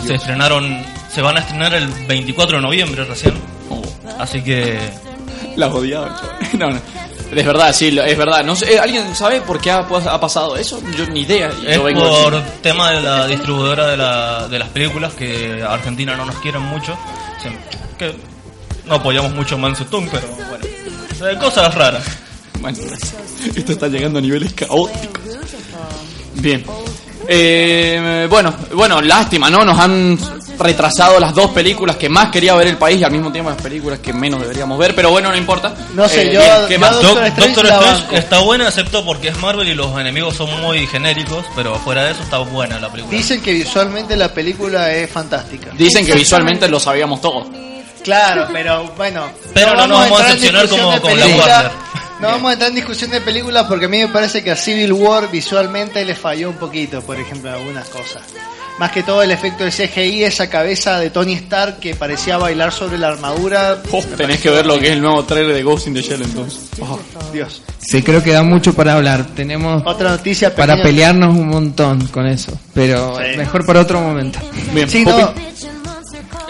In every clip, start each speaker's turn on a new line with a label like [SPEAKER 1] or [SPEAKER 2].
[SPEAKER 1] Se estrenaron, se van a estrenar el 24 de noviembre recién.
[SPEAKER 2] Oh,
[SPEAKER 1] Así que
[SPEAKER 2] la odiaba. No, no. Es verdad, sí, es verdad. No sé, eh, ¿Alguien sabe por qué ha, ha pasado eso? Yo ni idea. y
[SPEAKER 1] es
[SPEAKER 2] yo vengo
[SPEAKER 1] por
[SPEAKER 2] así.
[SPEAKER 1] tema de la distribuidora de, la, de las películas que a Argentina no nos quieren mucho. Sí, Que no apoyamos mucho Mansetón, pero bueno. eh, Cosas raras.
[SPEAKER 2] Bueno, esto está llegando a niveles caóticos. Bien. Eh, bueno, bueno, lástima, ¿no? Nos han retrasado las dos películas que más quería ver el país y al mismo tiempo las películas que menos deberíamos ver, pero bueno, no importa.
[SPEAKER 3] No sé,
[SPEAKER 2] Eh,
[SPEAKER 3] yo-
[SPEAKER 2] bien, ¿qué
[SPEAKER 3] yo
[SPEAKER 2] más?
[SPEAKER 3] Doctor
[SPEAKER 1] Doc-
[SPEAKER 3] Strange
[SPEAKER 1] Doctor está buena, excepto porque es Marvel y los enemigos son muy genéricos, pero fuera de eso está buena la película.
[SPEAKER 3] Dicen que visualmente la película es fantástica.
[SPEAKER 2] Dicen que visualmente lo sabíamos todos.
[SPEAKER 3] Claro, pero bueno.
[SPEAKER 1] Pero no nos vamos a decepcionar como con la. Warner.
[SPEAKER 3] No vamos a entrar en discusión de películas porque a mí me parece que a Civil War visualmente le falló un poquito, por ejemplo, en algunas cosas. Más que todo el efecto de CGI, esa cabeza de Tony Stark que parecía bailar sobre la armadura.
[SPEAKER 2] Oh, tenés que ver lo que es el nuevo trailer de Ghost in the Shell entonces. Oh,
[SPEAKER 3] Dios.
[SPEAKER 4] Sí, creo que da mucho para hablar. Tenemos
[SPEAKER 3] Otra noticia
[SPEAKER 4] para pelearnos un montón con eso, pero
[SPEAKER 3] Sí.
[SPEAKER 4] mejor para otro momento.
[SPEAKER 2] Bien,
[SPEAKER 3] Sí, no,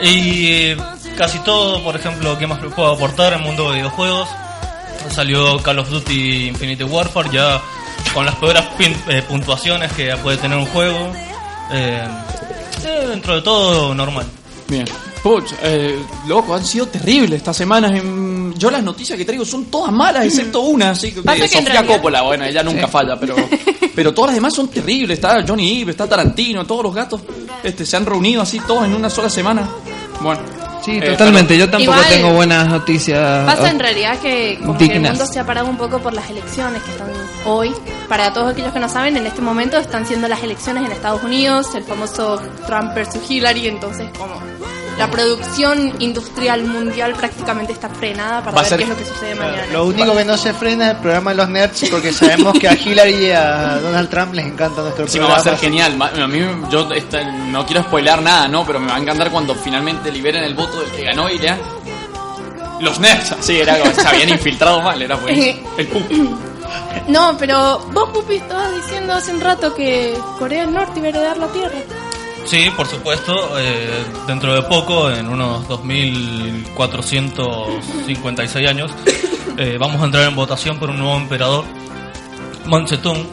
[SPEAKER 1] Y eh, casi todo, por ejemplo, ¿qué más puedo aportar en el mundo de videojuegos? Salió Call of Duty Infinite Warfare ya con las peores pin- eh, puntuaciones que puede tener un juego. Eh, eh, dentro de todo, normal.
[SPEAKER 2] Bien. Puch, eh, loco, han sido terribles estas semanas. en- Yo las noticias que traigo son todas malas, excepto una, así que Sofía
[SPEAKER 5] realidad-
[SPEAKER 2] Coppola, bueno, ella nunca falla, pero pero todas las demás son terribles. Está Johnny Ive, está Tarantino, todos los gatos este, se han reunido así todos en una sola semana. Bueno.
[SPEAKER 4] Sí,
[SPEAKER 2] eh,
[SPEAKER 4] totalmente. Yo tampoco
[SPEAKER 5] Igual-
[SPEAKER 4] tengo buenas noticias.
[SPEAKER 5] Pasa en realidad que como que el mundo se ha parado un poco por las elecciones que están hoy. Para todos aquellos que no saben, en este momento están siendo las elecciones en Estados Unidos, el famoso Trump versus Hillary, entonces como la producción industrial mundial prácticamente está frenada para
[SPEAKER 2] Va
[SPEAKER 5] ver
[SPEAKER 2] ser-
[SPEAKER 5] qué es lo que sucede mañana.
[SPEAKER 3] Lo único que no se frena es el programa de los nerds porque sabemos que a Hillary y a Donald Trump les encanta nuestro programa.
[SPEAKER 2] va a ser
[SPEAKER 3] así
[SPEAKER 2] genial. A mí, yo esta- no quiero spoiler nada, ¿no? Pero me va a encantar cuando finalmente liberen el voto del que ganó y lean. Los nerds, sí, era como, se habían infiltrado mal, era pues el pupi.
[SPEAKER 5] No, pero vos, Pupi, estabas diciendo hace un rato que Corea del Norte iba a heredar la Tierra.
[SPEAKER 1] Sí, por supuesto, eh, dentro de poco, en unos 2456 años, eh, vamos a entrar en votación por un nuevo emperador, Zedong.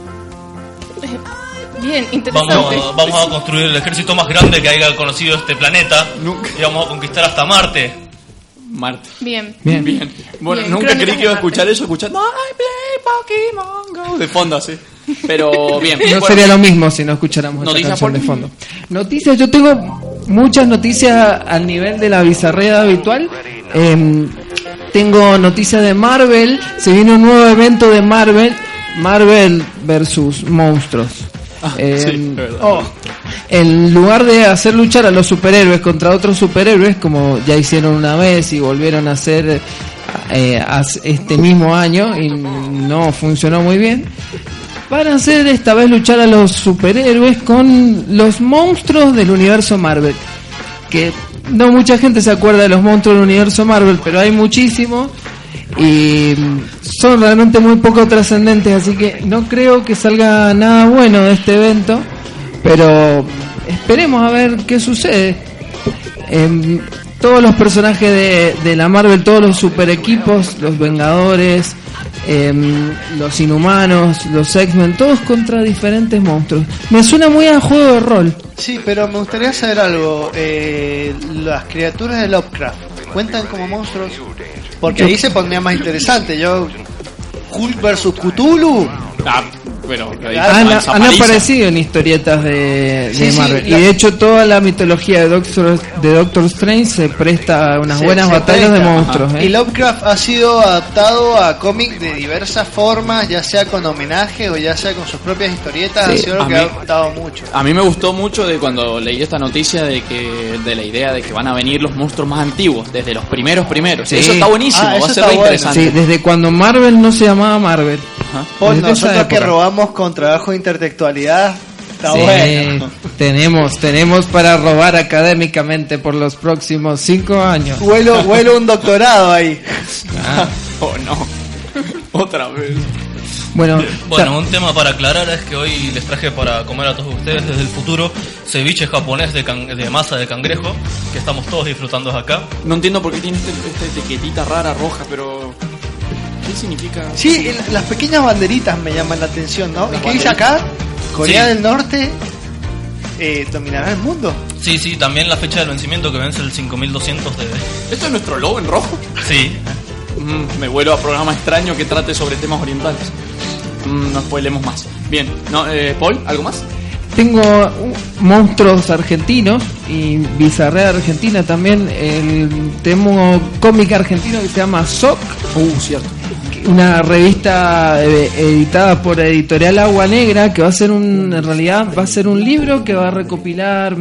[SPEAKER 5] Bien, interesante.
[SPEAKER 1] Vamos, a- vamos a construir el ejército más grande que haya conocido este planeta
[SPEAKER 2] Nunca.
[SPEAKER 1] y vamos a conquistar hasta Marte.
[SPEAKER 2] Marte.
[SPEAKER 5] Bien.
[SPEAKER 4] Bien.
[SPEAKER 2] Bien. Bueno,
[SPEAKER 5] Bien,
[SPEAKER 2] nunca creí que iba a escuchar eso, escuchando I play Pokémon Go de fondo así. Pero bien.
[SPEAKER 4] No
[SPEAKER 2] bueno,
[SPEAKER 4] sería lo mismo si no escucháramos esa
[SPEAKER 2] Noticias
[SPEAKER 4] canción
[SPEAKER 2] por-
[SPEAKER 4] de fondo. Noticias, yo tengo muchas noticias al nivel de la bizarrea habitual. Em, tengo noticias de Marvel, se viene un nuevo evento de Marvel, Marvel versus monstruos.
[SPEAKER 2] Ah, sí, verdad.
[SPEAKER 4] oh, en lugar de hacer luchar a los superhéroes contra otros superhéroes, como ya hicieron una vez y volvieron a hacer eh, este mismo año y no funcionó muy bien, van a hacer esta vez luchar a los superhéroes con los monstruos del universo Marvel. Que no mucha gente se acuerda de los monstruos del universo Marvel, pero hay muchísimos y son realmente muy poco trascendentes, así que no creo que salga nada bueno de este evento, pero esperemos a ver qué sucede. Em, todos los personajes de, de la Marvel, todos los super equipos, los Vengadores, em, los Inhumanos, los X-Men, todos contra diferentes monstruos. Me suena muy a juego de rol.
[SPEAKER 3] Sí, pero me gustaría saber algo. Eh, las criaturas de Lovecraft cuentan como monstruos. Porque ahí se pondría más interesante. Yo. Hulk versus Cthulhu.
[SPEAKER 2] Ah, pero
[SPEAKER 3] Han-
[SPEAKER 4] aparecido en historietas de, de
[SPEAKER 3] Sí, sí,
[SPEAKER 4] Marvel.
[SPEAKER 3] la-
[SPEAKER 4] Y de hecho toda la mitología de Doctor, de Doctor Strange se presta a unas
[SPEAKER 3] Se-
[SPEAKER 4] buenas
[SPEAKER 3] se
[SPEAKER 4] batallas de monstruos. ¿eh?
[SPEAKER 3] Y Lovecraft ha sido adaptado a cómics de diversas formas, ya sea con homenaje o ya sea con sus propias historietas.
[SPEAKER 4] Sí,
[SPEAKER 3] ha sido
[SPEAKER 2] a
[SPEAKER 3] lo que
[SPEAKER 2] mí-
[SPEAKER 3] ha gustado mucho.
[SPEAKER 2] A mí me gustó mucho de cuando leí esta noticia de que de la idea de que van a venir los monstruos más antiguos, desde los primeros primeros.
[SPEAKER 4] Sí.
[SPEAKER 2] Eso está buenísimo,
[SPEAKER 3] Ah,
[SPEAKER 2] va
[SPEAKER 3] eso
[SPEAKER 2] a ser
[SPEAKER 3] bueno.
[SPEAKER 2] interesante.
[SPEAKER 4] Sí, desde cuando Marvel no se llamaba Marvel.
[SPEAKER 2] Ajá.
[SPEAKER 4] Esa
[SPEAKER 3] nosotros que
[SPEAKER 4] época.
[SPEAKER 3] Con trabajo de intertextualidad, está
[SPEAKER 4] Sí,
[SPEAKER 3] bueno.
[SPEAKER 4] tenemos, tenemos para robar académicamente por los próximos cinco años.
[SPEAKER 3] Huelo, huelo un doctorado ahí.
[SPEAKER 4] Ah,
[SPEAKER 2] Oh no. Otra vez.
[SPEAKER 4] Bueno,
[SPEAKER 1] Bueno, un tema para aclarar es que hoy les traje para comer a todos ustedes desde el futuro ceviche japonés de, can- de masa de cangrejo que estamos todos disfrutando acá.
[SPEAKER 2] No entiendo por qué tiene este- esta etiquetita rara roja, pero. ¿Qué significa?
[SPEAKER 3] Sí, el- las pequeñas banderitas me llaman la atención, ¿no? ¿Y
[SPEAKER 2] Las
[SPEAKER 3] qué dice acá? Corea
[SPEAKER 1] Sí.
[SPEAKER 3] del Norte eh, dominará el mundo.
[SPEAKER 1] Sí, sí, también la fecha del vencimiento que vence el 5200 de...
[SPEAKER 2] ¿Esto es nuestro logo en rojo?
[SPEAKER 1] Sí,
[SPEAKER 2] Mm, me vuelo a programa extraño que trate sobre temas orientales. Mm, no spoilemos más. Bien, no, eh, Paul, ¿algo más?
[SPEAKER 4] Tengo monstruos argentinos y bizarrea argentina también. El tengo cómic argentino que se llama Soc,
[SPEAKER 2] Uh, cierto.
[SPEAKER 4] una revista eh, editada por Editorial Agua Negra que va a ser un, en realidad va a ser un libro que va a recopilar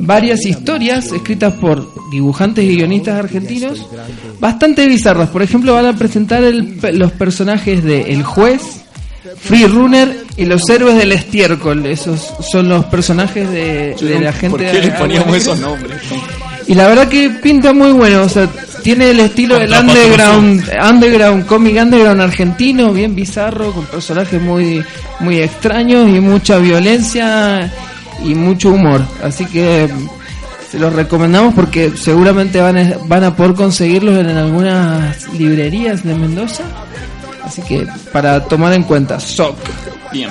[SPEAKER 4] varias historias escritas por dibujantes y guionistas argentinos bastante bizarras. Por ejemplo, van a presentar el- los personajes de El Juez, Free Runner y los héroes del estiércol. Esos son los personajes de, de la gente
[SPEAKER 2] ¿Por qué le poníamos esos nombres?
[SPEAKER 4] Y la verdad que pinta muy bueno, o sea, tiene el estilo del underground, underground, cómic underground argentino, bien bizarro, con personajes muy, muy extraños y mucha violencia y mucho humor. Así que mm, se los recomendamos porque seguramente van a, van a poder conseguirlos en algunas librerías de Mendoza. Así que para tomar en cuenta, SOC.
[SPEAKER 2] Bien.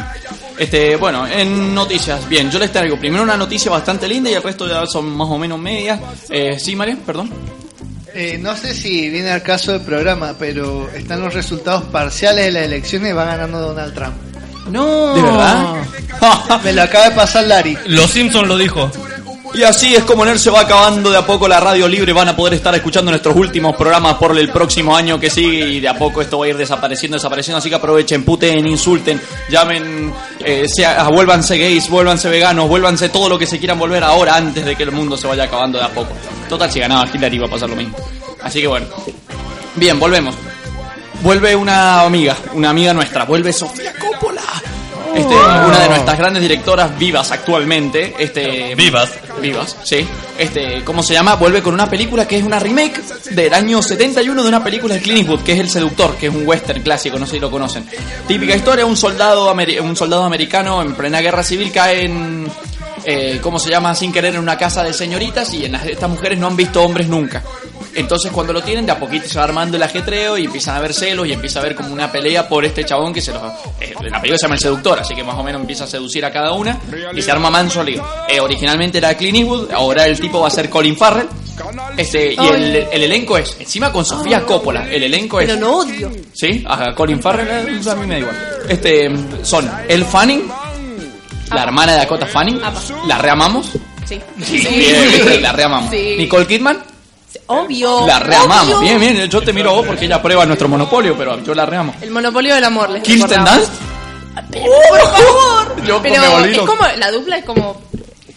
[SPEAKER 2] Este, bueno, en noticias, bien, yo les traigo primero una noticia bastante linda y el resto ya son más o menos medias. Eh, sí, María, perdón.
[SPEAKER 3] Eh, no sé si viene al caso del programa, pero están los resultados parciales de las elecciones y va ganando Donald Trump.
[SPEAKER 4] No,
[SPEAKER 2] ¿De verdad?
[SPEAKER 3] Me lo acaba de pasar Larry.
[SPEAKER 1] Los Simpson lo dijo.
[SPEAKER 2] Y así es como NER se va acabando de a poco la radio libre. Van a poder estar escuchando nuestros últimos programas por el próximo año que sigue. Y de a poco esto va a ir desapareciendo, desapareciendo. Así que aprovechen, puten, insulten, llamen, eh, sea, vuélvanse gays, vuélvanse veganos, vuélvanse todo lo que se quieran volver ahora antes de que el mundo se vaya acabando de a poco. Total, si ganaba Hitler iba a pasar lo mismo. Así que bueno. Bien, volvemos. Vuelve una amiga, una amiga nuestra. Vuelve Sofía Coppola. Este, una de nuestras grandes directoras vivas actualmente. Este,
[SPEAKER 1] Vivas.
[SPEAKER 2] Vivas, sí. Este, ¿cómo se llama? Vuelve con una película que es una remake del año 71 de una película de Clint Eastwood, que es El Seductor, que es un western clásico, no sé si lo conocen. Típica historia, un soldado, ameri- un soldado americano en plena guerra civil cae en, eh, ¿cómo se llama? Sin querer en una casa de señoritas y en las- estas mujeres no han visto hombres nunca. Entonces cuando lo tienen, de a poquito se va armando el ajetreo y empiezan a ver celos y empieza a ver como una pelea por este chabón que se los... Eh, la película se llama El Seductor, así que más o menos empieza a seducir a cada una y se arma manso lío. Eh, originalmente era Clint Eastwood, ahora el tipo va a ser Colin Farrell. Este, y el, el elenco es, encima con Sofía Coppola, el elenco es...
[SPEAKER 5] Pero lo odio.
[SPEAKER 2] ¿Sí? A Colin Farrell, eh, a mí me da igual. Este, son El Fanning, la hermana de Dakota Fanning,
[SPEAKER 5] Apa.
[SPEAKER 2] la reamamos.
[SPEAKER 5] Sí.
[SPEAKER 2] La reamamos.
[SPEAKER 5] Sí.
[SPEAKER 2] Nicole Kidman,
[SPEAKER 5] Obvio.
[SPEAKER 2] la reamamos.
[SPEAKER 5] obvio.
[SPEAKER 2] Bien, bien, yo te miro a vos porque ella prueba nuestro monopolio, pero yo la reamo.
[SPEAKER 5] El monopolio del amor, les
[SPEAKER 2] Kirsten. Dunst,
[SPEAKER 5] Pero, por favor.
[SPEAKER 2] Yo
[SPEAKER 5] Pero es como, la dupla es como,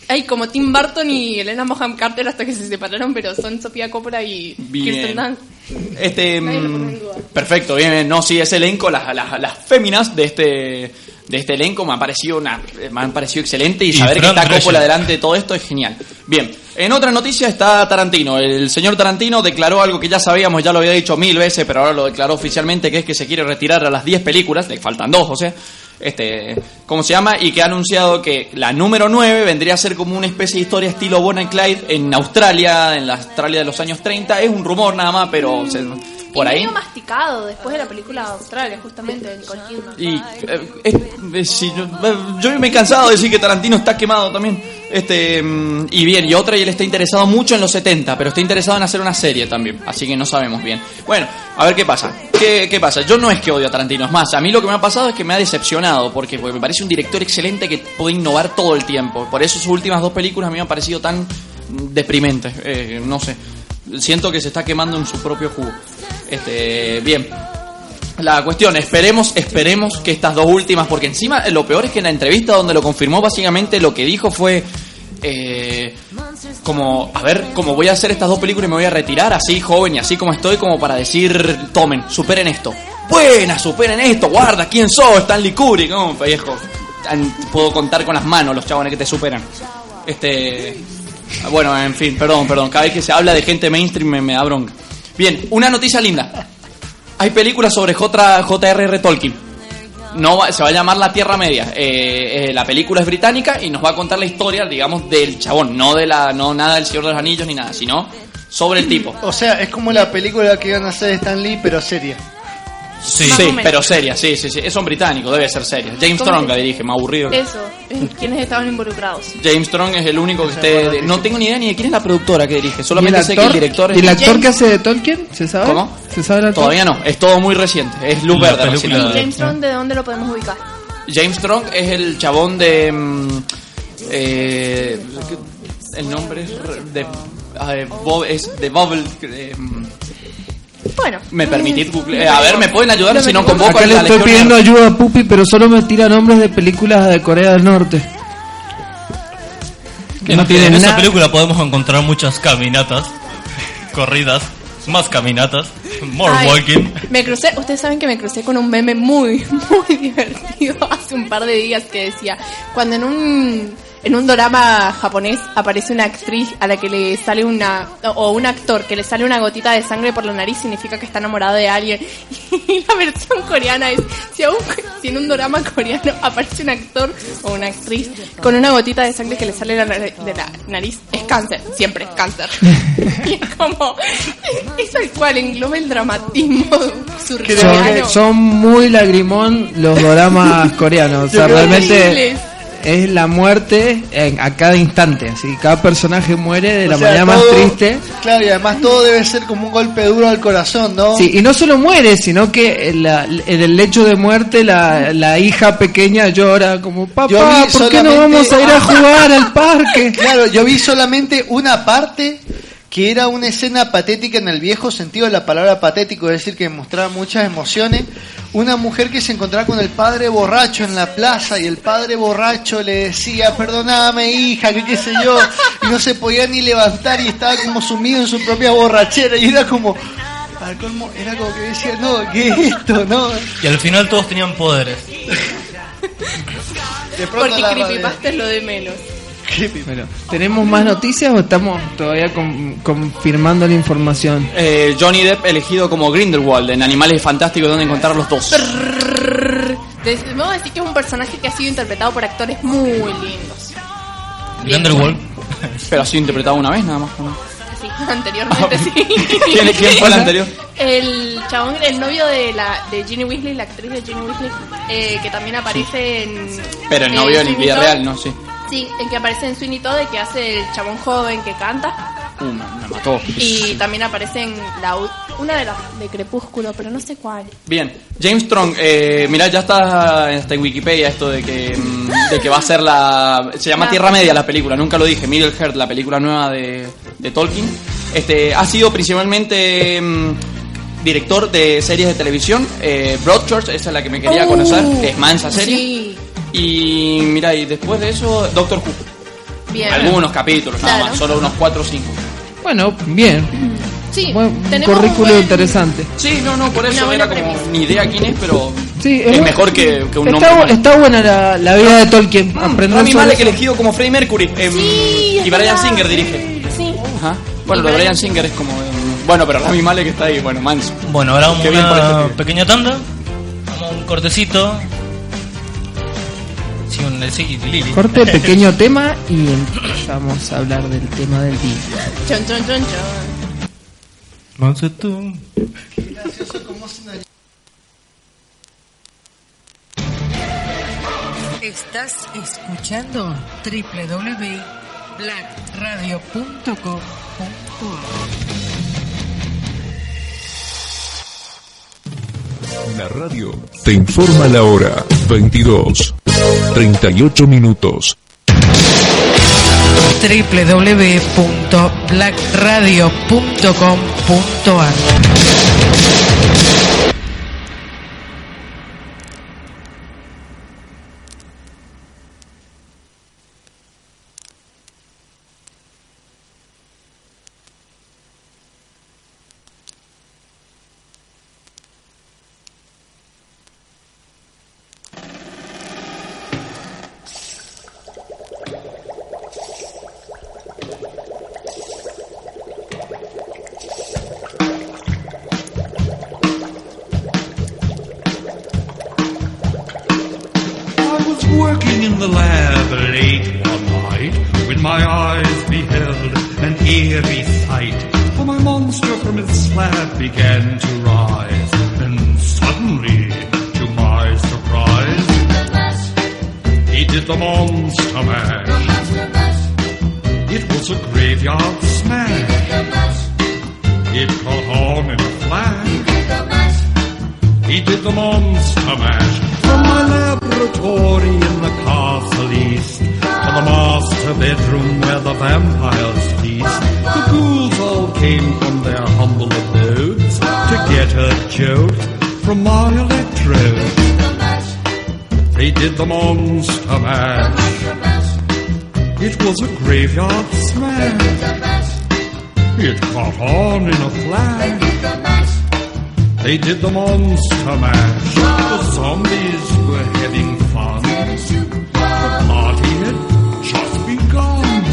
[SPEAKER 5] hay como Tim Burton y Elena Bonham Carter hasta que se separaron, pero son Sofía Coppola y
[SPEAKER 2] Bien.
[SPEAKER 5] Kirsten Dunst.
[SPEAKER 2] Este, mm, perfecto, bien, bien. no, sí, ese elenco, las, las, las féminas de este, de este elenco me han parecido una, me han parecido excelente y,
[SPEAKER 1] Y
[SPEAKER 2] saber que está Coppola delante de todo esto es genial. Bien, en otra noticia está Tarantino. El señor Tarantino declaró algo que ya sabíamos, ya lo había dicho mil veces, pero ahora lo declaró oficialmente, que es que se quiere retirar a las 10 películas, le faltan dos, o sea, este, ¿cómo se llama? Y que ha anunciado que la número 9 vendría a ser como una especie de historia estilo Bonnie Clyde en Australia, en la Australia de los años 30. Es un rumor nada más, pero se- por
[SPEAKER 5] y
[SPEAKER 2] ahí.
[SPEAKER 5] medio masticado después de la película Australia, justamente de Nicole Kidman.
[SPEAKER 2] Y eh, es- es- si yo, eh, yo me he cansado de decir que Tarantino está quemado también. Este mm, y bien, y otra y él está interesado mucho en los 70, pero está interesado en hacer una serie también, así que no sabemos bien. Bueno, a ver qué pasa. ¿Qué, qué pasa? Yo no es que odio a Tarantino, es más, a mí lo que me ha pasado es que me ha decepcionado, porque, porque me parece un director excelente que puede innovar todo el tiempo. Por eso sus últimas dos películas a mí me han parecido tan mm, deprimentes, eh, no sé. Siento que se está quemando en su propio jugo. Este, bien. La cuestión, esperemos, esperemos que estas dos últimas, porque encima lo peor es que en la entrevista donde lo confirmó, básicamente lo que dijo fue eh, como, a ver, como voy a hacer estas dos películas y me voy a retirar así joven y así como estoy, como para decir, tomen, superen esto. Buena, superen esto, guarda, ¿quién sos? Stanley Kubrick, no, viejo. Puedo contar con las manos los chabones que te superan. Este, bueno, en fin, perdón, perdón. Cada vez que se habla de gente mainstream me, me da bronca. Bien, una noticia linda. Hay películas sobre J.R.R. Tolkien. no se va a llamar La Tierra Media. Eh, eh, la película es británica y nos va a contar la historia, digamos, del chabón, no de la, no nada del Señor de los Anillos ni nada, sino sobre el tipo.
[SPEAKER 3] O sea, es como la película que iban a hacer Stan Lee, pero seria.
[SPEAKER 1] Sí.
[SPEAKER 2] Sí, pero seria, sí, sí, sí. Es un británico, debe ser seria. James
[SPEAKER 5] ¿Cómo
[SPEAKER 2] Strong
[SPEAKER 5] es?
[SPEAKER 2] la dirige, más aburrido.
[SPEAKER 5] Eso, eh, ¿quiénes estaban involucrados?
[SPEAKER 2] James Strong es el único que esté. de- no tengo ni idea ni de quién es la productora que dirige.
[SPEAKER 4] ¿Y el
[SPEAKER 2] Solamente sé que el
[SPEAKER 4] actor,
[SPEAKER 2] director
[SPEAKER 4] ¿y el
[SPEAKER 2] es.
[SPEAKER 4] actor
[SPEAKER 5] James-
[SPEAKER 4] que hace de Tolkien? ¿Se sabe?
[SPEAKER 2] ¿Cómo?
[SPEAKER 4] ¿Se sabe el actor?
[SPEAKER 2] Todavía no, es todo muy reciente. Es luz
[SPEAKER 1] La
[SPEAKER 2] verde
[SPEAKER 1] película-
[SPEAKER 5] James Bond, ¿de dónde lo podemos ubicar?
[SPEAKER 2] James Strong es el chabón de. mm, eh, el nombre es. De, ah, eh, Bob- es de Bubble. eh, mm,
[SPEAKER 5] Bueno.
[SPEAKER 2] me permitís Google. eh, a ver, ¿me pueden ayudar si no convoco
[SPEAKER 4] Acá
[SPEAKER 2] a
[SPEAKER 4] le estoy pidiendo ayuda a Pupi, pero solo me tira nombres de películas de Corea del Norte. Que
[SPEAKER 1] En,
[SPEAKER 4] no tienen
[SPEAKER 1] en esta
[SPEAKER 4] nada.
[SPEAKER 1] película podemos encontrar muchas caminatas, corridas, más caminatas, more
[SPEAKER 5] Ay,
[SPEAKER 1] walking.
[SPEAKER 5] Me crucé, ustedes saben que me crucé con un meme muy, muy divertido hace un par de días que decía, cuando en un en un drama japonés aparece una actriz a la que le sale una o un actor que le sale una gotita de sangre por la nariz significa que está enamorado de alguien y la versión coreana es si, aún- si en un drama coreano aparece un actor o una actriz con una gotita de sangre que le sale de la, nar- de la nariz es cáncer siempre cáncer y es como es tal cual engloba el dramatismo surcoreano
[SPEAKER 4] Son, son muy lagrimón los dramas coreanos. O sea, realmente. Es la muerte en- a cada instante. Así cada personaje muere de
[SPEAKER 3] O
[SPEAKER 4] la
[SPEAKER 3] sea,
[SPEAKER 4] manera más triste.
[SPEAKER 3] Claro, y además todo debe ser como un golpe duro al corazón, ¿no?
[SPEAKER 4] Sí, y no solo muere, sino que en, la- en el lecho de muerte la, la hija pequeña llora como, papá, ¿por qué no vamos a ir a jugar al parque?
[SPEAKER 3] Claro, yo vi solamente una parte que era una escena patética en el viejo sentido de la palabra patético, es decir, que mostraba muchas emociones. Una mujer que se encontraba con el padre borracho en la plaza y el padre borracho le decía, perdóname hija, que qué sé yo, y no se podía ni levantar y estaba como sumido en su propia borrachera y era como, al colmo, era como que decía, no, ¿qué es esto? No,
[SPEAKER 1] Y al final todos tenían poderes.
[SPEAKER 3] de pronto
[SPEAKER 5] porque
[SPEAKER 3] la-
[SPEAKER 5] creepypasta es lo de menos
[SPEAKER 4] Bueno, ¿tenemos más noticias o estamos todavía con- confirmando la información?
[SPEAKER 2] Eh, Johnny Depp elegido como Grindelwald en Animales Fantásticos donde encontrar los dos.
[SPEAKER 5] Debemos decir que es un personaje que ha sido interpretado por actores muy lindos.
[SPEAKER 1] Grindelwald.
[SPEAKER 2] Pero ha sido interpretado una vez nada más. ¿no?
[SPEAKER 5] Sí, anteriormente sí.
[SPEAKER 2] ¿Quién- quién fue el anterior?
[SPEAKER 5] El chabón, el novio de la de Ginny Weasley, la actriz de Ginny Weasley, eh, que también aparece en.
[SPEAKER 2] Pero el novio en vida real, ¿no? Sí.
[SPEAKER 5] Sí, en que aparece en Sweeney Todd, que hace el chabón joven que canta.
[SPEAKER 2] Uh, me, me mató.
[SPEAKER 5] Y también aparece en la, una de las de Crepúsculo, pero no sé cuál.
[SPEAKER 2] Bien, James Strong, eh, mira, ya está, está en Wikipedia esto de que, mm, de que va a ser la... Se llama
[SPEAKER 5] La-
[SPEAKER 2] Tierra Media la película, nunca lo dije, Middle Earth, la película nueva de, de Tolkien. Este, ha sido principalmente mm, director de series de televisión, eh, Broadchurch, esa es la que me quería
[SPEAKER 5] Uh,
[SPEAKER 2] conocer, es mansa serie.
[SPEAKER 5] Sí,
[SPEAKER 2] Y mira, y después de eso, Doctor Who.
[SPEAKER 5] bien.
[SPEAKER 2] Algunos capítulos, nada
[SPEAKER 5] Claro.
[SPEAKER 2] más, solo unos 4 o 5.
[SPEAKER 4] Bueno, bien.
[SPEAKER 5] Sí,
[SPEAKER 4] Buen- un
[SPEAKER 5] tenemos
[SPEAKER 4] currículo
[SPEAKER 5] buen-
[SPEAKER 4] interesante.
[SPEAKER 2] Sí, no, no, por eso era como
[SPEAKER 5] premisa.
[SPEAKER 2] ni idea quién es, pero
[SPEAKER 4] Sí,
[SPEAKER 2] es, mejor que, que un
[SPEAKER 4] está,
[SPEAKER 2] nombre.
[SPEAKER 4] está buena la, la vida de Tolkien. Aprender
[SPEAKER 2] Rami Malek elegido como Freddie Mercury em,
[SPEAKER 5] Sí,
[SPEAKER 2] y Brian
[SPEAKER 5] verdad.
[SPEAKER 2] Singer dirige.
[SPEAKER 5] Sí.
[SPEAKER 2] Ajá. Bueno, lo de
[SPEAKER 5] Bryan
[SPEAKER 2] Brian Singer es como em, bueno, pero Rami Malek está ahí, bueno, manso.
[SPEAKER 1] Bueno, ahora vamos
[SPEAKER 2] Qué
[SPEAKER 1] a
[SPEAKER 2] este
[SPEAKER 1] una pequeña tanda. Vamos a un cortecito. Sí, Lili.
[SPEAKER 4] Corte, pequeño tema y empezamos a hablar del tema del día.
[SPEAKER 5] Chon, chon, chon, chon.
[SPEAKER 1] Tú.
[SPEAKER 6] Estás escuchando www.blackradio.com.ar
[SPEAKER 7] La radio te informa la hora 22, 38 minutos.
[SPEAKER 6] www.blackradio.com.ar
[SPEAKER 8] It caught on in a flash. They did the monster mash. The zombies were having fun. The party had just begun.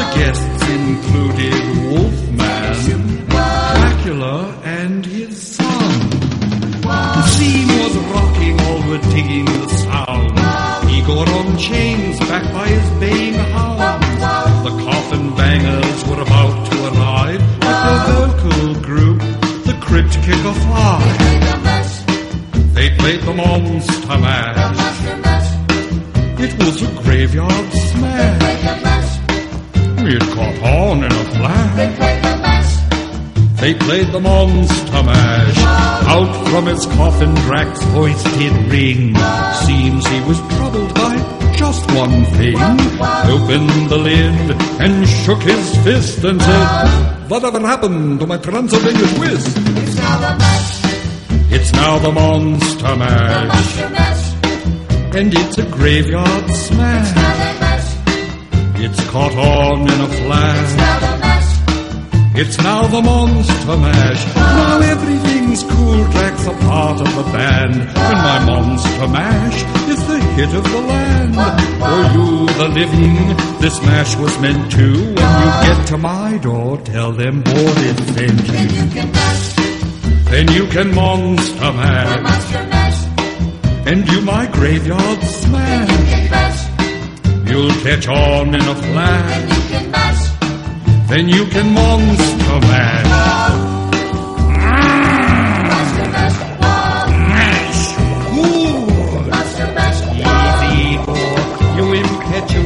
[SPEAKER 8] The guests included Wolfman, Dracula, and his son. The scene was rocking, all were digging the sound. Igor on chains, backed by his baying hounds. The coffin bangers were about vocal group, the Crypt Kicker Five. They played the Monster Mash. It was a graveyard smash. It caught on in a flash. They played the Monster Mash. Out from its coffin, Drax's voice did ring. Seems he was troubled by just one thing. Opened the lid and shook his fist and said, Whatever happened to my Transylvania twist? It's now the Monster Mash. And it's a graveyard smash. It's caught on in a flash. It's now the Monster Mash. Now everything's cool. Drax a part of the band. And my Monster Mash is the hit of the land. For you, the living, this mash was meant to. When you get to my door, tell them boarded sent you. Then you can Monster Mash. And you my graveyard smash. You'll catch on in a flash. Then you can monster mash.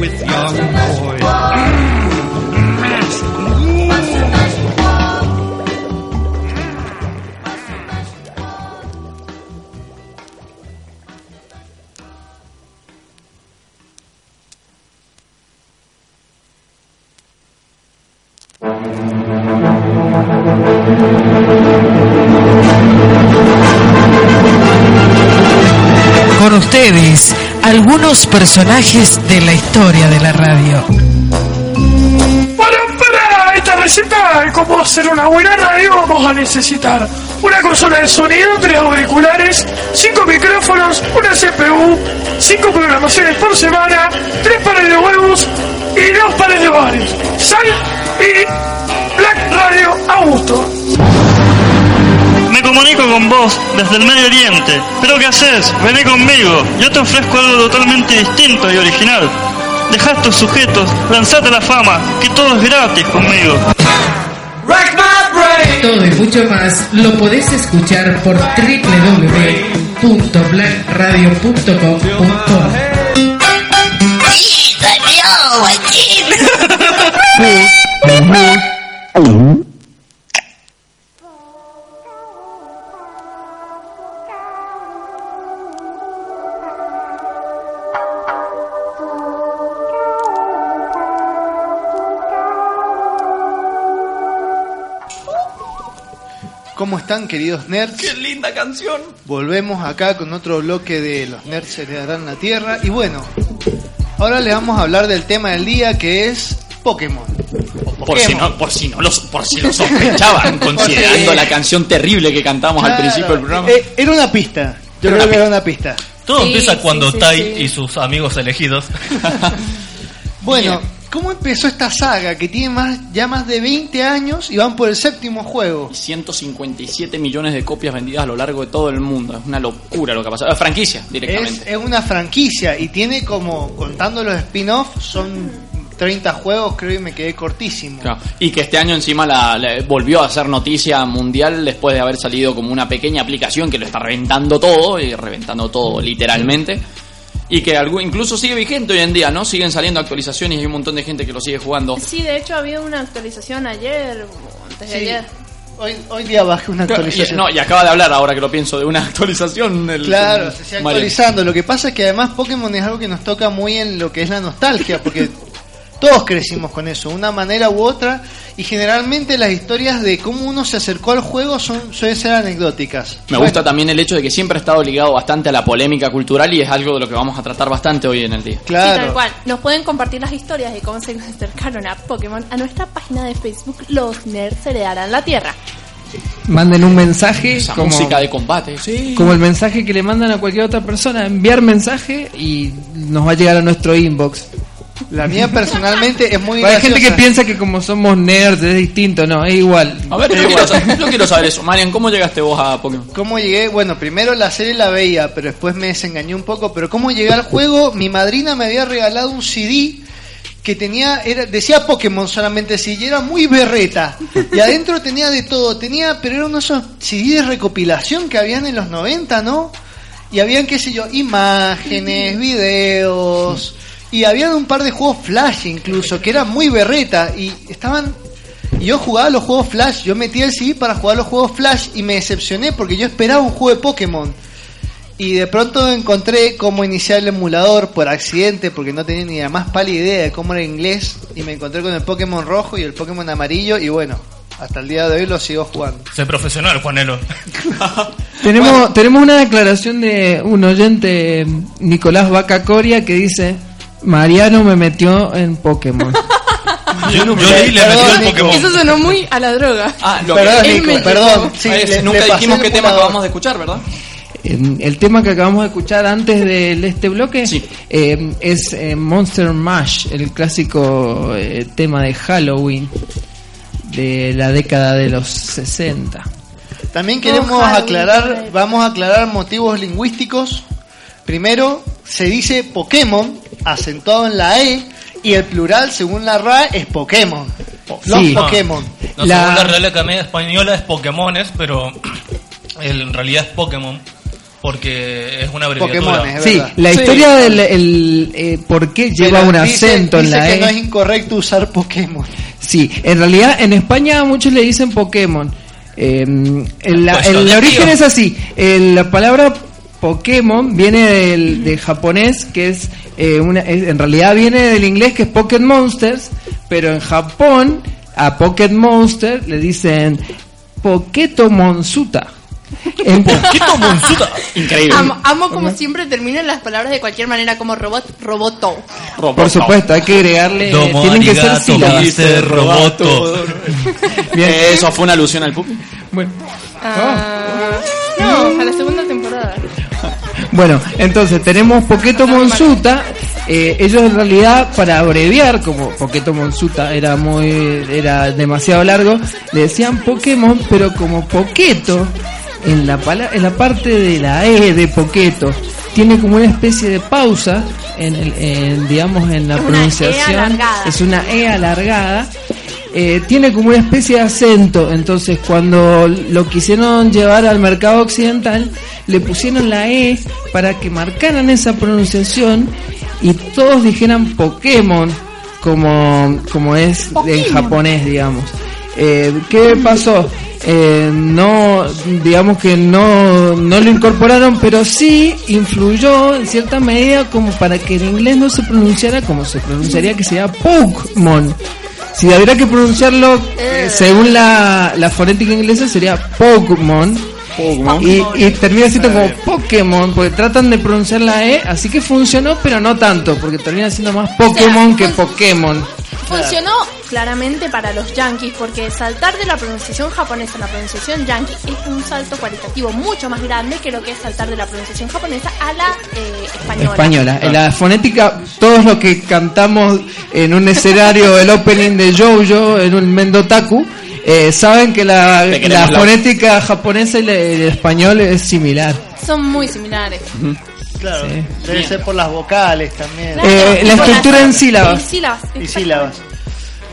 [SPEAKER 8] with young.
[SPEAKER 6] Algunos personajes de la historia de la radio.
[SPEAKER 9] Para, para esta receta de cómo hacer una buena radio vamos a necesitar una consola de sonido, tres auriculares, cinco micrófonos, una CPU, cinco programaciones por semana, tres pares de huevos y dos pares de bares, sal y Black Radio a gusto.
[SPEAKER 10] Me comunico con vos desde el Medio Oriente. ¿Pero qué haces? Vení conmigo. Yo te ofrezco algo totalmente distinto y original. Dejá estos sujetos, lanzate a la fama, que todo es gratis conmigo.
[SPEAKER 6] Todo y mucho más lo podés escuchar por www.blackradio.com.ar
[SPEAKER 3] están, queridos nerds?
[SPEAKER 2] ¡Qué linda canción!
[SPEAKER 3] Volvemos acá con otro bloque de Los nerds se le darán la tierra. Y bueno, ahora les vamos a hablar del tema del día que es Pokémon.
[SPEAKER 2] Por si, no, por, si no lo, por si lo sospechaban, considerando la canción terrible que cantamos al principio del programa.
[SPEAKER 3] eh, era una pista. Yo creo que era una pista.
[SPEAKER 1] Todo
[SPEAKER 5] Sí,
[SPEAKER 1] empieza cuando
[SPEAKER 5] sí,
[SPEAKER 1] Tai
[SPEAKER 5] sí.
[SPEAKER 1] y sus amigos elegidos
[SPEAKER 3] Bueno, ¿Cómo empezó esta saga que tiene más, ya más de 20 años y van por el séptimo juego?
[SPEAKER 2] 157 millones de copias vendidas a lo largo de todo el mundo. Es una locura lo que ha pasado. Es franquicia,
[SPEAKER 3] Es,
[SPEAKER 2] directamente.
[SPEAKER 3] es una franquicia y tiene como, contando los spin-offs, son 30 juegos, creo y me quedé cortísimo.
[SPEAKER 2] Claro. Y que este año encima la, la- volvió a ser noticia mundial después de haber salido como una pequeña aplicación que lo está reventando todo, y reventando todo literalmente. Y que algún, incluso sigue vigente hoy en día, ¿no? Siguen saliendo actualizaciones y hay un montón de gente que lo sigue jugando.
[SPEAKER 5] Sí, de hecho había una actualización ayer o antes de
[SPEAKER 3] Sí.
[SPEAKER 5] ayer.
[SPEAKER 3] Hoy, hoy día bajé una actualización.
[SPEAKER 2] no, y acaba de hablar ahora que lo pienso de una actualización. el-
[SPEAKER 3] Claro,
[SPEAKER 2] el-
[SPEAKER 3] se sigue
[SPEAKER 2] Mario.
[SPEAKER 3] actualizando. Lo que pasa es que además Pokémon es algo que nos toca muy en lo que es la nostalgia, porque todos crecimos con eso, una manera u otra, y generalmente las historias de cómo uno se acercó al juego son suelen ser anecdóticas.
[SPEAKER 2] Me gusta también el hecho de que siempre ha estado ligado bastante a la polémica cultural y es algo de lo que vamos a tratar bastante hoy en el día.
[SPEAKER 5] Sí, tal cual. Nos pueden compartir las historias de cómo se acercaron a Pokémon a nuestra página de Facebook Los Nerds Heredarán la Tierra.
[SPEAKER 4] Manden un mensaje
[SPEAKER 2] Esa
[SPEAKER 4] como,
[SPEAKER 2] música de combate, sí.
[SPEAKER 4] como el mensaje que le mandan a cualquier otra persona, enviar mensaje y nos va a llegar a nuestro inbox.
[SPEAKER 3] La mía personalmente es muy
[SPEAKER 4] Hay gente que piensa que como somos nerds es distinto, no, es igual.
[SPEAKER 2] A ver, yo quiero, saber, yo quiero saber eso. Marian, ¿cómo llegaste vos a Pokémon?
[SPEAKER 3] ¿Cómo llegué? Bueno, primero la serie la veía, pero después me desengañé un poco. Pero ¿cómo llegué al juego? Mi madrina me había regalado un CD que tenía, era, decía Pokémon solamente sí, y era muy berreta. Y adentro tenía de todo, tenía, pero era uno de esos CD de recopilación que habían en los 90, ¿no? Y habían, qué sé yo, imágenes, videos, y habían un par de juegos Flash incluso, que eran muy berreta, y estaban y yo jugaba los juegos Flash, yo metía el CD para jugar los juegos Flash y me decepcioné porque yo esperaba un juego de Pokémon. Y de pronto encontré cómo iniciar el emulador por accidente porque no tenía ni la más pálida idea de cómo era inglés. Y me encontré con el Pokémon rojo y el Pokémon amarillo y bueno, hasta el día de hoy lo sigo jugando.
[SPEAKER 1] Soy profesional, Juanelo.
[SPEAKER 4] Tenemos, tenemos una declaración de un oyente, Nicolás Vaca Coria, que dice, Mariano me metió en Pokémon.
[SPEAKER 1] Yo, yo leí le
[SPEAKER 3] Perdón,
[SPEAKER 1] metí el. Pokémon.
[SPEAKER 5] Eso sonó muy a la droga.
[SPEAKER 2] Ah, lo
[SPEAKER 3] Perdón,
[SPEAKER 2] que-
[SPEAKER 3] Nico,
[SPEAKER 5] me
[SPEAKER 3] perdón. Sí, le-
[SPEAKER 2] nunca
[SPEAKER 3] le
[SPEAKER 2] dijimos qué tema acabamos de escuchar, ¿verdad?
[SPEAKER 4] En- El tema que acabamos de escuchar antes de este bloque
[SPEAKER 2] Sí.
[SPEAKER 4] eh, es eh, Monster Mash, el clásico eh, tema de Halloween de la década de los 60.
[SPEAKER 3] También queremos aclarar, vamos a aclarar motivos lingüísticos. Primero, se dice Pokémon acentuado en la E y el plural, según la RAE, es Pokémon. Los
[SPEAKER 4] Sí.
[SPEAKER 3] Pokémon.
[SPEAKER 1] No,
[SPEAKER 4] La-
[SPEAKER 1] según la Real Academia Española es Pokémones, pero en realidad es Pokémon porque es una abreviatura.
[SPEAKER 3] Pokémon, es
[SPEAKER 4] Sí, la
[SPEAKER 2] Sí.
[SPEAKER 4] historia del el, eh, por qué lleva
[SPEAKER 3] Pero
[SPEAKER 4] un
[SPEAKER 3] dice-
[SPEAKER 4] acento en la
[SPEAKER 3] que
[SPEAKER 4] E.
[SPEAKER 3] no es incorrecto usar Pokémon.
[SPEAKER 4] Sí, en realidad en España muchos le dicen Pokémon. Eh, el, la-
[SPEAKER 1] Pues
[SPEAKER 4] el origen es así. El- la palabra Pokémon viene del, del japonés, que es, eh, una, es- en realidad viene del inglés, que es Pocket Monsters, pero en Japón a Pocket Monster le dicen Poketo Monsuta. En-
[SPEAKER 1] ¡Quito Monsuta!
[SPEAKER 2] Increíble.
[SPEAKER 5] Amo, amo como siempre terminan las palabras de cualquier manera como robot, roboto.
[SPEAKER 2] Roboto.
[SPEAKER 4] por supuesto, hay que agregarle,
[SPEAKER 1] Domo
[SPEAKER 4] tienen que ser sílabas.
[SPEAKER 1] Roboto.
[SPEAKER 4] Bien.
[SPEAKER 2] Eso fue una alusión al pupi.
[SPEAKER 4] Bueno.
[SPEAKER 5] Ah, no, a la segunda temporada.
[SPEAKER 4] Bueno, entonces tenemos Poqueto Monsuta. eh, ellos en realidad, para abreviar, como Poqueto Monsuta era muy, era demasiado largo, le decían Pokémon, pero como Poqueto, en la, pala- en la parte de la E de Poqueto, tiene como una especie de pausa, en, el, en, digamos, en la
[SPEAKER 5] una E
[SPEAKER 4] pronunciación. Es una E alargada. Eh, tiene como una especie de acento, entonces cuando lo quisieron llevar al mercado occidental, le pusieron la E para que marcaran esa pronunciación y todos dijeran Pokémon, como, como es en japonés, digamos. Eh, ¿Qué pasó? Eh, no, digamos que no, no lo incorporaron, pero sí influyó en cierta medida como para que el inglés no se pronunciara como se pronunciaría que sea Pokémon. Si habría que pronunciarlo eh, según la, la fonética inglesa sería Pokémon. Y, y termina siendo como Pokémon, porque tratan de pronunciar la E, así que funcionó, pero no tanto, porque termina siendo más Pokémon que Pokémon.
[SPEAKER 5] Funcionó claramente para los yankees, porque saltar de la pronunciación japonesa a la pronunciación yankee es un salto cualitativo mucho más grande que lo que es saltar de la pronunciación japonesa a la eh, española.
[SPEAKER 4] española. En la fonética, todos los que cantamos en un escenario el opening de Jojo, en un Mendotaku, eh, saben que la, la fonética japonesa y el español es similar.
[SPEAKER 5] Son muy similares.
[SPEAKER 3] Claro, debe ser por las vocales también.
[SPEAKER 5] Claro,
[SPEAKER 4] Eh, la estructura en sílabas.
[SPEAKER 5] en sílabas,
[SPEAKER 3] Y sílabas.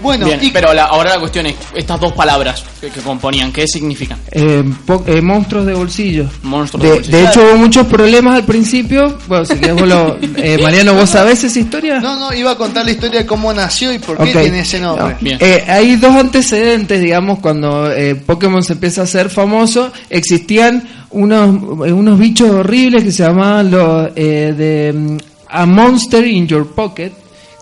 [SPEAKER 3] Bueno,
[SPEAKER 2] Bien,
[SPEAKER 3] y
[SPEAKER 2] pero la- ahora la cuestión es, estas dos palabras que, que componían, ¿qué significan?
[SPEAKER 4] Eh, po- eh, monstruos de bolsillo.
[SPEAKER 2] Monstruos de
[SPEAKER 4] De,
[SPEAKER 2] bolsillo.
[SPEAKER 4] de hecho hubo muchos problemas al principio. Bueno, si querés vos lo... eh, Mariano, ¿vos sabés esa historia?
[SPEAKER 3] no, no, iba a contar la historia de cómo nació y por qué tiene ese nombre.
[SPEAKER 4] No. Eh, hay dos antecedentes, digamos, cuando eh, Pokémon se empieza a hacer famoso, existían unos, eh, unos bichos horribles que se llamaban los eh, de mm, A Monster in Your Pocket,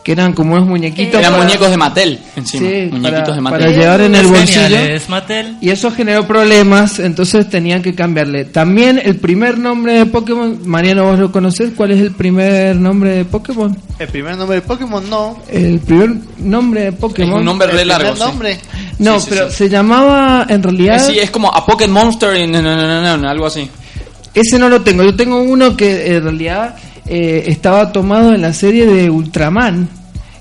[SPEAKER 4] que eran como unos muñequitos.
[SPEAKER 2] Eran
[SPEAKER 4] para-
[SPEAKER 2] muñecos de Mattel encima.
[SPEAKER 4] Sí,
[SPEAKER 2] muñequitos
[SPEAKER 4] para-
[SPEAKER 2] de Mattel.
[SPEAKER 4] para llevar en el bolsillo.
[SPEAKER 1] Mattel.
[SPEAKER 4] Y eso generó problemas, entonces tenían que cambiarle. También el primer nombre de Pokémon, Mariano, vos lo conocés, ¿cuál es el primer nombre de Pokémon?
[SPEAKER 3] El primer nombre de Pokémon no.
[SPEAKER 4] El primer nombre de Pokémon.
[SPEAKER 2] Es un nombre
[SPEAKER 3] primer
[SPEAKER 2] largo. sí.
[SPEAKER 3] nombre.
[SPEAKER 4] No,
[SPEAKER 2] Sí, sí,
[SPEAKER 4] pero
[SPEAKER 2] sí.
[SPEAKER 4] se llamaba en realidad.
[SPEAKER 2] Eh, Sí, es como a Pocket Monster y no, no, no, no, no, algo así.
[SPEAKER 4] Ese no lo tengo. Yo tengo uno que en realidad eh, estaba tomado en la serie de Ultraman.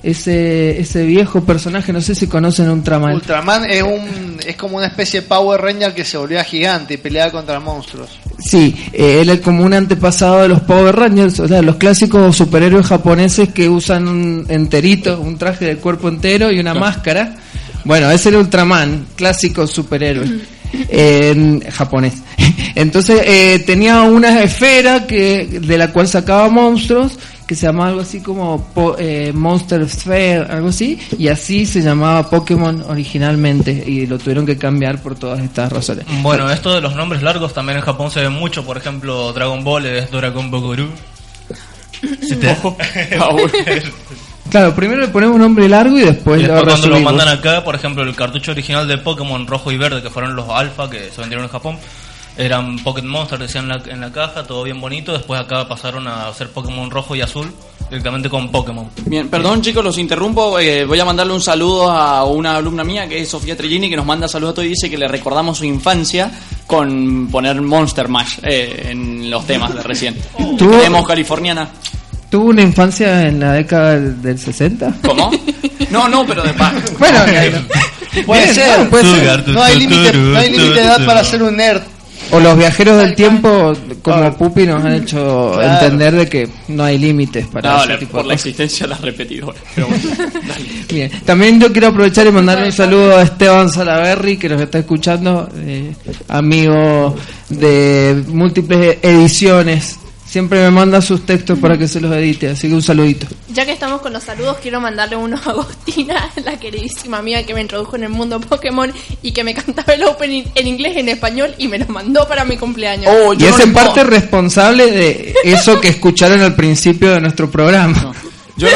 [SPEAKER 4] Ese, ese viejo personaje, no sé si conocen Ultraman.
[SPEAKER 3] Ultraman es un es como una especie de Power Ranger que se volvía gigante y peleaba contra monstruos.
[SPEAKER 4] Sí, eh, él es como un antepasado de los Power Rangers, o sea, los clásicos superhéroes japoneses que usan un enterito, un traje de cuerpo entero y una máscara. Bueno, ese era Ultraman, clásico superhéroe en japonés. Entonces eh, tenía una esfera que de la cual sacaba monstruos que se llamaba algo así como po- eh, Monster Sphere, algo así, y así se llamaba Pokémon originalmente y lo tuvieron que cambiar por todas estas razones.
[SPEAKER 1] Bueno, esto de los nombres largos también en Japón se ve mucho. Por ejemplo, Dragon Ball es Dragon Boguru. Si te-
[SPEAKER 2] Ah.
[SPEAKER 4] Claro, primero le ponemos un nombre largo y después,
[SPEAKER 1] Y
[SPEAKER 4] lo
[SPEAKER 1] después cuando lo mandan acá, por ejemplo, el cartucho original de Pokémon rojo y verde, que fueron los alfa que se vendieron en Japón, eran Pocket Monster, decían en la, en la caja, todo bien bonito. Después acá pasaron a hacer Pokémon rojo y azul, directamente con Pokémon.
[SPEAKER 2] Bien, perdón chicos, los interrumpo. eh, voy a mandarle un saludo a una alumna mía que es Sofía Trellini, que nos manda saludos a todos y dice que le recordamos su infancia con poner Monster Mash eh, en los temas de recién.
[SPEAKER 4] ¿Tú-
[SPEAKER 2] Tenemos californiana.
[SPEAKER 4] ¿Tuvo una infancia en la década del, del 60?
[SPEAKER 2] ¿Cómo? No, no, pero de paz.
[SPEAKER 4] Bueno,
[SPEAKER 3] Puede
[SPEAKER 4] Bien,
[SPEAKER 3] ser.
[SPEAKER 4] no, puede ser.
[SPEAKER 3] No hay límite no hay límite de edad para ser un nerd.
[SPEAKER 4] O los viajeros del tiempo, como
[SPEAKER 3] Claro.
[SPEAKER 4] Pupi, nos han hecho
[SPEAKER 3] Claro.
[SPEAKER 4] entender de que no hay límites para
[SPEAKER 2] No,
[SPEAKER 4] ese tipo
[SPEAKER 2] por
[SPEAKER 4] de
[SPEAKER 2] la
[SPEAKER 4] cosas.
[SPEAKER 2] existencia de las repetidoras. Pero bueno.
[SPEAKER 4] Bien. También yo quiero aprovechar y mandarle un saludo a Esteban Salaberry, que nos está escuchando, eh, amigo de múltiples ediciones. Siempre me manda sus textos para que se los edite, así que un saludito.
[SPEAKER 5] Ya que estamos con los saludos, quiero mandarle uno a Agostina, la queridísima amiga que me introdujo en el mundo Pokémon y que me cantaba el opening en inglés y en español y me lo mandó para mi cumpleaños.
[SPEAKER 2] Oh,
[SPEAKER 4] Y es en parte responsable de eso que escucharon al principio de nuestro programa.
[SPEAKER 2] Yo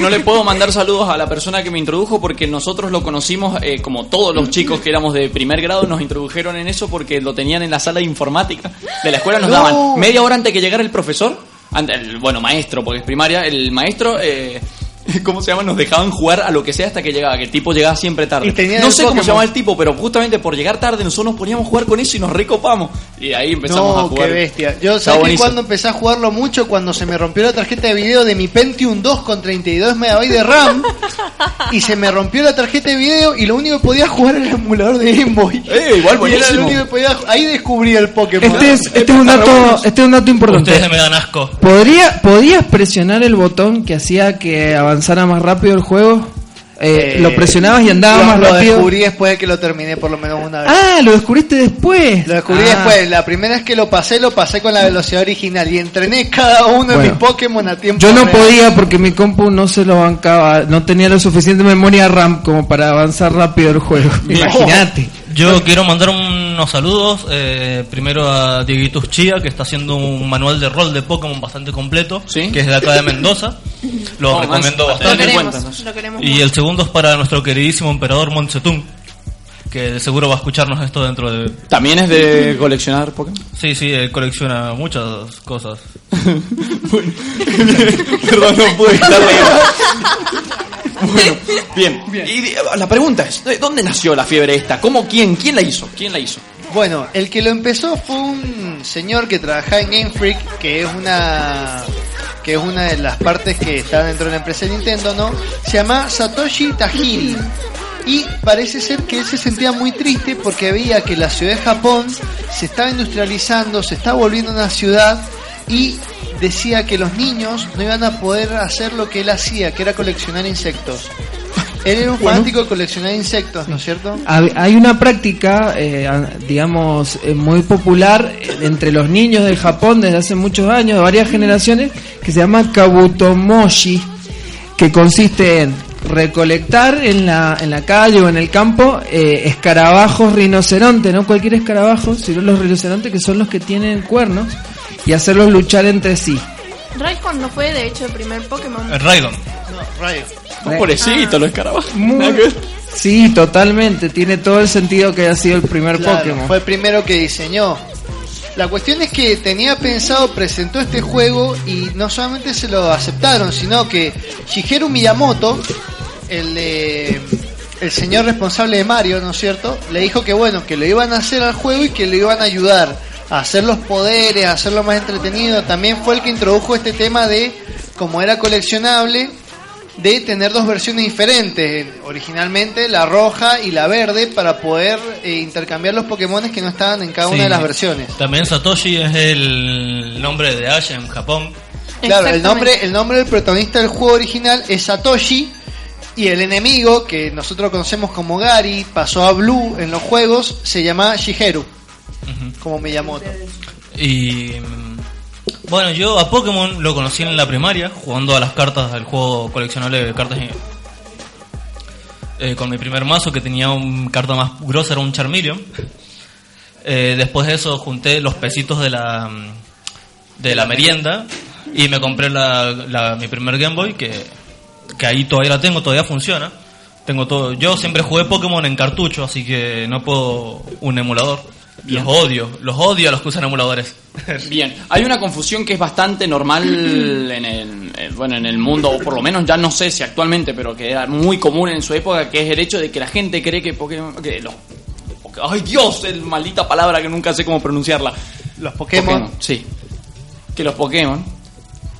[SPEAKER 2] no, le puedo mandar saludos a la persona que me introdujo porque nosotros lo conocimos eh, como todos los chicos que éramos de primer grado nos introdujeron en eso porque lo tenían en la sala de informática de la escuela nos
[SPEAKER 3] No.
[SPEAKER 2] daban media hora antes que llegara el profesor el, bueno maestro porque es primaria el maestro eh, ¿Cómo se llama? Nos dejaban jugar a lo que sea hasta que llegaba, que el tipo llegaba siempre tarde.
[SPEAKER 3] Y
[SPEAKER 2] No sé cómo se llamaba el tipo, pero justamente por llegar tarde nosotros nos poníamos a jugar con eso y nos recopamos. Y ahí empezamos a
[SPEAKER 3] No,
[SPEAKER 2] jugar.
[SPEAKER 3] qué bestia. Yo
[SPEAKER 2] buenísimo.
[SPEAKER 3] cuando empecé a jugarlo mucho, cuando se me rompió la tarjeta de video de mi Pentium 2 con 32 MB de RAM, y se me rompió la tarjeta de video y lo único que podía jugar era el emulador de Game Boy.
[SPEAKER 2] Eh, igual
[SPEAKER 3] Y era lo
[SPEAKER 2] buenísimo.
[SPEAKER 3] único que podía Ahí descubrí el Pokémon.
[SPEAKER 4] Este es, este es un dato, este es un dato importante.
[SPEAKER 1] Ustedes me dan asco.
[SPEAKER 4] ¿Podría, ¿Podías presionar el botón que hacía que avanzara más rápido el juego? Eh,
[SPEAKER 3] Eh,
[SPEAKER 4] lo presionabas y andaba
[SPEAKER 3] lo-
[SPEAKER 4] más
[SPEAKER 3] Lo
[SPEAKER 4] rápido.
[SPEAKER 3] descubrí después de que lo terminé por lo menos una vez.
[SPEAKER 4] Ah, lo descubriste después.
[SPEAKER 3] Lo descubrí
[SPEAKER 4] Ah.
[SPEAKER 3] después. La primera vez que lo pasé, lo pasé con la velocidad original y entrené cada uno de
[SPEAKER 4] Bueno.
[SPEAKER 3] mis Pokémon a tiempo
[SPEAKER 4] Yo no
[SPEAKER 3] real.
[SPEAKER 4] podía porque mi compu no se lo bancaba, no tenía la suficiente memoria RAM como para avanzar rápido el juego. Imagínate.
[SPEAKER 1] Yo quiero mandar unos saludos. eh, primero a Dieguitus Chía, que está haciendo un manual de rol de Pokémon bastante completo,
[SPEAKER 2] ¿Sí?
[SPEAKER 1] que es de acá de Mendoza. Lo
[SPEAKER 2] Oh,
[SPEAKER 1] recomiendo
[SPEAKER 2] más-
[SPEAKER 1] bastante. Y el segundo es para nuestro queridísimo emperador Montsetún, que de seguro va a escucharnos esto dentro de...
[SPEAKER 2] También es de coleccionar Pokémon.
[SPEAKER 1] Sí, sí, él colecciona muchas cosas.
[SPEAKER 2] Perdón, no pude estar. Bueno, bien. Y di- la pregunta es, ¿de ¿dónde nació la fiebre esta? ¿Cómo, quién? ¿Quién la hizo? ¿Quién la hizo?
[SPEAKER 3] Bueno, el que lo empezó fue un señor que trabajaba en Game Freak, que es una que es una de las partes que está dentro de la empresa de Nintendo, ¿no? Se llama Satoshi Tajiri. Y parece ser que él se sentía muy triste porque veía que la ciudad de Japón se estaba industrializando, se estaba volviendo una ciudad y decía que los niños no iban a poder hacer lo que él hacía, que era coleccionar insectos. Él era un fanático de coleccionar insectos, ¿no es cierto?
[SPEAKER 4] Hay una práctica, eh, digamos, eh, muy popular eh, entre los niños de Japón desde hace muchos años, de varias generaciones, que se llama kabutomoshi, que consiste en recolectar en la, en la calle o en el campo eh, escarabajos rinoceronte, no cualquier escarabajo, sino los rinocerontes que son los que tienen cuernos, y hacerlos luchar entre sí.
[SPEAKER 5] Raikon no fue de hecho el primer Pokémon.
[SPEAKER 1] El Raidon.
[SPEAKER 3] No, Rayo.
[SPEAKER 2] Un pobrecito, los escarabajos.
[SPEAKER 4] Muy-. Sí, totalmente, tiene todo el sentido que haya sido el primer
[SPEAKER 3] Claro,
[SPEAKER 4] Pokémon.
[SPEAKER 3] Fue el primero que diseñó. La cuestión es que tenía pensado, presentó este juego y no solamente se lo aceptaron, sino que Shigeru Miyamoto, el, de- el señor responsable de Mario, ¿no es cierto? Le dijo que bueno, que lo iban a hacer al juego y que lo iban a ayudar hacer los poderes, a hacerlo más entretenido. También fue el que introdujo este tema de, como era coleccionable, de tener dos versiones diferentes, originalmente la roja y la verde, para poder eh, intercambiar los Pokémon que no estaban en cada
[SPEAKER 1] Sí.
[SPEAKER 3] una de las versiones.
[SPEAKER 1] También Satoshi es el nombre de Ash en Japón.
[SPEAKER 3] Claro, el nombre, el nombre del protagonista del juego original es Satoshi y el enemigo que nosotros conocemos como Gary pasó a Blue en los juegos se llama Shigeru, como Miyamoto.
[SPEAKER 1] Y mm, bueno, yo a Pokémon lo conocí en la primaria, jugando a las cartas del juego coleccionable de cartas. eh, con mi primer mazo que tenía un carta más grosa, era un Charmeleon. Eh, después de eso junté los pesitos de la de la merienda y me compré la, la- mi primer Game Boy que, que ahí todavía la tengo, todavía funciona. Tengo todo. Yo siempre jugué Pokémon en cartucho, así que no puedo un emulador. Los odio, los odio a los que usan emuladores.
[SPEAKER 2] Bien, hay una confusión que es bastante normal en el, eh, bueno, en el mundo, o por lo menos ya no sé si actualmente, pero que era muy común en su época, que es el hecho de que la gente cree que Pokémon... Que los, ¡Ay Dios! Es maldita palabra que nunca sé cómo pronunciarla.
[SPEAKER 3] Los Pokémon,
[SPEAKER 2] Sí. Que los Pokémon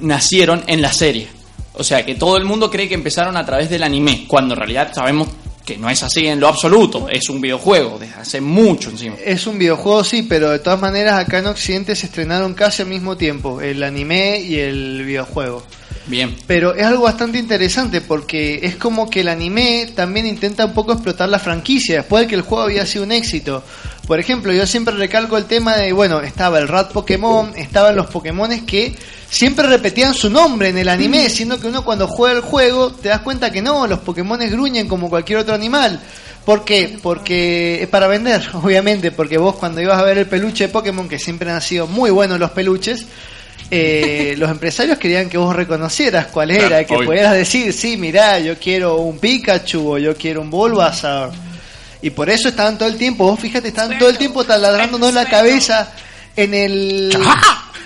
[SPEAKER 2] nacieron en la serie. O sea, que todo el mundo cree que empezaron a través del anime, cuando en realidad sabemos que no es así en lo absoluto. Es un videojuego, desde hace mucho encima.
[SPEAKER 3] es un videojuego sí, pero de todas maneras acá en Occidente se estrenaron casi al mismo tiempo, el anime y el videojuego.
[SPEAKER 2] Bien.
[SPEAKER 3] Pero es algo bastante interesante porque es como que el anime también intenta un poco explotar la franquicia después de que el juego había sido un éxito. Por ejemplo, yo siempre recalco el tema de, bueno, estaba el Rat Pokémon, estaban los Pokémones que siempre repetían su nombre en el anime, siendo que uno cuando juega el juego te das cuenta que no, los Pokémones gruñen como cualquier otro animal. ¿Por qué? Porque es para vender, obviamente, porque vos cuando ibas a ver el peluche de Pokémon, que siempre han sido muy buenos los peluches, eh, los empresarios querían que vos reconocieras cuál era,
[SPEAKER 2] Claro,
[SPEAKER 3] que
[SPEAKER 2] obvio.
[SPEAKER 3] pudieras decir, sí, mirá, yo quiero un Pikachu o yo quiero un Bulbasaur. Y por eso estaban todo el tiempo, vos fíjate, estaban todo el tiempo taladrándonos la cabeza en el...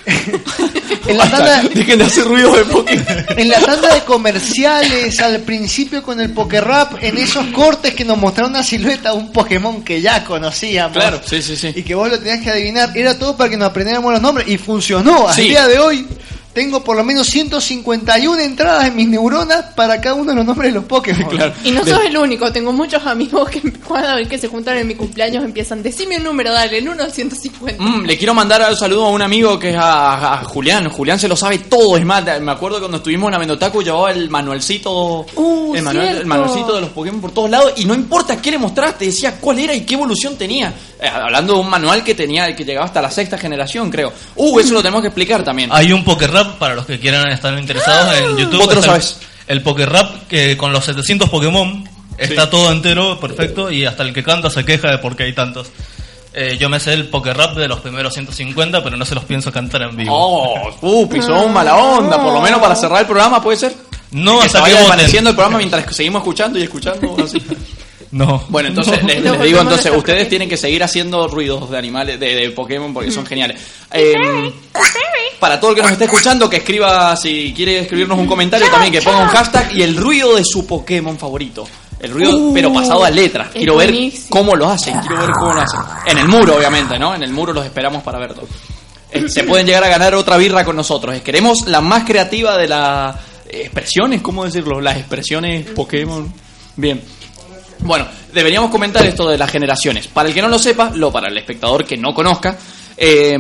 [SPEAKER 3] en la tanda,
[SPEAKER 2] dejen de hacer ruido de
[SPEAKER 3] en la tanda de comerciales, al principio con el Pokérap, en esos cortes que nos mostraron una silueta de un Pokémon que ya conocíamos.
[SPEAKER 2] Claro, sí, sí, sí.
[SPEAKER 3] Y que vos lo tenías que adivinar. Era todo para que nos aprendiéramos los nombres. Y funcionó. Al
[SPEAKER 2] Sí.
[SPEAKER 3] día de hoy tengo por lo menos 151 entradas en mis neuronas para cada uno de los nombres de los Pokémon.
[SPEAKER 2] Claro.
[SPEAKER 5] Y no
[SPEAKER 2] De-
[SPEAKER 5] sos el único, tengo muchos amigos que cada vez que se juntan en mi cumpleaños empiezan, decime un número, dale, el 1 al 150.
[SPEAKER 2] Mm, le quiero mandar un saludo a un amigo que es a, a Julián. Julián se lo sabe todo. Es más, me acuerdo cuando estuvimos en la Vendotaku llevaba el manualcito.
[SPEAKER 5] Uh,
[SPEAKER 2] el, manual,
[SPEAKER 5] cierto.
[SPEAKER 2] el manualcito de los Pokémon por todos lados. Y no importa qué le mostraste, decía cuál era y qué evolución tenía. Eh, hablando de un manual que tenía, que llegaba hasta la sexta generación, creo. Uh, eso lo tenemos que explicar también.
[SPEAKER 1] Hay un Para los que quieran estar interesados en YouTube.
[SPEAKER 2] Vos te lo
[SPEAKER 1] Está el-
[SPEAKER 2] sabes.
[SPEAKER 1] El Pokérap que con los 700 Pokémon está todo entero, perfecto, y hasta el que canta se queja de por qué hay tantos. Eh, yo me sé el Pokérap de los primeros 150, pero no se los pienso cantar en vivo.
[SPEAKER 2] Oh, uh, pisó un mala onda. Por lo menos para cerrar el programa, ¿puede ser?
[SPEAKER 1] no,
[SPEAKER 2] que se
[SPEAKER 1] hasta que
[SPEAKER 2] vaya desvaneciendo el programa mientras seguimos escuchando y escuchando. así.
[SPEAKER 1] No.
[SPEAKER 2] Bueno, entonces les, digo, entonces ustedes tienen que seguir haciendo ruidos de animales, de, de Pokémon porque son geniales. Eh, para todo el que nos esté escuchando, que escriba, si quiere escribirnos un comentario también, que ponga un hashtag y el ruido de su Pokémon favorito. El ruido,
[SPEAKER 5] Uh,
[SPEAKER 2] pero pasado a letras. Quiero ver cómo lo hacen, quiero ver cómo lo hacen. En el muro, obviamente, ¿no? En el muro los esperamos para verlo. Eh, Se pueden llegar a ganar otra birra con nosotros. Queremos la más creativa de las expresiones, ¿cómo decirlo? Las expresiones Pokémon. Bien. Bueno, deberíamos comentar esto de las generaciones. Para el que no lo sepa, lo para el espectador que no conozca, eh,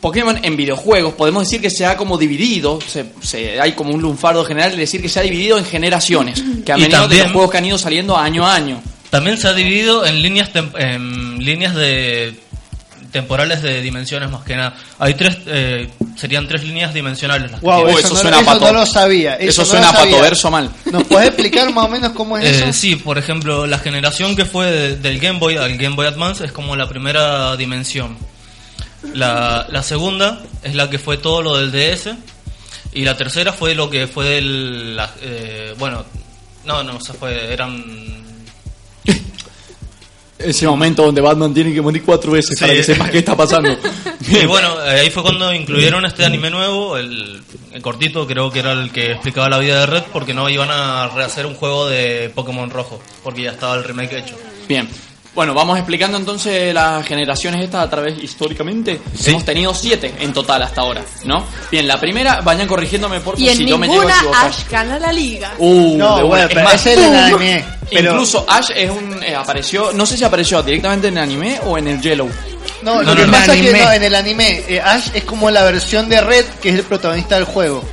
[SPEAKER 2] Pokémon en videojuegos podemos decir que se ha como dividido, se, se- hay como un lunfardo general de decir que se ha dividido en generaciones, que han venido de
[SPEAKER 1] también-
[SPEAKER 2] los juegos que han ido saliendo año a año.
[SPEAKER 1] También se ha dividido en líneas en líneas de temporales de dimensiones más que nada. Hay tres, eh, serían tres líneas dimensionales. Las que
[SPEAKER 3] Wow, eso,
[SPEAKER 2] eso
[SPEAKER 3] no,
[SPEAKER 2] suena
[SPEAKER 3] eso
[SPEAKER 2] pato-
[SPEAKER 3] no lo sabía.
[SPEAKER 2] Eso,
[SPEAKER 3] no
[SPEAKER 2] suena patoverso mal.
[SPEAKER 3] ¿Nos puedes explicar más o menos cómo es
[SPEAKER 1] Eh,
[SPEAKER 3] eso?
[SPEAKER 1] sí, por ejemplo, la generación que fue de- del Game Boy al Game Boy Advance es como la primera dimensión. La, la segunda es la que fue todo lo del DS. Y la tercera fue lo que fue del. la- eh, bueno, no, no, se fue. Eran.
[SPEAKER 2] Ese momento donde Batman tiene que morir cuatro veces
[SPEAKER 1] Sí.
[SPEAKER 2] para que sepas qué está pasando.
[SPEAKER 1] Y bueno, ahí fue cuando incluyeron este anime nuevo, el, el cortito, creo que era el que explicaba la vida de Red, porque no iban a rehacer un juego de Pokémon rojo, porque ya estaba el remake hecho.
[SPEAKER 2] Bien. Bueno, vamos explicando entonces las generaciones estas a través históricamente. Hemos tenido siete en total hasta ahora, ¿no? Bien, la primera, vayan corrigiéndome por
[SPEAKER 5] Y
[SPEAKER 2] favor
[SPEAKER 5] en
[SPEAKER 2] si yo me llego a
[SPEAKER 5] ninguna
[SPEAKER 2] equivocar.
[SPEAKER 5] Ash gana la liga.
[SPEAKER 2] Uh,
[SPEAKER 3] No,
[SPEAKER 2] de
[SPEAKER 3] bueno,
[SPEAKER 2] buena.
[SPEAKER 3] pero
[SPEAKER 2] es más,
[SPEAKER 3] ese es el anime, pero-
[SPEAKER 2] Incluso Ash es un eh, apareció, no sé si apareció directamente en el anime o en el Yellow.
[SPEAKER 3] No,
[SPEAKER 1] No,
[SPEAKER 3] lo
[SPEAKER 1] no,
[SPEAKER 3] que
[SPEAKER 1] no.
[SPEAKER 3] pasa es que en el anime eh, Ash es como la versión de Red, que es el protagonista del juego.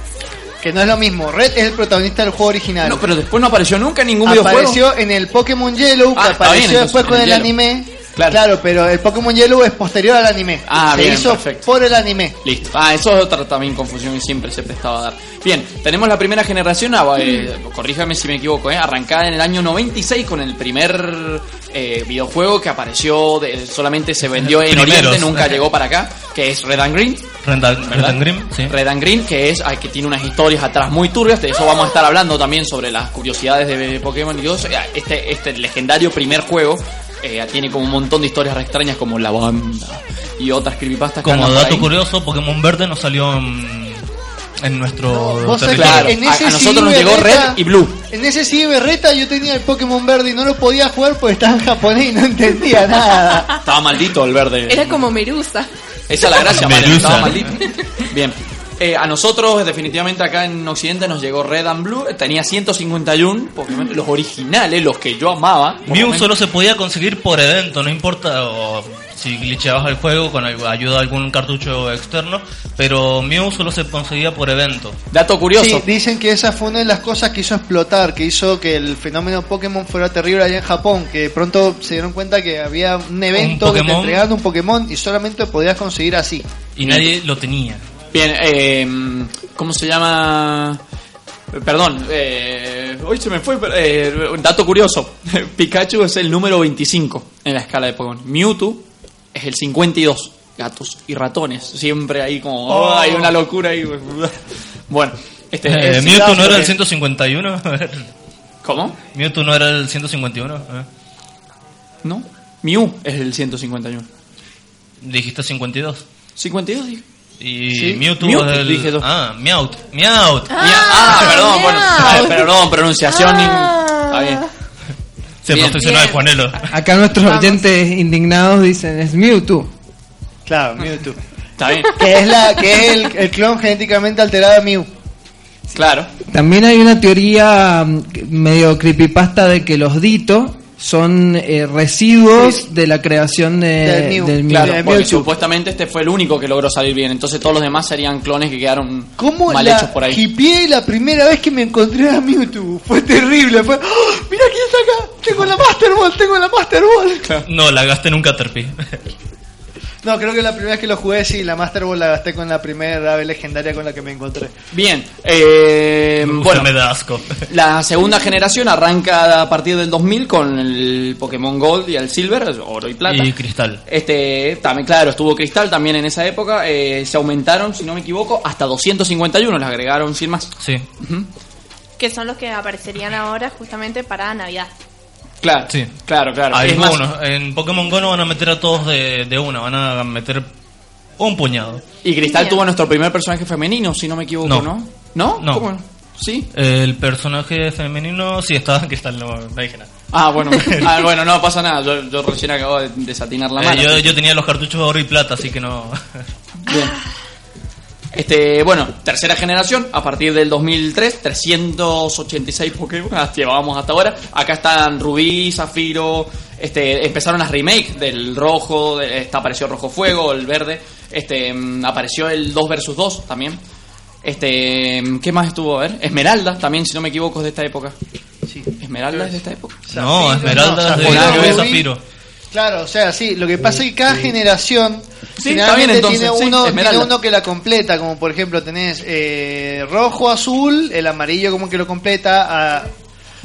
[SPEAKER 3] Que no es lo mismo. Red es el protagonista del juego original.
[SPEAKER 2] No, pero después no apareció nunca en ningún videojuego.
[SPEAKER 3] apareció en el Pokémon Yellow, que
[SPEAKER 2] Ah,
[SPEAKER 3] apareció
[SPEAKER 2] bien, entonces,
[SPEAKER 3] después con
[SPEAKER 2] en
[SPEAKER 3] el anime.
[SPEAKER 2] Claro.
[SPEAKER 3] Claro. pero el Pokémon Yellow es posterior al anime.
[SPEAKER 2] Ah,
[SPEAKER 3] Se
[SPEAKER 2] bien,
[SPEAKER 3] hizo
[SPEAKER 2] perfecto.
[SPEAKER 3] por el anime.
[SPEAKER 2] Listo. Ah, eso es otra también confusión que siempre se prestaba a dar. Bien, tenemos la primera generación, ah, eh, corríjame si me equivoco, eh, arrancada en el año 96 con el primer eh, videojuego que apareció, de- solamente se vendió en
[SPEAKER 1] Primeros.
[SPEAKER 2] Oriente, nunca llegó para acá, que es Red and Green.
[SPEAKER 1] Red, and- Red
[SPEAKER 2] ¿verdad?
[SPEAKER 1] and Green, sí.
[SPEAKER 2] Red and Green, que es que tiene unas historias atrás muy turbias, de eso vamos a estar hablando también sobre las curiosidades de Pokémon y todo eso. Este, este legendario primer juego eh, tiene como un montón de historias re extrañas como la banda y otras creepypastas
[SPEAKER 1] Como dato curioso, Pokémon Verde no salió en, en nuestro territorio.
[SPEAKER 2] Claro,
[SPEAKER 3] en
[SPEAKER 2] a-
[SPEAKER 3] ese
[SPEAKER 2] a nosotros nos llegó
[SPEAKER 3] Berreta-
[SPEAKER 2] Red y Blue.
[SPEAKER 3] En ese CD Berreta yo tenía el Pokémon verde y no lo podía jugar porque estaba en japonés y no entendía nada.
[SPEAKER 2] Estaba maldito el verde.
[SPEAKER 5] Era como Merusa.
[SPEAKER 2] Esa es la gracia,
[SPEAKER 1] Medusa.
[SPEAKER 2] maldito. Bien. Eh, a nosotros, definitivamente acá en Occidente, nos llegó Red and Blue. Tenía 151 Pokémon, los originales, los que yo amaba. menos.
[SPEAKER 1] solo se podía conseguir por evento, no importa o si glitcheabas el juego con ayuda de algún cartucho externo, pero Mew solo se conseguía por evento.
[SPEAKER 2] Dato curioso.
[SPEAKER 3] Sí, dicen que esa fue una de las cosas que hizo explotar, que hizo que el fenómeno Pokémon fuera terrible allá en Japón, que pronto se dieron cuenta que había un evento que te entregaban un Pokémon y solamente lo podías conseguir así.
[SPEAKER 1] Y nadie lo tenía.
[SPEAKER 2] Bien, eh, ¿cómo se llama? Perdón, eh, hoy se me fue. pero, eh, un dato curioso: Pikachu es el número 25 en la escala de Pokémon. Mewtwo es el 52. Gatos y ratones, siempre ahí como. oh, hay una locura ahí. Bueno, este.
[SPEAKER 1] Eh,
[SPEAKER 2] es-
[SPEAKER 1] Mewtwo no era el
[SPEAKER 2] porque-
[SPEAKER 1] 151.
[SPEAKER 2] ¿Cómo?
[SPEAKER 1] Mewtwo no era el 151. eh.
[SPEAKER 2] ¿No? Mew es el 151.
[SPEAKER 1] Dijiste 52.
[SPEAKER 2] 52, dije.
[SPEAKER 1] Y
[SPEAKER 2] Sí,
[SPEAKER 1] Mewtwo
[SPEAKER 2] Mewtwo,
[SPEAKER 1] es el.
[SPEAKER 2] dije yo.
[SPEAKER 1] Ah, Meowth. Meowth.
[SPEAKER 2] Ah, perdón, bueno, perdón, pronunciación. Está bien.
[SPEAKER 1] Se
[SPEAKER 2] Bien.
[SPEAKER 5] Bien.
[SPEAKER 1] Juanelo.
[SPEAKER 4] Acá nuestros
[SPEAKER 5] Vamos.
[SPEAKER 4] oyentes indignados dicen es Mewtwo.
[SPEAKER 3] Claro, Mewtwo.
[SPEAKER 2] Está bien,
[SPEAKER 3] que es, la, que es el, el clon genéticamente alterado de Mew.
[SPEAKER 2] claro.
[SPEAKER 4] También hay una teoría mm, medio creepypasta de que los Dito son eh, residuos de la creación de,
[SPEAKER 3] Del Mew.
[SPEAKER 4] del Mew.
[SPEAKER 2] Claro,
[SPEAKER 3] de
[SPEAKER 2] porque
[SPEAKER 3] Mewtwo.
[SPEAKER 2] supuestamente este fue el único que logró salir bien. Entonces todos los demás serían clones que quedaron
[SPEAKER 3] ¿Cómo
[SPEAKER 2] mal
[SPEAKER 3] la
[SPEAKER 2] hechos por ahí.
[SPEAKER 3] hipié la primera vez que me encontré a Mewtwo? Fue terrible. Fue, ¡Oh, mira quién está acá. Tengo la Master Ball, tengo la Master Ball.
[SPEAKER 1] No, la gasté en un Caterpie.
[SPEAKER 3] No, creo que la primera vez que lo jugué, sí, la Master Ball la gasté con la primera ave legendaria con la que me encontré.
[SPEAKER 2] Bien, eh, bueno,
[SPEAKER 1] me da asco.
[SPEAKER 2] la segunda generación arranca a partir del 2000 con el Pokémon Gold y el Silver, oro y plata.
[SPEAKER 1] Y Cristal.
[SPEAKER 2] Este, también, claro, estuvo Cristal también en esa época. eh, se aumentaron, si no me equivoco, hasta 251, les agregaron 100 más.
[SPEAKER 1] Sí.
[SPEAKER 5] Que son los que aparecerían ahora justamente para Navidad.
[SPEAKER 2] Claro,
[SPEAKER 1] Sí.
[SPEAKER 2] claro, claro.
[SPEAKER 1] Hay
[SPEAKER 2] Es más.
[SPEAKER 1] En Pokémon Go no van a meter a todos de, de una, van a meter un puñado.
[SPEAKER 2] Y Cristal tuvo nuestro primer personaje femenino, si no me equivoco,
[SPEAKER 1] No.
[SPEAKER 2] ¿no? ¿No?
[SPEAKER 1] No.
[SPEAKER 2] ¿Cómo? ¿Sí?
[SPEAKER 1] El personaje femenino sí estaba en cristal, no, no dije nada.
[SPEAKER 2] Ah, bueno. Ah, bueno, no pasa nada. Yo, yo recién acabo de desatinar la
[SPEAKER 1] Eh,
[SPEAKER 2] mano.
[SPEAKER 1] yo, yo tenía los cartuchos de oro y plata, así que no.
[SPEAKER 2] Bien. Este, bueno, tercera generación, a partir del 2003, 386 Pokémon las llevábamos hasta ahora. Acá están Rubí, Zafiro, este, empezaron las remakes del rojo, de- esta apareció Rojo Fuego, el verde, este, mm, apareció el 2 versus 2 también. Este, mm, ¿qué más estuvo? A ver, Esmeralda también, si no me equivoco, es de esta época.
[SPEAKER 3] Sí.
[SPEAKER 2] Esmeralda es de esta época.
[SPEAKER 1] no, Esmeralda es de
[SPEAKER 3] Zafiro, Claro, o sea, sí, lo que pasa es que cada generación
[SPEAKER 2] Sí,
[SPEAKER 3] generalmente
[SPEAKER 2] está bien, entonces,
[SPEAKER 3] tiene,
[SPEAKER 2] sí,
[SPEAKER 3] uno, tiene
[SPEAKER 2] Esmeralda.
[SPEAKER 3] uno que la completa, como por ejemplo tenés eh, rojo, azul, el amarillo como que lo completa, a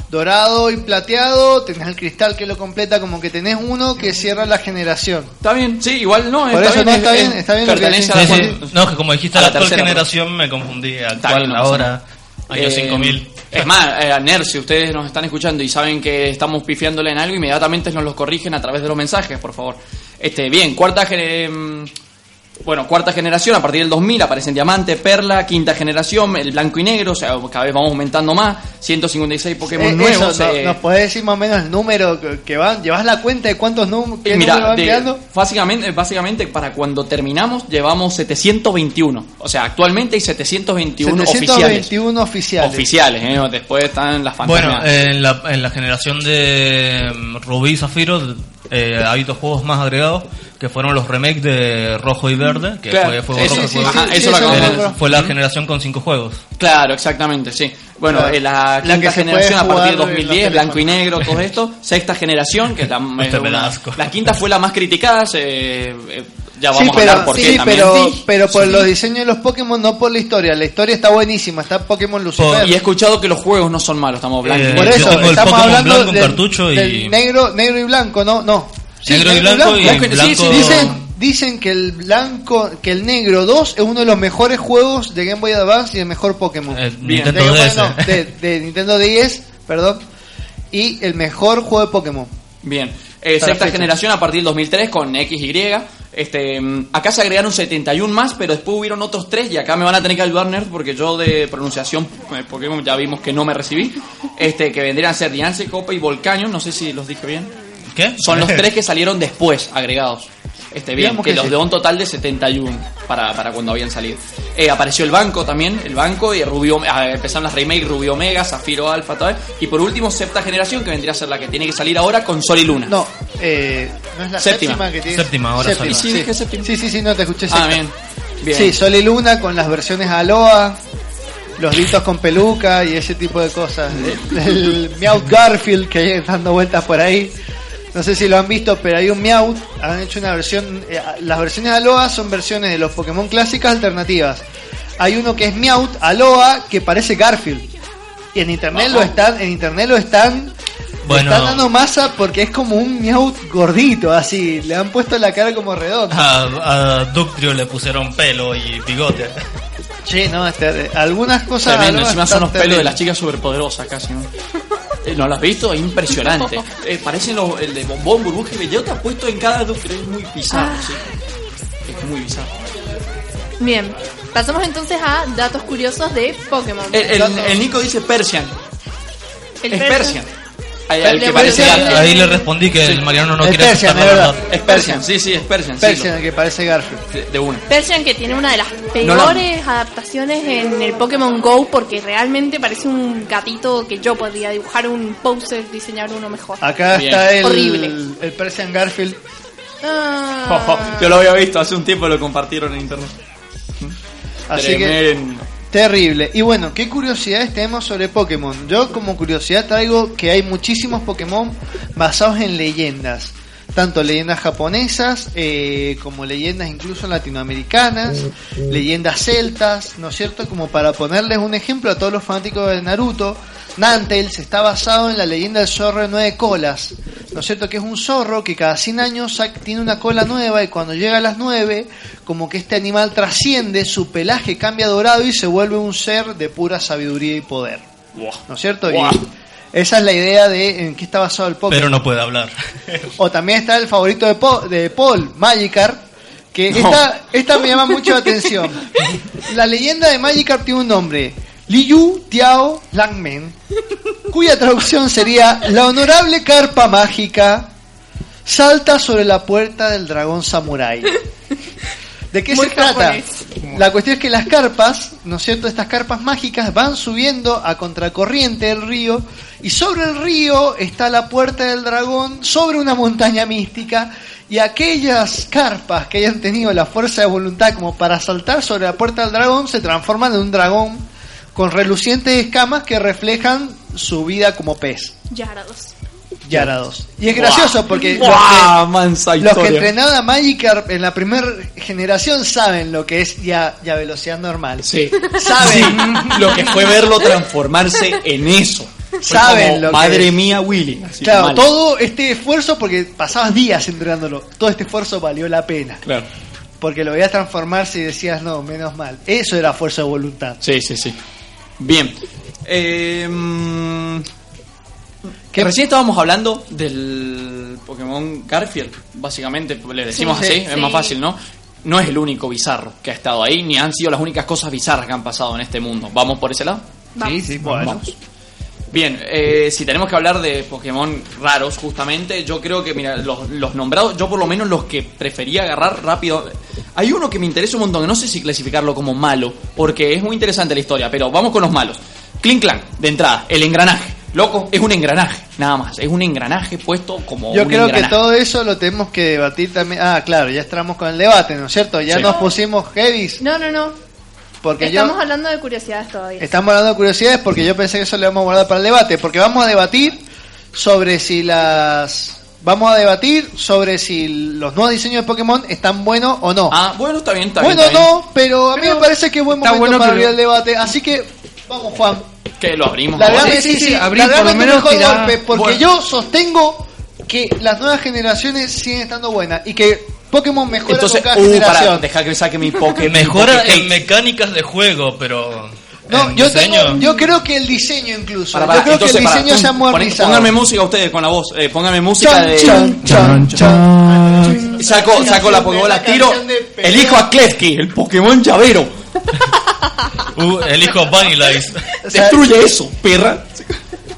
[SPEAKER 3] dorado y plateado, tenés el cristal que lo completa, como que tenés uno que cierra la generación.
[SPEAKER 2] Está bien, sí, igual no,
[SPEAKER 3] Por
[SPEAKER 2] está
[SPEAKER 3] eso
[SPEAKER 2] bien,
[SPEAKER 3] no,
[SPEAKER 2] es-
[SPEAKER 3] está bien,
[SPEAKER 2] es-
[SPEAKER 3] está bien que
[SPEAKER 2] a la
[SPEAKER 1] Sí, sí.
[SPEAKER 2] cual-
[SPEAKER 1] No, que como dijiste,
[SPEAKER 2] a
[SPEAKER 1] la
[SPEAKER 2] la
[SPEAKER 1] actual
[SPEAKER 2] tercera,
[SPEAKER 1] generación me confundí.
[SPEAKER 2] Está
[SPEAKER 1] Actual,
[SPEAKER 2] bien,
[SPEAKER 1] ahora, año
[SPEAKER 2] Eh,
[SPEAKER 1] 5000.
[SPEAKER 2] Es más, eh, Ner, si ustedes nos están escuchando y saben que estamos pifiándole en algo, inmediatamente nos los corrigen a través de los mensajes, por favor. Este, bien, cuarta ge- mm, bueno, cuarta generación, a partir del 2000 aparecen diamante, perla, quinta generación, el blanco y negro, o sea, cada vez vamos aumentando más, 156 Pokémon
[SPEAKER 3] Eh,
[SPEAKER 2] nuevos.
[SPEAKER 3] eso, ¿no-
[SPEAKER 2] eh,
[SPEAKER 3] ¿Nos podés decir más o menos el número que, van? ¿Llevas la cuenta de cuántos números qué
[SPEAKER 2] mira,
[SPEAKER 3] número van
[SPEAKER 2] de-
[SPEAKER 3] quedando?
[SPEAKER 2] básicamente, básicamente para cuando terminamos llevamos 721. O sea, actualmente hay 721, oficiales.
[SPEAKER 3] 721 oficiales.
[SPEAKER 2] Oficiales, ¿eh? después están las
[SPEAKER 1] Bueno,
[SPEAKER 2] fantasmas.
[SPEAKER 1] en la, en la generación de mm, Rubí y Zafiro eh, hay dos juegos más agregados que fueron los remakes de Rojo y Verde, que
[SPEAKER 2] Claro,
[SPEAKER 1] fue Fuego
[SPEAKER 2] eso
[SPEAKER 1] Rojo y
[SPEAKER 2] sí,
[SPEAKER 1] Fuego
[SPEAKER 2] sí,
[SPEAKER 1] Verde.
[SPEAKER 2] sí, eso lo
[SPEAKER 1] Eh. Fue la generación con cinco juegos.
[SPEAKER 2] Claro, exactamente, sí. Bueno,
[SPEAKER 3] Claro.
[SPEAKER 2] eh, la
[SPEAKER 3] La
[SPEAKER 2] quinta
[SPEAKER 3] que se
[SPEAKER 2] generación a partir de
[SPEAKER 3] jugar en los
[SPEAKER 2] 2010, blanco y negro, todo esto. Sexta generación, que es la, es
[SPEAKER 1] Este
[SPEAKER 2] una- la quinta fue la más criticada. se- eh, ya
[SPEAKER 3] Sí,
[SPEAKER 2] vamos a
[SPEAKER 3] pero,
[SPEAKER 2] hablar por qué
[SPEAKER 3] sí,
[SPEAKER 2] también.
[SPEAKER 3] pero,
[SPEAKER 2] Sí,
[SPEAKER 3] pero por
[SPEAKER 2] sí.
[SPEAKER 3] los diseños de los Pokémon, no por la historia. La historia está buenísima, está Pokémon Lucifer.
[SPEAKER 2] Y he escuchado que los juegos no son malos, estamos blancos.
[SPEAKER 1] Eh,
[SPEAKER 3] por
[SPEAKER 1] yo
[SPEAKER 3] eso, estamos hablando
[SPEAKER 1] blanco en
[SPEAKER 3] del,
[SPEAKER 1] cartucho y-
[SPEAKER 3] del negro, negro y blanco, ¿no? No. Sí,
[SPEAKER 1] Negro y blanco y
[SPEAKER 2] Blanco y- sí,
[SPEAKER 1] blanco...
[SPEAKER 2] sí,
[SPEAKER 3] Dicen, dicen que el blanco, que el negro 2 es uno de los mejores juegos de Game Boy Advance y el mejor Pokémon.
[SPEAKER 1] Eh,
[SPEAKER 2] Bien.
[SPEAKER 3] De,
[SPEAKER 1] Nintendo DS.
[SPEAKER 3] no, de, de Nintendo 10, perdón. Y el mejor juego de Pokémon.
[SPEAKER 2] Bien. Eh, sexta generación a partir del 2003 con XY. Este, mm, acá se agregaron 71 más, pero después hubieron otros 3 y acá me van a tener que ayudar Nerd porque yo de pronunciación eh, Pokémon ya vimos que no me recibí. Este, que vendrían a ser Diance, Copa y Volcaño, no sé si los dije bien.
[SPEAKER 1] ¿Qué?
[SPEAKER 2] Son los tres que salieron después, agregados. Este, bien,
[SPEAKER 3] Digamos
[SPEAKER 2] que,
[SPEAKER 3] que
[SPEAKER 2] los
[SPEAKER 3] sí.
[SPEAKER 2] de un total de 71 para, para cuando habían salido. Eh, apareció el banco también, el banco, y Rubio, ah, empezaron las remakes Rubio Omega, Zafiro Alpha, tal. Y por último, sexta generación, que vendría a ser la que tiene que salir ahora con Sol y Luna.
[SPEAKER 3] No, eh, no es la
[SPEAKER 2] Séptima.
[SPEAKER 3] séptima, que tiene.
[SPEAKER 1] Séptima, ahora
[SPEAKER 3] Séptima.
[SPEAKER 2] Sí, dije séptima.
[SPEAKER 3] sí, sí, sí, no te escuché.
[SPEAKER 2] Ah,
[SPEAKER 3] sexta.
[SPEAKER 2] bien. Bien.
[SPEAKER 3] Sí, Sol y Luna con las versiones Aloha, los ditos con peluca y ese tipo de cosas. El, el Meowth Garfield que hay dando vueltas por ahí. No sé si lo han visto, pero hay un Meowth. Han hecho una versión. eh, las versiones Aloha son versiones de los Pokémon clásicas alternativas. Hay uno que es Meowth Aloha que parece Garfield. Y en internet lo están, en internet lo están.
[SPEAKER 1] Bueno.
[SPEAKER 3] están dando masa porque es como un Meowth gordito, así. Le han puesto la cara como redonda.
[SPEAKER 1] A, a Ductrio le pusieron pelo y bigote.
[SPEAKER 3] Sí, no, este, algunas cosas.
[SPEAKER 2] Tremendo, encima son los pelos de las chicas superpoderosas casi, ¿no? Eh, ¿No lo has visto? Es impresionante. Eh, parecen los, el de bombón, burbuja y bellota puesto en cada ducre. Es muy bizarro, sí. Es muy bizarro.
[SPEAKER 5] Bien, pasamos entonces a datos curiosos de Pokémon.
[SPEAKER 2] El, el- el Nico dice Persian.
[SPEAKER 5] El
[SPEAKER 2] es
[SPEAKER 5] Persian.
[SPEAKER 2] Persian. Ahí- al
[SPEAKER 5] Le
[SPEAKER 2] que
[SPEAKER 5] parece-
[SPEAKER 2] parece gato.
[SPEAKER 1] Ahí le respondí que el Mariano no
[SPEAKER 3] Es
[SPEAKER 1] quiere
[SPEAKER 3] Persian,
[SPEAKER 1] aceptar la verdad.
[SPEAKER 2] Es Persian, sí, sí, es Persian. sí,
[SPEAKER 3] Persian, el que parece Garfield.
[SPEAKER 2] de, de una.
[SPEAKER 5] Persian que tiene una de las
[SPEAKER 2] No la-
[SPEAKER 5] peores adaptaciones en el Pokémon Go porque realmente parece un gatito que yo podría dibujar un poser, diseñar uno mejor.
[SPEAKER 3] Acá
[SPEAKER 2] Bien.
[SPEAKER 3] está el,
[SPEAKER 5] Horrible.
[SPEAKER 3] el Persian Garfield.
[SPEAKER 5] Ah.
[SPEAKER 2] Yo lo había visto hace un tiempo, lo compartieron en internet.
[SPEAKER 3] Así que
[SPEAKER 2] Tremendo.
[SPEAKER 3] Terrible. Y bueno, ¿qué curiosidades tenemos sobre Pokémon? Yo como curiosidad traigo que hay muchísimos Pokémon basados en leyendas. Tanto leyendas japonesas eh, como leyendas incluso latinoamericanas, leyendas celtas, ¿no es cierto? Como para ponerles un ejemplo a todos los fanáticos de Naruto, Nantails está basado en la leyenda del zorro de nueve colas, ¿no es cierto? Que es un zorro que cada 100 años tiene una cola nueva y cuando llega a las 9, como que este animal trasciende, su pelaje cambia dorado y se vuelve un ser de pura sabiduría y poder, ¿no es cierto? Y esa es la idea de en qué está basado el Pokémon.
[SPEAKER 1] Pero no puede hablar.
[SPEAKER 3] O también está el favorito de, Po- de Paul, Magikarp, Que
[SPEAKER 2] No.
[SPEAKER 3] esta, esta me llama mucho la atención. La leyenda de Magikarp tiene un nombre. Liu Tiao Langmen, cuya traducción sería La honorable carpa mágica salta sobre la puerta del dragón samurái. ¿De qué
[SPEAKER 5] Muy
[SPEAKER 3] se trata? La cuestión es que las carpas, ¿no es cierto? Estas carpas mágicas van subiendo a contracorriente del río y sobre el río está la puerta del dragón sobre una montaña mística y aquellas carpas que hayan tenido la fuerza de voluntad como para saltar sobre la puerta del dragón se transforman en un dragón con relucientes escamas que reflejan su vida como pez.
[SPEAKER 5] Yarados.
[SPEAKER 3] Yarados. Y es gracioso porque los
[SPEAKER 2] ¡Buah!
[SPEAKER 3] que- los que entrenaron a Magikarp en la primera generación saben lo que es ya, ya velocidad normal.
[SPEAKER 2] Sí.
[SPEAKER 3] Saben.
[SPEAKER 2] Lo que fue verlo transformarse en eso. Fue
[SPEAKER 3] Saben
[SPEAKER 2] como,
[SPEAKER 3] lo que
[SPEAKER 2] Madre
[SPEAKER 3] es.
[SPEAKER 2] mía, Willy. Así,
[SPEAKER 3] Claro,
[SPEAKER 2] mal.
[SPEAKER 3] todo este esfuerzo, porque pasabas días entrenándolo, todo este esfuerzo valió la pena.
[SPEAKER 2] Claro.
[SPEAKER 3] Porque lo veías transformarse y decías, no, menos mal. Eso era fuerza de voluntad.
[SPEAKER 2] Sí, sí, sí. Bien. Eh,
[SPEAKER 3] ¿Qué-
[SPEAKER 2] Recién estábamos hablando del Pokémon Garfield, básicamente, le decimos
[SPEAKER 3] Sí,
[SPEAKER 2] así,
[SPEAKER 3] sí.
[SPEAKER 2] es más fácil, ¿no? No es el único bizarro que ha estado ahí, ni han sido las únicas cosas bizarras que han pasado en este mundo. ¿Vamos por ese lado?
[SPEAKER 5] Vamos.
[SPEAKER 4] Sí, sí,
[SPEAKER 3] Bueno.
[SPEAKER 4] vamos.
[SPEAKER 2] Bien, eh, si tenemos que hablar de Pokémon raros, justamente, yo creo que, mira, los, los nombrados, yo por lo menos los que prefería agarrar rápido. Hay uno que me interesa un montón, que no sé si clasificarlo como malo, porque es muy interesante la historia, pero vamos con los malos. Clink Clank, de entrada, el engranaje. Loco, es un engranaje, nada más. Es un engranaje puesto como
[SPEAKER 3] Yo
[SPEAKER 2] un
[SPEAKER 3] creo que todo eso lo tenemos que debatir también. Ah, claro, ya estamos con el debate, ¿no es cierto? Ya
[SPEAKER 2] Sí.
[SPEAKER 3] nos pusimos heavies.
[SPEAKER 5] No, no, no.
[SPEAKER 3] Porque
[SPEAKER 5] Estamos
[SPEAKER 3] yo.
[SPEAKER 5] hablando de curiosidades todavía.
[SPEAKER 3] Estamos hablando de curiosidades porque yo pensé que eso le vamos a guardar para el debate. Porque vamos a debatir sobre si las. Vamos a debatir sobre si los nuevos diseños de Pokémon están buenos o no.
[SPEAKER 2] Ah, bueno, está bien, está
[SPEAKER 3] bueno,
[SPEAKER 2] bien. está
[SPEAKER 3] no, pero a mí
[SPEAKER 4] Pero
[SPEAKER 3] me parece que es buen momento
[SPEAKER 4] bueno
[SPEAKER 3] para abrir
[SPEAKER 4] lo-
[SPEAKER 3] el debate. Así que, vamos, Juan.
[SPEAKER 2] Que lo abrimos.
[SPEAKER 3] La verdad
[SPEAKER 4] sí,
[SPEAKER 3] sí,
[SPEAKER 4] sí,
[SPEAKER 3] largame
[SPEAKER 4] por lo menos
[SPEAKER 3] mejor
[SPEAKER 4] tirá-
[SPEAKER 3] golpe, porque
[SPEAKER 2] Bueno.
[SPEAKER 3] yo sostengo que las nuevas generaciones siguen estando buenas y que Pokémon mejora
[SPEAKER 2] Entonces,
[SPEAKER 3] con cada
[SPEAKER 2] uh, para
[SPEAKER 3] generación.
[SPEAKER 2] dejar que saque mi Pokémon.
[SPEAKER 1] Mejora en mecánicas de juego, pero.
[SPEAKER 3] No, yo,
[SPEAKER 1] diseño.
[SPEAKER 3] tengo- yo creo que el diseño incluso.
[SPEAKER 2] Para, para,
[SPEAKER 3] yo creo
[SPEAKER 2] entonces,
[SPEAKER 3] que el
[SPEAKER 2] para,
[SPEAKER 3] diseño se ha modernizado.
[SPEAKER 2] Pónganme música ustedes con la voz. Eh, pónganme música
[SPEAKER 3] Chan,
[SPEAKER 2] de.
[SPEAKER 3] chan,
[SPEAKER 4] Chan,
[SPEAKER 3] chan,
[SPEAKER 4] chan.
[SPEAKER 2] Saco, saco la Pokébola,
[SPEAKER 3] La
[SPEAKER 2] tiro.
[SPEAKER 3] de.
[SPEAKER 2] Elijo a Klefki, el Pokémon llavero.
[SPEAKER 1] Uh, elijo Vanilla Ice.
[SPEAKER 3] O sea,
[SPEAKER 2] Destruye eso, perra.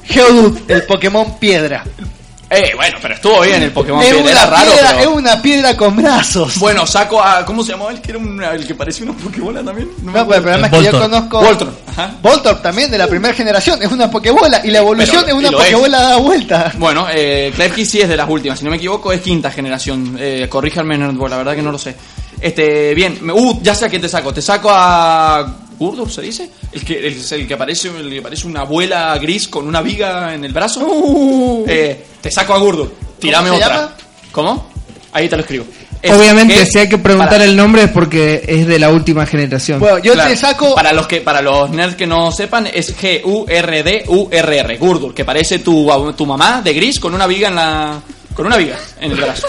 [SPEAKER 3] Geodude, el Pokémon piedra.
[SPEAKER 2] Eh, bueno, pero estuvo bien el Pokémon
[SPEAKER 3] es,
[SPEAKER 2] piedra. Era raro,
[SPEAKER 3] piedra
[SPEAKER 2] pero-
[SPEAKER 3] es una piedra con brazos.
[SPEAKER 2] Bueno, saco a. ¿Cómo se llamaba el que era un- el que parecía una Pokébola también? me
[SPEAKER 3] no, pero el
[SPEAKER 2] acuerdo.
[SPEAKER 3] problema es que yo
[SPEAKER 1] Voltorb.
[SPEAKER 3] conozco.
[SPEAKER 2] Voltron.
[SPEAKER 3] Voltorb también de la primera generación. Es una Pokébola. Y la evolución
[SPEAKER 2] Pero-
[SPEAKER 3] es una. Pokébola dada vuelta.
[SPEAKER 2] Bueno, eh, Klefki sí es de las últimas, si no me equivoco es quinta generación. Eh, corríjanme, la verdad que no lo sé. Este, bien, me- uh, ya sé a quién te saco. Te saco a Gurdur, ¿se dice? El que, el, el que parece, el que parece una abuela gris con una viga en el brazo. Eh, te saco a Gurdur. Tirame
[SPEAKER 3] ¿Cómo se
[SPEAKER 2] otra.
[SPEAKER 3] llama?
[SPEAKER 2] ¿Cómo? Ahí te lo escribo. Es
[SPEAKER 4] Obviamente,
[SPEAKER 2] que-
[SPEAKER 4] si hay que preguntar
[SPEAKER 2] para-
[SPEAKER 4] el nombre es porque es de la última generación.
[SPEAKER 3] Bueno, yo
[SPEAKER 2] Claro,
[SPEAKER 3] te saco.
[SPEAKER 2] Para los que para los nerds que no sepan, es G-U-R-D-U-R-R. Gurdur, que parece tu, tu mamá de gris con una viga en la. con una viga en el brazo.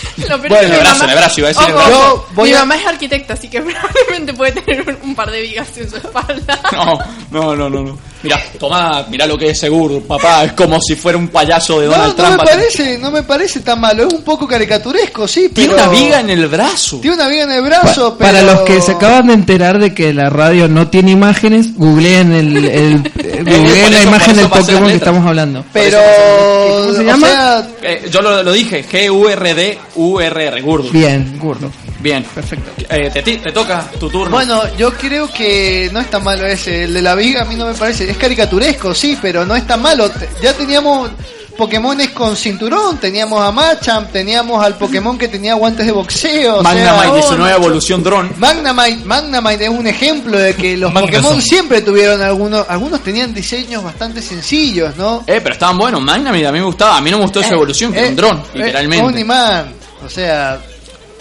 [SPEAKER 5] Lo peor
[SPEAKER 2] Bueno,
[SPEAKER 5] es que
[SPEAKER 2] el
[SPEAKER 5] mi
[SPEAKER 2] brazo,
[SPEAKER 5] mamá-
[SPEAKER 2] el brazo, iba a decir el
[SPEAKER 5] Ojo,
[SPEAKER 2] brazo.
[SPEAKER 5] ojo,
[SPEAKER 3] Yo voy
[SPEAKER 5] mi
[SPEAKER 3] a-
[SPEAKER 5] mamá es arquitecta, así que probablemente puede tener un, un par de vigas en su espalda.
[SPEAKER 2] No, no, no, no. no. Mira, toma, mira lo que es seguro, papá. Es como si fuera un payaso de
[SPEAKER 3] No,
[SPEAKER 2] Donald
[SPEAKER 3] no me
[SPEAKER 2] Trump.
[SPEAKER 3] parece, no me parece tan malo. Es un poco caricaturesco, sí,
[SPEAKER 2] Tiene
[SPEAKER 3] pero.
[SPEAKER 2] una viga en el brazo.
[SPEAKER 3] Tiene una viga en el
[SPEAKER 4] Pa-
[SPEAKER 3] brazo, pero.
[SPEAKER 4] Para los que se acaban de enterar de que la radio no tiene imágenes, googleen, el, el- googleen la
[SPEAKER 2] eso-
[SPEAKER 4] imagen del Pokémon que estamos hablando.
[SPEAKER 3] Pero.
[SPEAKER 4] ¿Cómo se
[SPEAKER 3] o
[SPEAKER 4] llama?
[SPEAKER 3] sea,
[SPEAKER 2] Eh, yo lo, lo dije, G-U-R-D-U-R-R, Gurdur.
[SPEAKER 4] Bien, Gurdo.
[SPEAKER 2] Bien.
[SPEAKER 4] Perfecto.
[SPEAKER 2] Eh, te, toca tu turno.
[SPEAKER 3] Bueno, yo creo que no es tan malo ese. El de la viga a mí no me parece. Es caricaturesco, sí, pero no es tan malo. Ya teníamos Pokémones con cinturón. Teníamos a Machamp, teníamos al Pokémon que tenía guantes de boxeo. o sea,
[SPEAKER 2] Magnemite de su nueva evolución drone.
[SPEAKER 3] Magnemite, Magnemite es un ejemplo de que los. Pokémon siempre tuvieron algunos, algunos tenían diseños bastante sencillos, ¿no?
[SPEAKER 2] Eh, pero estaban buenos. Magnemite a mí me gustaba. A mí no me gustó esa evolución, que era un dron,
[SPEAKER 3] eh,
[SPEAKER 2] literalmente.
[SPEAKER 3] un imán, o sea,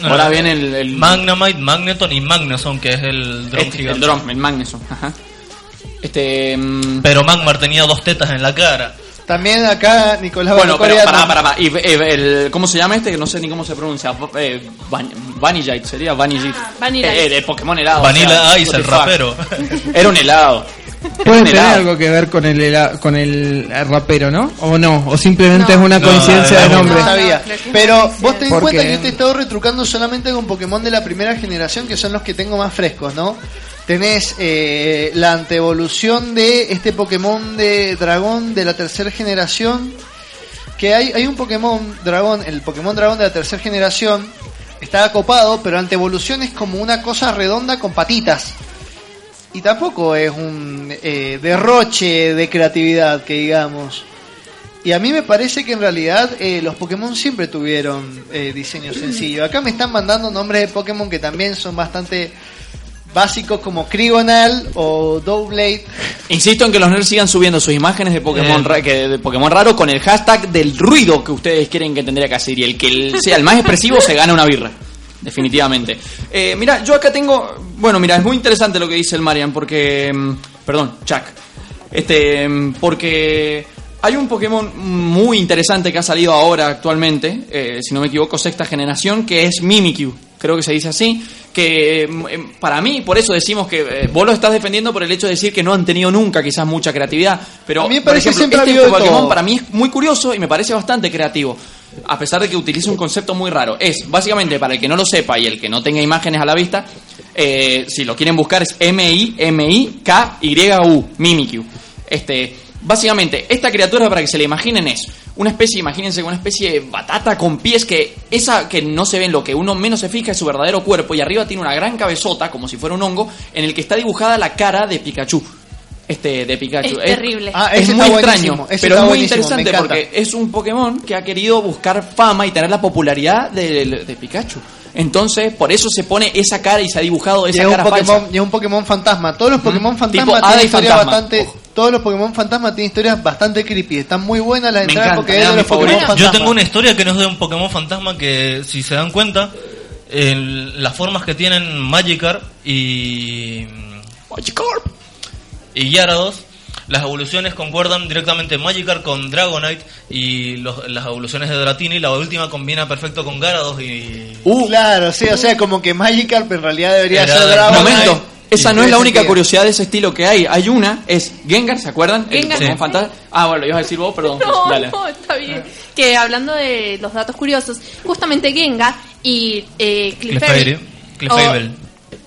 [SPEAKER 2] Ahora viene el, el,
[SPEAKER 1] Magnemite, Magneton y Magneson, que es el dron
[SPEAKER 2] este,
[SPEAKER 1] gigante.
[SPEAKER 2] el dron, el Magneson. Ajá. Este. mm,
[SPEAKER 1] Pero Magmar tenía dos tetas en la cara.
[SPEAKER 3] también acá Nicolás
[SPEAKER 2] Bueno, pero pará, pará, pará. Y, eh, el, ¿Cómo se llama este? Que no sé ni cómo se pronuncia. Eh, Van- Vanillite, sería Vanillite.
[SPEAKER 5] Vanilla
[SPEAKER 2] Eh, el Pokémon helado.
[SPEAKER 1] Vanilla
[SPEAKER 2] o sea,
[SPEAKER 1] Ice, el rapero.
[SPEAKER 2] Era un helado.
[SPEAKER 4] Puede tener algo que ver con el con el rapero, ¿no? O no, o simplemente
[SPEAKER 5] No.
[SPEAKER 4] es una
[SPEAKER 1] No,
[SPEAKER 4] coincidencia de
[SPEAKER 1] no,
[SPEAKER 4] nombre.
[SPEAKER 3] No sabía. Pero vos en
[SPEAKER 4] Porque-
[SPEAKER 3] cuenta que yo te he estado retrucando solamente con Pokémon de la primera generación, que son los que tengo más frescos, ¿no? Tenés eh, la anteevolución de este Pokémon de dragón de la tercera generación. Que hay, hay un Pokémon dragón, el Pokémon dragón de la tercera generación, está acopado, pero la anteevolución es como una cosa redonda con patitas. Y tampoco es un eh, derroche de creatividad, que digamos. Y a mí me parece que en realidad eh, los Pokémon siempre tuvieron eh, diseño sencillo. Acá me están mandando nombres de Pokémon que también son bastante básicos como Krigonal o Doublade.
[SPEAKER 2] Insisto en que los nerds sigan subiendo sus imágenes de Pokémon,
[SPEAKER 1] Eh.
[SPEAKER 2] ra- que, de Pokémon raro con el hashtag del ruido que ustedes quieren que tendría que hacer. Y el que el- sea el más expresivo se gana una birra. Definitivamente. Eh, mira, yo acá tengo. Bueno, mira, es muy interesante lo que dice el Marian, porque. mm, Perdón, Chuck. Este. mm, Porque. Hay un Pokémon muy interesante que ha salido ahora actualmente, eh, si no me equivoco, sexta generación, que es Mimikyu. Creo que se dice así. Que mm, eh, para mí, por eso decimos que eh, vos lo estás defendiendo por el hecho de decir que no han tenido nunca quizás mucha creatividad. Pero
[SPEAKER 3] A mí me
[SPEAKER 2] por
[SPEAKER 3] parece
[SPEAKER 2] ejemplo,
[SPEAKER 3] siempre ha
[SPEAKER 2] este Pokémon para mí es muy curioso y me parece bastante creativo. A pesar de que utiliza un concepto muy raro. Es, básicamente, para el que no lo sepa y el que no tenga imágenes a la vista, eh, si lo quieren buscar es M-I-M-I-K-Y-U, Mimikyu. Este, básicamente, esta criatura, para que se la imaginen, es una especie, imagínense, una especie de batata con pies que esa que no se ve en lo que uno menos se fija es su verdadero cuerpo y arriba tiene una gran cabezota, como si fuera un hongo, en el que está dibujada la cara de Pikachu. Este, de Pikachu.
[SPEAKER 5] Es terrible.
[SPEAKER 3] Ah,
[SPEAKER 2] es muy extraño, pero es muy interesante porque es un Pokémon que ha querido buscar fama y tener la popularidad de, de Pikachu. Entonces, por eso se pone esa cara y se ha dibujado
[SPEAKER 3] Y
[SPEAKER 2] esa
[SPEAKER 3] es, un
[SPEAKER 2] cara
[SPEAKER 3] Pokémon,
[SPEAKER 2] falsa.
[SPEAKER 3] y es un Pokémon fantasma. Todos los Pokémon
[SPEAKER 2] Tipo
[SPEAKER 3] fantasma tienen
[SPEAKER 2] y
[SPEAKER 3] historias
[SPEAKER 2] fantasma.
[SPEAKER 3] bastante.
[SPEAKER 2] Ojo.
[SPEAKER 3] Todos los Pokémon fantasma tienen historias bastante creepy. Están muy buenas las entradas porque es
[SPEAKER 2] eran
[SPEAKER 3] de los Pokémon fantasma.
[SPEAKER 1] Yo tengo una historia que no es de un Pokémon fantasma que, si se dan cuenta, en las formas que tienen Magikarp y.
[SPEAKER 2] Magikarp.
[SPEAKER 1] Y Gyarados, las evoluciones concuerdan directamente Magikarp con Dragonite y los- las evoluciones de Dratini. La última combina perfecto con Gyarados y.
[SPEAKER 2] Uh,
[SPEAKER 3] Claro, sí, o sea, como que Magikarp en realidad debería ser Dragonite.
[SPEAKER 2] momento. Esa no es la única
[SPEAKER 3] sentido.
[SPEAKER 2] curiosidad de ese estilo que hay. Hay una, es Gengar, ¿se acuerdan? El
[SPEAKER 5] Gengar.
[SPEAKER 2] Pokémon
[SPEAKER 1] Sí.
[SPEAKER 2] fantasma. Ah, bueno, lo ibas a decir vos, perdón.
[SPEAKER 5] No,
[SPEAKER 2] Dale.
[SPEAKER 5] no, está bien. Que hablando de los datos curiosos, justamente Gengar y eh, Clefairy.
[SPEAKER 1] Clefairy.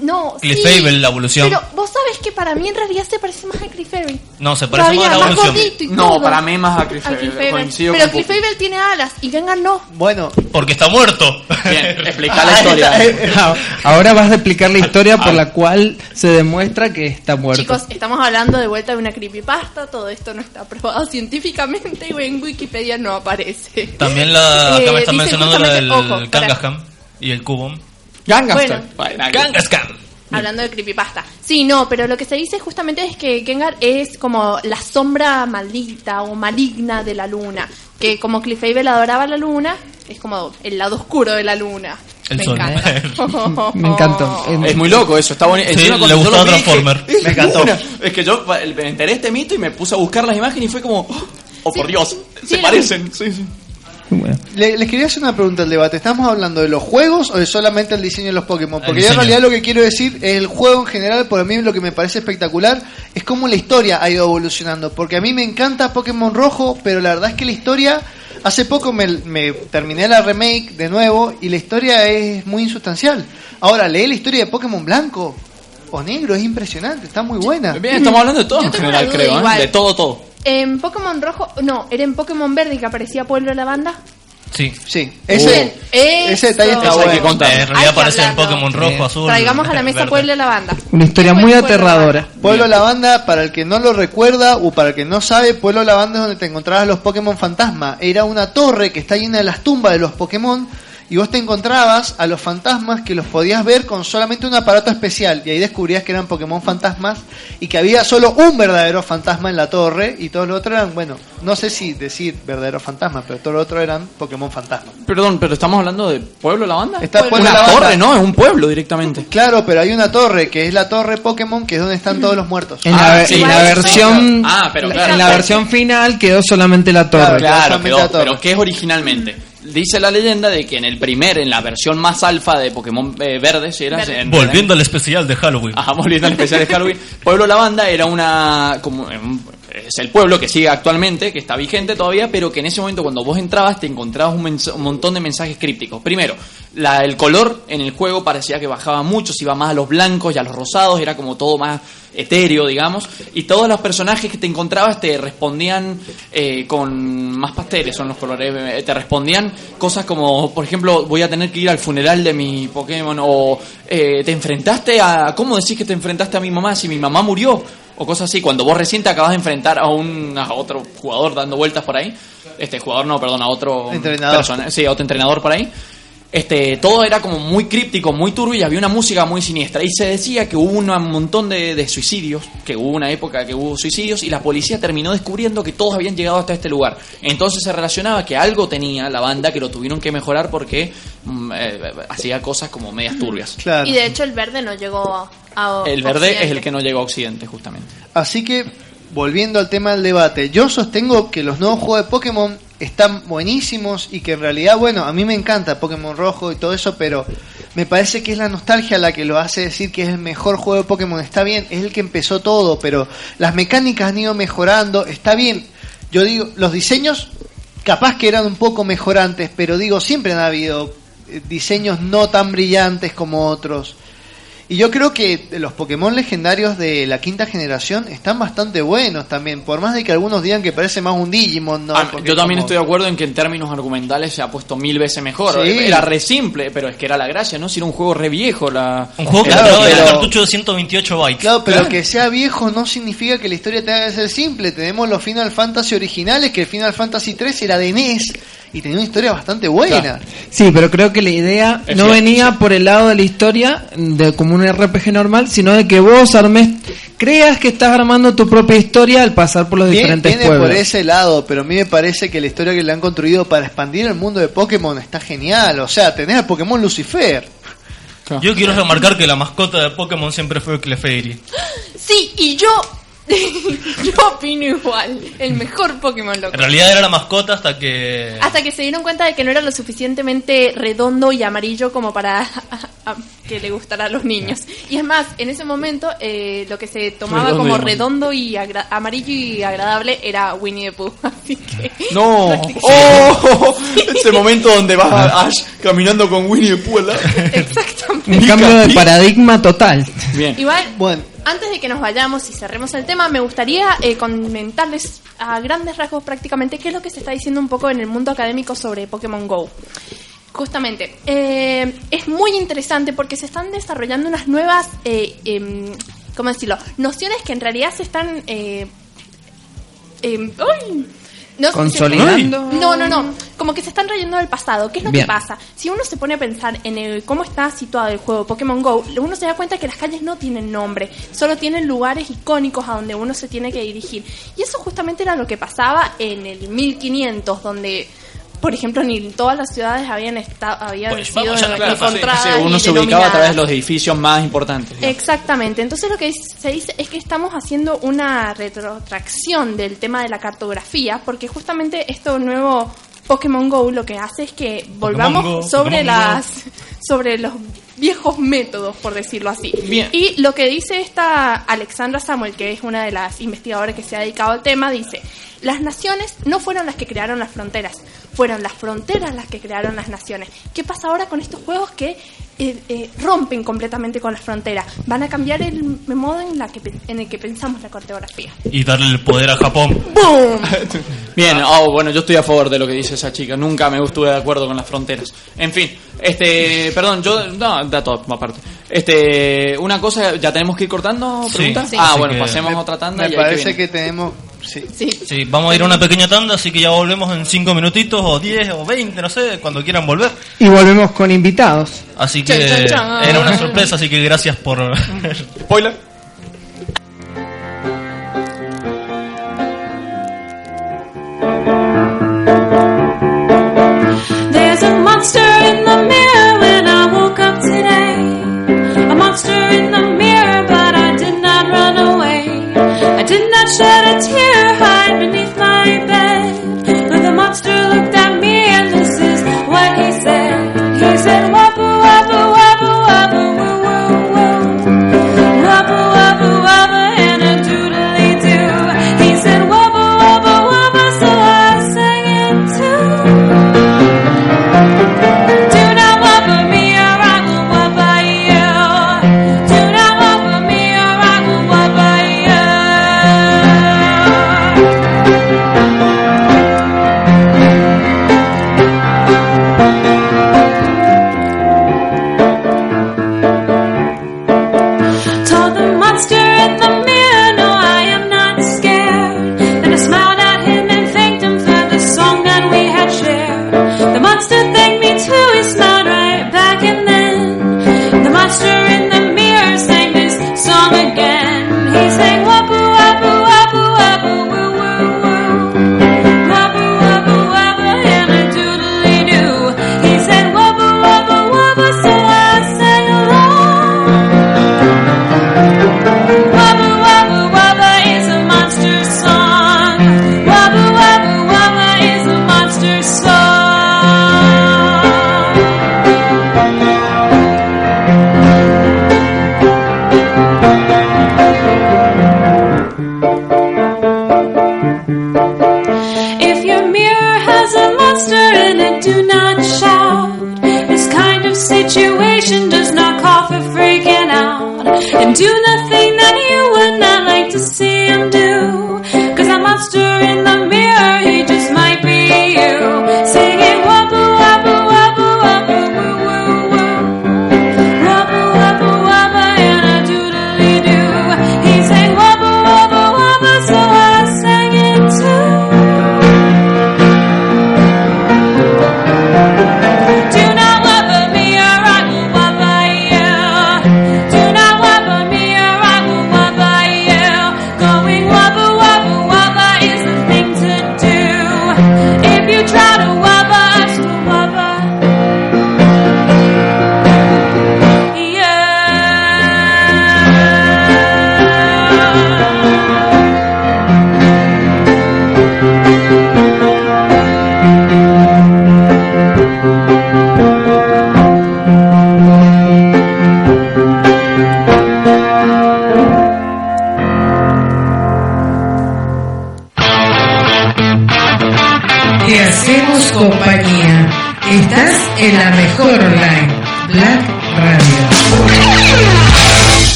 [SPEAKER 5] No, sí,
[SPEAKER 1] Clefable, la evolución.
[SPEAKER 5] Pero vos sabés que para mí en realidad se parece más a Clefairy.
[SPEAKER 1] No, se parece
[SPEAKER 5] Todavía
[SPEAKER 1] más a la evolución.
[SPEAKER 2] No, para mí más a
[SPEAKER 5] Al
[SPEAKER 2] Clefable.
[SPEAKER 5] Clefable.
[SPEAKER 2] Coincido
[SPEAKER 5] Pero
[SPEAKER 2] con Pupi.
[SPEAKER 5] Clefable tiene alas y Gengar no.
[SPEAKER 3] Bueno,
[SPEAKER 1] Porque está muerto.
[SPEAKER 2] Bien, explica la historia.
[SPEAKER 4] Ah, Ahora vas a explicar la historia por la cual se demuestra que está muerto.
[SPEAKER 5] Chicos, estamos hablando de vuelta de una creepypasta, todo esto no está probado científicamente y en Wikipedia no aparece.
[SPEAKER 1] También la.
[SPEAKER 5] Eh,
[SPEAKER 1] Acá me están mencionando la del. Kangaskhan y el Cubon.
[SPEAKER 2] Gangaster.
[SPEAKER 5] Bueno. Hablando de creepypasta. Sí, no, pero lo que se dice justamente es que Gengar es como la sombra maldita o maligna de la luna. Que como Clefable adoraba la luna, es como el lado oscuro de la luna.
[SPEAKER 1] El
[SPEAKER 5] Me
[SPEAKER 1] sol.
[SPEAKER 5] encanta.
[SPEAKER 4] Me encantó.
[SPEAKER 2] Es muy loco eso, está bonito.
[SPEAKER 1] Sí, le gustó Transformer.
[SPEAKER 2] "Es
[SPEAKER 3] Me encantó".
[SPEAKER 2] una". Es que yo me enteré de este mito y me puse a buscar las imágenes y fue como, oh por
[SPEAKER 5] Sí,
[SPEAKER 2] Dios,
[SPEAKER 5] sí,
[SPEAKER 2] se parecen. Sí, sí.
[SPEAKER 4] Bueno.
[SPEAKER 3] le- les quería hacer una pregunta al debate. ¿Estamos hablando de los juegos o de solamente el diseño de los Pokémon? Porque yo en realidad lo que quiero decir es el juego en general, por mí lo que me parece espectacular es cómo la historia ha ido evolucionando. Porque a mí me encanta Pokémon Rojo, pero la verdad es que la historia... Hace poco me, me terminé la remake de nuevo y la historia es muy insustancial. Ahora, leí la historia de Pokémon Blanco o Negro, es impresionante, está muy buena.
[SPEAKER 2] Bien, estamos hablando de todo en general, creo, ¿eh? de todo, todo.
[SPEAKER 5] En Pokémon rojo, no, era en Pokémon verde que aparecía Pueblo de la Banda.
[SPEAKER 1] Sí.
[SPEAKER 3] Sí, ese, ese detalle está
[SPEAKER 2] hay que
[SPEAKER 3] bueno.
[SPEAKER 2] contar.
[SPEAKER 1] En realidad aparece en. Pokémon rojo, azul.
[SPEAKER 5] Traigamos a la mesa
[SPEAKER 1] verde.
[SPEAKER 5] Pueblo de la Banda.
[SPEAKER 4] Una historia
[SPEAKER 5] ¿Qué
[SPEAKER 4] muy
[SPEAKER 5] fue Pueblo de la
[SPEAKER 4] aterradora.
[SPEAKER 5] Banda?
[SPEAKER 3] Pueblo Lavanda, para el que no lo recuerda o para el que no sabe, Pueblo Lavanda es donde te encontrabas los Pokémon fantasma. Era una torre que está llena de las tumbas de los Pokémon y vos te encontrabas a los fantasmas que los podías ver con solamente un aparato especial y ahí descubrías que eran Pokémon fantasmas y que había solo un verdadero fantasma en la torre y todos los otros eran, bueno, no sé si decir verdadero fantasma, pero todos los otros eran Pokémon fantasma.
[SPEAKER 2] Perdón, pero estamos hablando de Pueblo La Banda.
[SPEAKER 3] Está Pueblo
[SPEAKER 2] una
[SPEAKER 3] Lavanda.
[SPEAKER 2] torre, ¿no? Es un pueblo directamente.
[SPEAKER 3] Claro, pero hay una torre que es la torre Pokémon que es donde están todos los muertos.
[SPEAKER 4] En
[SPEAKER 2] Ah,
[SPEAKER 4] la,
[SPEAKER 2] sí,
[SPEAKER 4] en la
[SPEAKER 5] claro,
[SPEAKER 4] versión
[SPEAKER 2] Ah, pero
[SPEAKER 4] la-
[SPEAKER 2] claro.
[SPEAKER 4] en la versión final quedó solamente la torre.
[SPEAKER 3] Claro,
[SPEAKER 2] Claro,
[SPEAKER 3] solamente
[SPEAKER 2] quedó,
[SPEAKER 3] la torre.
[SPEAKER 2] pero ¿qué es originalmente? Dice la leyenda de que en el primer, en la versión más alfa de Pokémon eh, Verde, si era,
[SPEAKER 5] Verde.
[SPEAKER 2] en-
[SPEAKER 1] Volviendo al especial de Halloween.
[SPEAKER 2] Ajá, volviendo al especial de Halloween. Pueblo Lavanda era una. Como, es el pueblo que sigue actualmente, que está vigente todavía, pero que en ese momento cuando vos entrabas te encontrabas un, un montón de mensajes crípticos. Primero, la, el color en el juego parecía que bajaba mucho, se iba más a los blancos y a los rosados, era como todo más etéreo, digamos. Y todos los personajes que te encontrabas te respondían eh, con más pasteles, son los colores. eh, Te respondían cosas como, por ejemplo, voy a tener que ir al funeral de mi Pokémon, o eh, te enfrentaste a. ¿Cómo decís que te enfrentaste a mi mamá si mi mamá murió? O cosas así, cuando vos recién te acabas de enfrentar a, un, a otro jugador dando vueltas por ahí. Este jugador, no, perdón, a otro
[SPEAKER 3] Entrenador.
[SPEAKER 2] persona- sí, a otro entrenador por ahí. Este, todo era como muy críptico, muy turbio y había una música muy siniestra. Y se decía que hubo un montón de, de suicidios, que hubo una época que hubo suicidios y la policía terminó descubriendo que todos habían llegado hasta este lugar. Entonces se relacionaba que algo tenía la banda que lo tuvieron que mejorar porque mm, eh, hacía cosas como medias turbias.
[SPEAKER 3] Claro.
[SPEAKER 5] Y de hecho el verde no llegó a...
[SPEAKER 2] El verde es el que no llegó a Occidente, justamente.
[SPEAKER 3] Así que, volviendo al tema del debate, yo sostengo que los nuevos juegos de Pokémon están buenísimos y que en realidad, bueno, a mí me encanta Pokémon Rojo y todo eso, pero me parece que es la nostalgia la que lo hace decir que es el mejor juego de Pokémon. Está bien, es el que empezó todo, pero las mecánicas han ido mejorando, está bien. Yo digo, los diseños capaz que eran un poco mejorantes, pero digo, siempre han habido eh, diseños no tan brillantes como otros. Y yo creo que los Pokémon legendarios de la quinta generación están bastante buenos también, por más de que algunos digan que parece más un Digimon, ¿no?
[SPEAKER 2] Ah, yo también
[SPEAKER 3] como-
[SPEAKER 2] estoy de acuerdo en que en términos argumentales se ha puesto mil veces mejor.
[SPEAKER 3] Sí.
[SPEAKER 2] Era re simple, pero es que era la gracia, ¿no? Si era un juego re viejo. La...
[SPEAKER 1] Un juego que
[SPEAKER 3] pero-
[SPEAKER 1] cartucho de 128 bytes.
[SPEAKER 3] Claro, pero
[SPEAKER 2] Claro.
[SPEAKER 3] que sea viejo no significa que la historia tenga que ser simple. Tenemos los Final Fantasy originales, que el Final Fantasy 3 era de NES y tenía una historia bastante buena.
[SPEAKER 2] Claro.
[SPEAKER 4] Sí, pero creo que la idea
[SPEAKER 2] Es
[SPEAKER 4] no
[SPEAKER 2] cierto,
[SPEAKER 4] venía
[SPEAKER 2] sí.
[SPEAKER 4] por el lado de la historia de como un RPG normal, sino de que vos armes, creas que estás armando tu propia historia al pasar por los
[SPEAKER 3] Bien,
[SPEAKER 4] diferentes
[SPEAKER 3] viene
[SPEAKER 4] pueblos.
[SPEAKER 3] por ese lado, pero a mí me parece que la historia que le han construido para expandir el mundo de Pokémon está genial. O sea, tenés al Pokémon Lucifer.
[SPEAKER 1] Yo quiero remarcar que la mascota de Pokémon siempre fue Clefairy.
[SPEAKER 5] Sí, y yo... yo opino igual. El mejor Pokémon loco.
[SPEAKER 1] En realidad era la mascota hasta que...
[SPEAKER 5] Hasta que se dieron cuenta de que no era lo suficientemente redondo y amarillo como para a- que le gustara a los niños. Y es más, en ese momento eh, lo que se tomaba
[SPEAKER 2] Redondo
[SPEAKER 5] como redondo y amarillo y agradable era Winnie the Pooh. Así que...
[SPEAKER 2] No, oh, ese momento donde vas a Ash caminando con Winnie the Pooh.
[SPEAKER 5] Exactamente.
[SPEAKER 4] Un cambio de paradigma total.
[SPEAKER 2] Bien.
[SPEAKER 5] Igual,
[SPEAKER 3] Bueno,
[SPEAKER 5] antes de que nos vayamos y cerremos el tema, me gustaría eh, comentarles a grandes rasgos prácticamente qué es lo que se está diciendo un poco en el mundo académico sobre Pokémon Go. Justamente, eh, es muy interesante porque se están desarrollando unas nuevas, eh, em, ¿cómo decirlo? Nociones que en realidad se están... eh, em. No,
[SPEAKER 4] Consolidando.
[SPEAKER 5] No, no, no. Como que se están rayando del pasado. ¿Qué es lo
[SPEAKER 4] Bien.
[SPEAKER 5] que pasa? Si uno se pone a pensar en el, cómo está situado el juego Pokémon Go, uno se da cuenta que las calles no tienen nombre, solo tienen lugares icónicos a donde uno se tiene que dirigir. Y eso justamente era lo que pasaba en el 1500, donde, por ejemplo, ni todas las ciudades habían, estado habían
[SPEAKER 1] Pues
[SPEAKER 5] sido
[SPEAKER 1] vamos a la clase.
[SPEAKER 5] encontradas.
[SPEAKER 2] Sí,
[SPEAKER 5] y
[SPEAKER 2] uno se ubicaba a través de los edificios más importantes. digamos.
[SPEAKER 5] Exactamente, entonces lo que se dice es que estamos haciendo una retrotracción del tema de la cartografía, porque justamente esto nuevo Pokémon Go lo que hace es que volvamos
[SPEAKER 1] Go,
[SPEAKER 5] sobre
[SPEAKER 1] Pokémon Go.
[SPEAKER 5] las sobre los viejos métodos, por decirlo así.
[SPEAKER 2] Bien.
[SPEAKER 5] Y lo que dice esta Alexandra Samuel, que es una de las investigadoras que se ha dedicado al tema, dice, las naciones no fueron las que crearon las fronteras, fueron las fronteras las que crearon las naciones. ¿Qué pasa ahora con estos juegos que eh, eh, rompen completamente con las fronteras? Van a cambiar el modo en, la que, pe- en el que pensamos la cartografía.
[SPEAKER 1] Y darle el poder a Japón.
[SPEAKER 5] ¡Boom!
[SPEAKER 2] Bien, oh, bueno, yo estoy a favor de lo que dice esa chica. Nunca me estuve de acuerdo con las fronteras. En fin, este, perdón, yo, no, da todo aparte. Este, una cosa, ¿ya tenemos que ir cortando? ¿Preguntas?
[SPEAKER 5] Sí.
[SPEAKER 2] Ah,
[SPEAKER 1] Así
[SPEAKER 2] bueno, pasemos a otra tanda
[SPEAKER 3] me
[SPEAKER 2] y
[SPEAKER 3] parece que tenemos... Sí.
[SPEAKER 5] Sí.
[SPEAKER 1] Sí, vamos a ir a una pequeña tanda, así que ya volvemos en 5 minutitos, o 10, o 20, no sé, cuando quieran volver.
[SPEAKER 4] Y volvemos con invitados.
[SPEAKER 1] Así que era una sorpresa, así que gracias por...
[SPEAKER 2] Spoiler.
[SPEAKER 11] There's a monster in the mirror shed a tear, hide beneath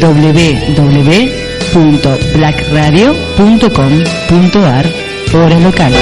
[SPEAKER 12] www.blackradio.com.ar Hora local.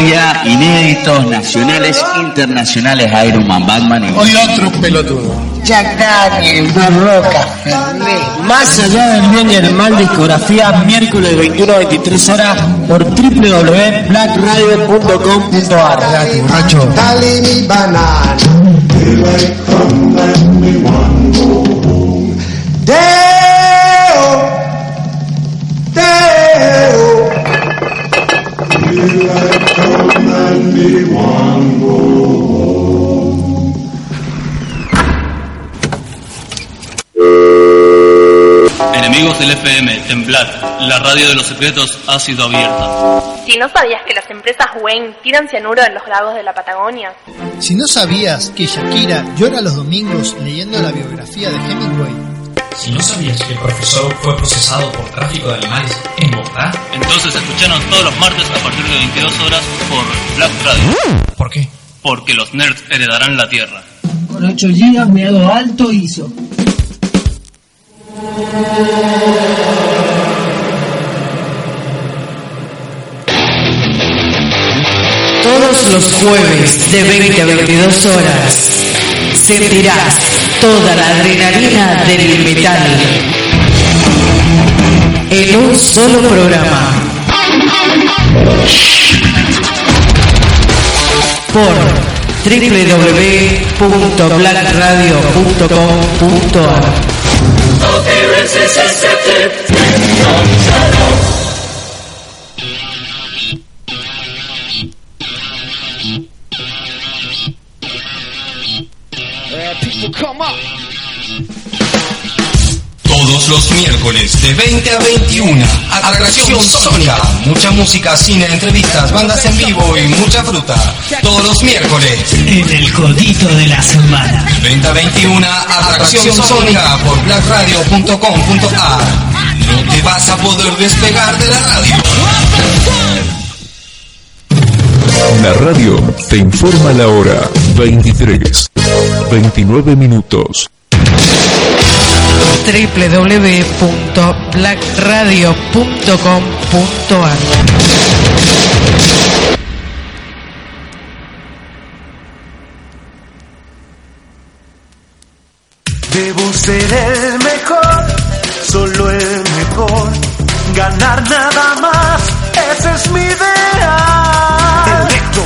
[SPEAKER 13] Historia, inéditos, nacionales, internacionales, Iron Man, Batman y...
[SPEAKER 14] Hoy otro pelotudo.
[SPEAKER 15] Jack Daniel, Barroca, Fernet.
[SPEAKER 14] Más allá del bien y el mal, discografía, miércoles 21 a 23 horas por www.blackradio.com.ar. Date, borracho.
[SPEAKER 15] Dale mi banana.
[SPEAKER 1] Enemigos del FM, temblad. La radio de los secretos ha sido abierta.
[SPEAKER 5] Si no sabías que las empresas Wayne tiran cianuro en los lagos de la Patagonia,
[SPEAKER 3] Si no sabías que Shakira llora los domingos leyendo la biografía de Hemingway,
[SPEAKER 16] Si no sabías que el profesor fue procesado por tráfico de animales en Bogotá,
[SPEAKER 1] Entonces escuchanos todos los martes a partir de 22 horas por Black Radio.
[SPEAKER 16] ¿por qué?
[SPEAKER 1] Porque los nerds heredarán la Tierra.
[SPEAKER 17] Con 8 gigas, meado alto hizo.
[SPEAKER 18] Todos los jueves de 20 a 22 horas sentirás toda la adrenalina del metal en un solo programa. Por www.blackradio.com.ar
[SPEAKER 19] Todos los miércoles de 20 a 21, atracción sónica, mucha música, cine, entrevistas, bandas en vivo y mucha fruta. Todos los miércoles.
[SPEAKER 20] En el codito de la semana.
[SPEAKER 19] 20 a 21, atracción sónica por blackradio.com.ar. No te vas a poder despegar de la radio.
[SPEAKER 7] La radio te informa la hora 23, 29 minutos.
[SPEAKER 18] www.blackradio.com.ar
[SPEAKER 21] Debo ser el mejor, solo el mejor. Ganar nada más, ese es mi idea. Electro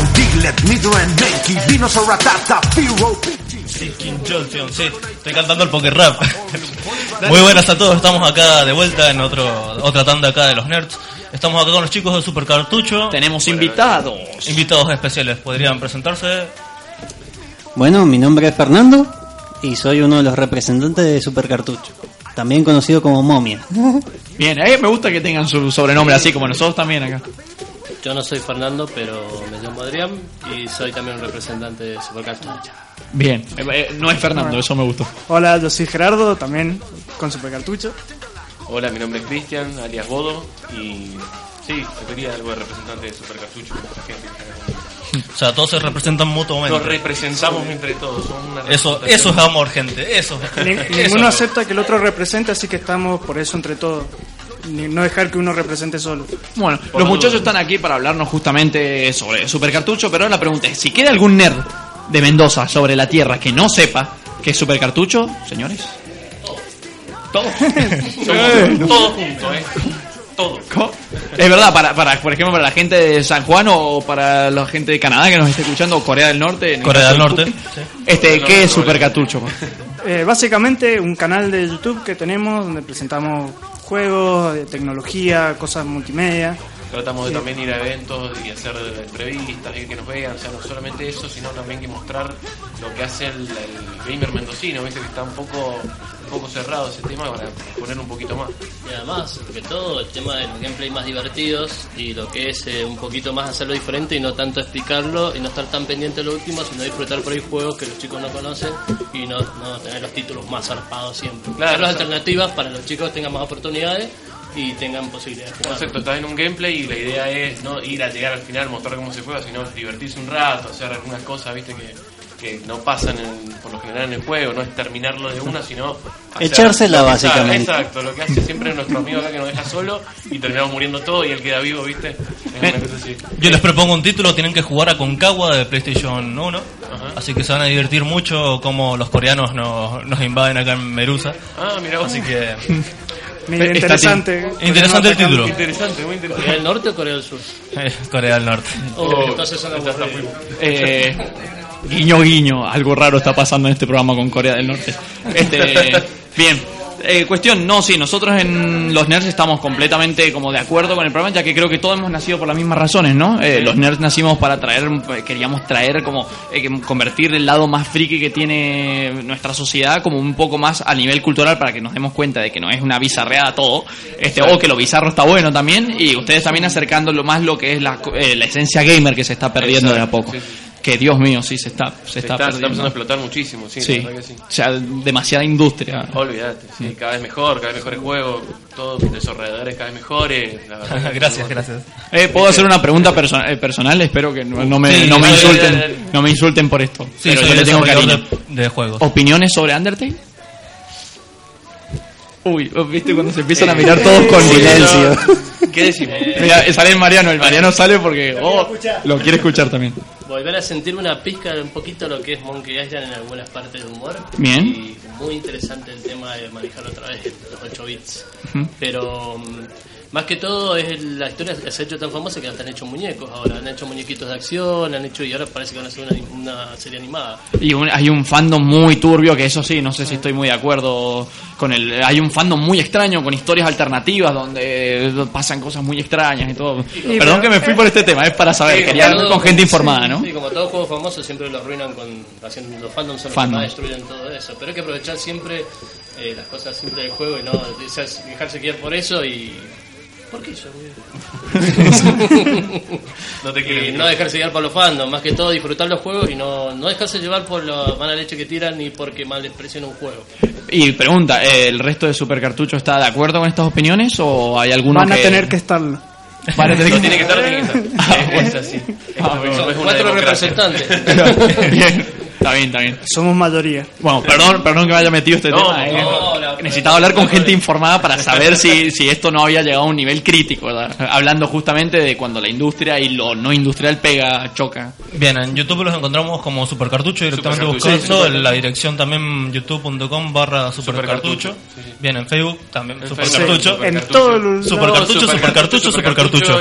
[SPEAKER 21] Nido en Menki, Vinos o Ratata, Firo,
[SPEAKER 1] King Junction, sí, estoy cantando el poker rap. Muy buenas a todos, estamos acá de vuelta en otro otra tanda acá de los nerds. Estamos acá con los chicos de Super Cartucho.
[SPEAKER 2] Tenemos invitados.
[SPEAKER 1] Invitados especiales, ¿podrían presentarse?
[SPEAKER 22] Bueno, mi nombre es Fernando y soy uno de los representantes de Super Cartucho, también conocido como Momia.
[SPEAKER 2] Bien, eh, me gusta que tengan su sobrenombre así como nosotros también acá.
[SPEAKER 23] Yo no soy Fernando, pero me llamo Adrián y soy también un representante de Supercartucho.
[SPEAKER 2] Bien, eh, eh, no es Fernando, eso me gustó.
[SPEAKER 24] Hola, yo soy Gerardo, también con Supercartucho.
[SPEAKER 25] Hola, mi nombre es Cristian, alias Bodo, y sí, yo quería algo de representante de Supercartucho.
[SPEAKER 1] O sea, todos se representan mutuamente.
[SPEAKER 25] Nos representamos entre todos.
[SPEAKER 1] Eso,
[SPEAKER 25] representación.
[SPEAKER 1] eso es amor, gente. Eso.
[SPEAKER 24] Ni-
[SPEAKER 1] eso
[SPEAKER 24] ninguno acepta que el otro represente, así que estamos por eso entre todos. Ni- no dejar que uno represente solo.
[SPEAKER 2] Bueno, los muchachos están aquí para hablarnos justamente sobre Super Cartucho, pero ahora la pregunta es, si queda algún nerd de Mendoza sobre la Tierra que no sepa qué es Super Cartucho, señores.
[SPEAKER 25] Todos. Somos todos juntos, ¿eh? Todos.
[SPEAKER 2] Es verdad, para, para, por ejemplo, para la gente de San Juan o para la gente de Canadá que nos esté escuchando, Corea del Norte.
[SPEAKER 1] Corea del Norte,
[SPEAKER 2] Pupi. Este, ¿qué es Super Cartucho?
[SPEAKER 24] Eh, básicamente un canal de YouTube que tenemos donde presentamos juegos, de tecnología, cosas multimedia.
[SPEAKER 25] Tratamos de
[SPEAKER 24] Sí.
[SPEAKER 25] también ir a eventos y hacer entrevistas y que nos vean, o sea, no solamente eso, sino también que mostrar lo que hace el, el gamer mendocino, ¿viste? que está un poco, un poco cerrado ese tema para poner un poquito más.
[SPEAKER 23] Y además, sobre todo, el tema de los gameplay más divertidos y lo que es eh, un poquito más hacerlo diferente y no tanto explicarlo y no estar tan pendiente de lo último, sino disfrutar por ahí juegos que los chicos no conocen y no, no tener los títulos más zarpados siempre.
[SPEAKER 25] Claro,
[SPEAKER 23] Dar las alternativas para que los chicos tengan más oportunidades y tengan posibilidades de jugar.
[SPEAKER 25] Concepto, estás en un gameplay y la idea es no ir a llegar al final, mostrar cómo se juega, sino divertirse un rato, hacer algunas cosas, viste, que, que no pasan en- por lo general en el juego, no es terminarlo de una, sino hacer
[SPEAKER 22] Echársela, básicamente.
[SPEAKER 25] Exacto, lo que hace siempre nuestro amigo acá que nos deja solo y terminamos muriendo todo y él queda vivo, viste. Es una cosa así.
[SPEAKER 1] Yo les propongo un título, tienen que jugar a Concagua de PlayStation 1. Así que se van a divertir mucho como los coreanos nos, nos invaden acá en Merusa.
[SPEAKER 25] Ah, mira vos.
[SPEAKER 1] Así que...
[SPEAKER 24] Mira, interesante.
[SPEAKER 1] Interesante el título.
[SPEAKER 25] Interesante, muy interesante.
[SPEAKER 23] ¿Corea del Norte o Corea del Sur?
[SPEAKER 1] Eh, Corea del Norte.
[SPEAKER 23] Oh, entonces son.
[SPEAKER 2] Eh, guiño, guiño, algo raro está pasando en este programa con Corea del Norte. Este, bien. Eh, cuestión, no, sí, nosotros en los nerds estamos completamente como de acuerdo con el programa, ya que creo que todos hemos nacido por las mismas razones, ¿no? Eh, los nerds nacimos para traer, queríamos traer como, eh, convertir el lado más friki que tiene nuestra sociedad como un poco más a nivel cultural para que nos demos cuenta de que no es una bizarreada todo, este, o que lo bizarro está bueno también, y ustedes también acercándolo más lo que es la, eh, la esencia gamer que se está perdiendo de a poco.
[SPEAKER 25] sí.
[SPEAKER 2] Que Dios mío, sí, se está, se
[SPEAKER 25] Se
[SPEAKER 2] está,
[SPEAKER 25] está, se está empezando a explotar muchísimo, sí,
[SPEAKER 2] Sí.
[SPEAKER 25] la verdad que sí.
[SPEAKER 2] O sea, demasiada industria.
[SPEAKER 25] Olvídate, sí, cada vez mejor, cada vez mejores juegos, todos desarrolladores cada vez mejores. la verdad
[SPEAKER 1] Gracias, gracias.
[SPEAKER 2] Eh, ¿Puedo hacer una pregunta perso- eh, personal? Espero que no, no me,
[SPEAKER 1] Sí,
[SPEAKER 2] no me insulten,
[SPEAKER 1] dale, dale.
[SPEAKER 2] no me insulten por esto.
[SPEAKER 1] Sí,
[SPEAKER 2] pero yo le tengo cariño.
[SPEAKER 1] de, de juegos.
[SPEAKER 2] ¿Opiniones sobre Undertale? Uy, ¿viste cuando se empiezan a
[SPEAKER 25] Eh,
[SPEAKER 2] mirar todos con
[SPEAKER 25] eh,
[SPEAKER 2] silencio?
[SPEAKER 25] ¿Qué decimos?
[SPEAKER 2] Mira, sale el Mariano, el Mariano sale porque oh, lo quiere escuchar también.
[SPEAKER 23] Volver a sentir una pizca de un poquito lo que es Monkey Island en algunas partes de humor.
[SPEAKER 2] Bien.
[SPEAKER 23] Y muy interesante el tema de manejar otra vez los 8 bits. Pero más que todo es el- la historia que se ha hecho tan famosa que hasta han hecho muñecos ahora. Han hecho muñequitos de acción, han hecho y ahora parece que van a hacer una, una serie animada.
[SPEAKER 2] Y un- hay un fandom muy turbio, que eso sí, no sé si estoy muy de acuerdo con el... Hay un fandom muy extraño, con historias alternativas, donde pasan cosas muy extrañas y todo.
[SPEAKER 23] Y-
[SPEAKER 2] Perdón
[SPEAKER 23] pero-
[SPEAKER 2] que me fui por este tema, es para saber,
[SPEAKER 23] Sí,
[SPEAKER 2] quería
[SPEAKER 23] todo-
[SPEAKER 2] con gente informada, ¿no?
[SPEAKER 23] Sí, como todo juego famoso siempre lo arruinan con haciendo los fandoms son los
[SPEAKER 2] Fandom.
[SPEAKER 23] que más destruyen todo eso. Pero hay que aprovechar siempre eh, las cosas simples del juego y no o sea, dejarse guiar por eso y ¿por qué yo?
[SPEAKER 25] No te quiero
[SPEAKER 23] no dejarse guiar por los fandoms, más que todo disfrutar los juegos y no, no dejarse llevar por la mala leche que tiran ni porque mal expresiona un juego.
[SPEAKER 2] Y pregunta, ¿el resto de Super Cartucho está de acuerdo con estas opiniones o hay alguno
[SPEAKER 24] Van a
[SPEAKER 2] que...
[SPEAKER 24] tener que estarlo.
[SPEAKER 2] Van a tener
[SPEAKER 25] No
[SPEAKER 2] que-
[SPEAKER 25] tiene que estar, tiene que estar.
[SPEAKER 2] Ah,
[SPEAKER 25] Es-
[SPEAKER 2] bueno.
[SPEAKER 25] es así.
[SPEAKER 2] Ah, bueno.
[SPEAKER 25] Una
[SPEAKER 23] Cuatro representantes.
[SPEAKER 2] Bien, está bien, está bien.
[SPEAKER 24] Somos mayoría.
[SPEAKER 2] Bueno, perdón, perdón que me haya metido este
[SPEAKER 25] No,
[SPEAKER 2] tema. eh.
[SPEAKER 23] no,
[SPEAKER 2] Necesitaba hablar con gente informada para saber si, si esto no había llegado a un nivel crítico, ¿verdad? Hablando justamente de cuando la industria y lo no industrial pega, choca.
[SPEAKER 1] Bien, en YouTube los encontramos como Supercartucho directamente buscando la dirección también youtube.com barra Supercartucho. Bien, en Facebook también
[SPEAKER 25] En
[SPEAKER 1] Supercartucho.
[SPEAKER 24] En todo el-
[SPEAKER 1] Supercartucho, Supercartucho, Supercartucho.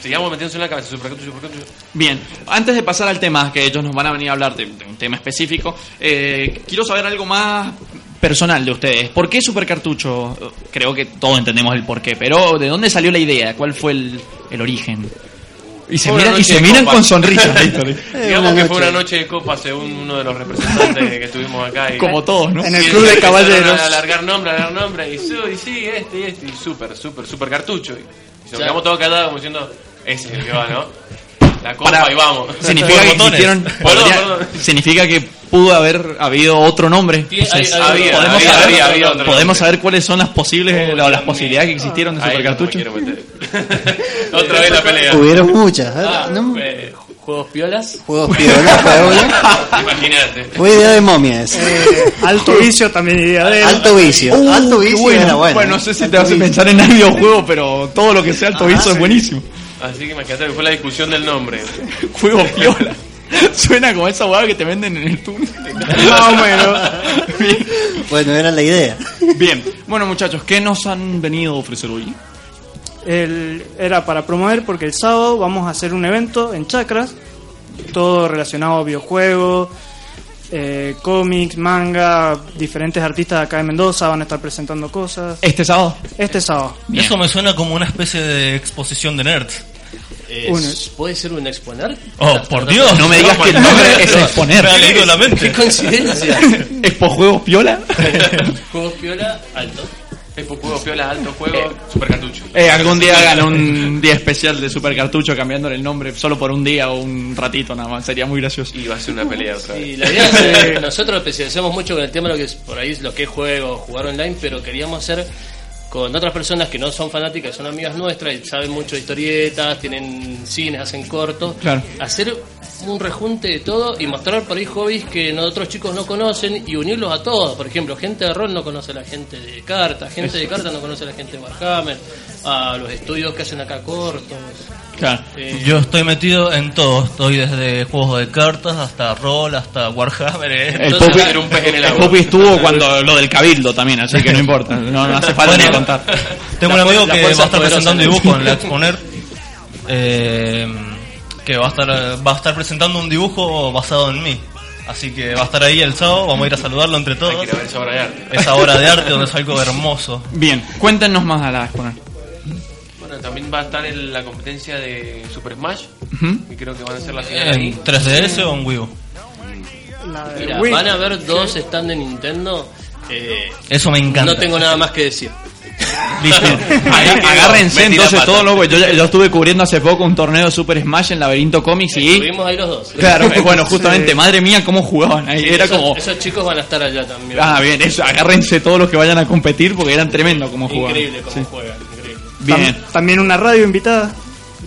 [SPEAKER 25] sigamos metiéndose en la cabeza, supercartucho, supercartucho.
[SPEAKER 2] Bien, antes de pasar al tema, que ellos nos van a venir a hablar de, de un tema específico, eh, quiero saber algo más personal de ustedes. ¿Por qué Supercartucho? Creo que todos entendemos el porqué, pero ¿de dónde salió la idea? ¿Cuál fue el, el origen? Y se miran, y se miran con sonrisas. Víctor.
[SPEAKER 25] Digamos que fue una noche de copa según uno de los representantes que estuvimos acá. Y,
[SPEAKER 2] Como todos, ¿no? En el club de caballeros.
[SPEAKER 25] A alargar nombre, a alargar nombre. Y, su- y sí, este y este. Y súper, súper, súper cartucho. Y nos
[SPEAKER 23] Ya.
[SPEAKER 25] quedamos todos callados como diciendo, ese es el que va, ¿no? La copa
[SPEAKER 2] Para-
[SPEAKER 25] y vamos.
[SPEAKER 2] Significa que existieron-
[SPEAKER 25] Perdón,
[SPEAKER 2] podría-
[SPEAKER 25] perdón.
[SPEAKER 2] significa que pudo haber habido otro nombre. Entonces,
[SPEAKER 25] hay-
[SPEAKER 2] podemos
[SPEAKER 25] había, había,
[SPEAKER 2] saber,
[SPEAKER 25] había, había otro
[SPEAKER 2] podemos saber cuáles son las posibles o las posibilidades que existieron de
[SPEAKER 25] no
[SPEAKER 2] Supercartucho.
[SPEAKER 25] meter. Otra vez la pelea.
[SPEAKER 22] Hubieron muchas. ¿eh?
[SPEAKER 23] Ah,
[SPEAKER 22] ¿no?
[SPEAKER 23] eh, juegos piolas.
[SPEAKER 22] Juegos piola, fue uno.
[SPEAKER 25] Imagínate.
[SPEAKER 22] Fue idea de momia ese.
[SPEAKER 24] Eh, alto vicio también idea de.
[SPEAKER 22] Alto vicio.
[SPEAKER 2] Uh,
[SPEAKER 22] alto vicio
[SPEAKER 2] bueno.
[SPEAKER 22] era bueno.
[SPEAKER 2] Bueno, no sé si
[SPEAKER 22] Alto
[SPEAKER 2] te hace pensar en el videojuego, pero todo lo que sea alto
[SPEAKER 25] Ah,
[SPEAKER 2] vicio es
[SPEAKER 25] sí.
[SPEAKER 2] buenísimo.
[SPEAKER 25] Así que imagínate que fue la discusión del nombre.
[SPEAKER 2] Juego piola. Suena como esa hueá que te venden en el túnel.
[SPEAKER 24] Más o menos.
[SPEAKER 2] Bien.
[SPEAKER 22] Bueno, era la idea.
[SPEAKER 2] Bien. Bueno, muchachos, ¿qué nos han venido a ofrecer hoy?
[SPEAKER 24] El- era para promover porque el sábado vamos a hacer un evento en Chacras, todo relacionado a videojuegos, eh, cómics, manga, diferentes artistas de acá de Mendoza van a estar presentando cosas.
[SPEAKER 2] ¿Este sábado?
[SPEAKER 24] Este sábado.
[SPEAKER 1] Eso me suena como una especie de exposición de nerds.
[SPEAKER 23] Eh,
[SPEAKER 24] Uno.
[SPEAKER 23] ¿Puede ser un exponer?
[SPEAKER 1] Oh, por Dios.
[SPEAKER 2] No me digas que el nombre es
[SPEAKER 1] No,
[SPEAKER 2] exponer.
[SPEAKER 1] Me ha leído la mente.
[SPEAKER 23] Qué coincidencia.
[SPEAKER 2] ¿Expo Juegos Piola?
[SPEAKER 23] Juegos piola, alto.
[SPEAKER 25] Expo Juego Piola, alto juego, super cartucho.
[SPEAKER 2] Eh, algún día hagan un día especial de Supercartucho cambiándole el nombre solo por un día o un ratito nada más. Sería muy gracioso.
[SPEAKER 25] Y va a ser una pelea otra vez.
[SPEAKER 23] Y la idea es que nosotros especializamos mucho con el tema de lo que es por ahí lo que es juego, jugar online, pero queríamos hacer con otras personas que no son fanáticas, son amigas nuestras y saben mucho de historietas, tienen cines, hacen cortos,
[SPEAKER 2] Claro.
[SPEAKER 23] hacer un rejunte de todo y mostrar por ahí hobbies que otros chicos no conocen y unirlos a todos. Por ejemplo, gente de rol no conoce a la gente de cartas, gente de cartas no conoce a la gente de Warhammer, a los estudios que hacen acá cortos.
[SPEAKER 2] Claro.
[SPEAKER 23] Eh,
[SPEAKER 1] Yo estoy metido en todo. Estoy desde juegos de cartas hasta rol, hasta Warhammer. eh.
[SPEAKER 2] El
[SPEAKER 23] Entonces,
[SPEAKER 2] Poppy,
[SPEAKER 25] era un pez en el
[SPEAKER 2] el
[SPEAKER 25] agua.
[SPEAKER 2] Poppy estuvo cuando lo del cabildo también, así que no importa. No, no hace falta ni
[SPEAKER 1] Bueno,
[SPEAKER 2] contar.
[SPEAKER 1] Tengo un
[SPEAKER 23] La
[SPEAKER 1] amigo
[SPEAKER 23] fuerza- la
[SPEAKER 1] que
[SPEAKER 23] fuerza
[SPEAKER 1] va a estar
[SPEAKER 23] poderosa
[SPEAKER 1] presentando
[SPEAKER 23] en el-
[SPEAKER 1] dibujo en la Exponer. eh, que va a estar va a estar presentando un dibujo basado en mí. Así que va a estar ahí el sábado, vamos a ir a saludarlo entre todos.
[SPEAKER 25] ver esa obra de arte.
[SPEAKER 1] Esa obra de arte donde es algo hermoso.
[SPEAKER 2] Bien, cuéntenos más a la exponer.
[SPEAKER 25] También va a estar en la competencia de Super Smash.
[SPEAKER 2] Ujú.
[SPEAKER 25] Y creo que van a hacer la final ahí.
[SPEAKER 1] ¿En 3DS o en Wii U?
[SPEAKER 24] La de
[SPEAKER 23] Mira,
[SPEAKER 24] Wii.
[SPEAKER 23] van a haber dos stand de Nintendo. eh,
[SPEAKER 1] Eso me encanta.
[SPEAKER 23] No tengo nada más que decir.
[SPEAKER 2] Aga- Agárrense entonces todo loco. Yo, yo estuve cubriendo hace poco un torneo de Super Smash en Laberinto Comics y.
[SPEAKER 23] Estuvimos ahí los dos.
[SPEAKER 2] Claro, eh, bueno, justamente, madre mía, cómo jugaban ahí. Era
[SPEAKER 23] esos,
[SPEAKER 2] como.
[SPEAKER 23] esos chicos van a estar allá también.
[SPEAKER 2] Ah, bien, eso, agárrense todos los que vayan a competir porque eran tremendos como jugaban.
[SPEAKER 23] Increíble cómo
[SPEAKER 2] Sí.
[SPEAKER 23] juegan.
[SPEAKER 2] Bien.
[SPEAKER 24] Tam- también una radio invitada.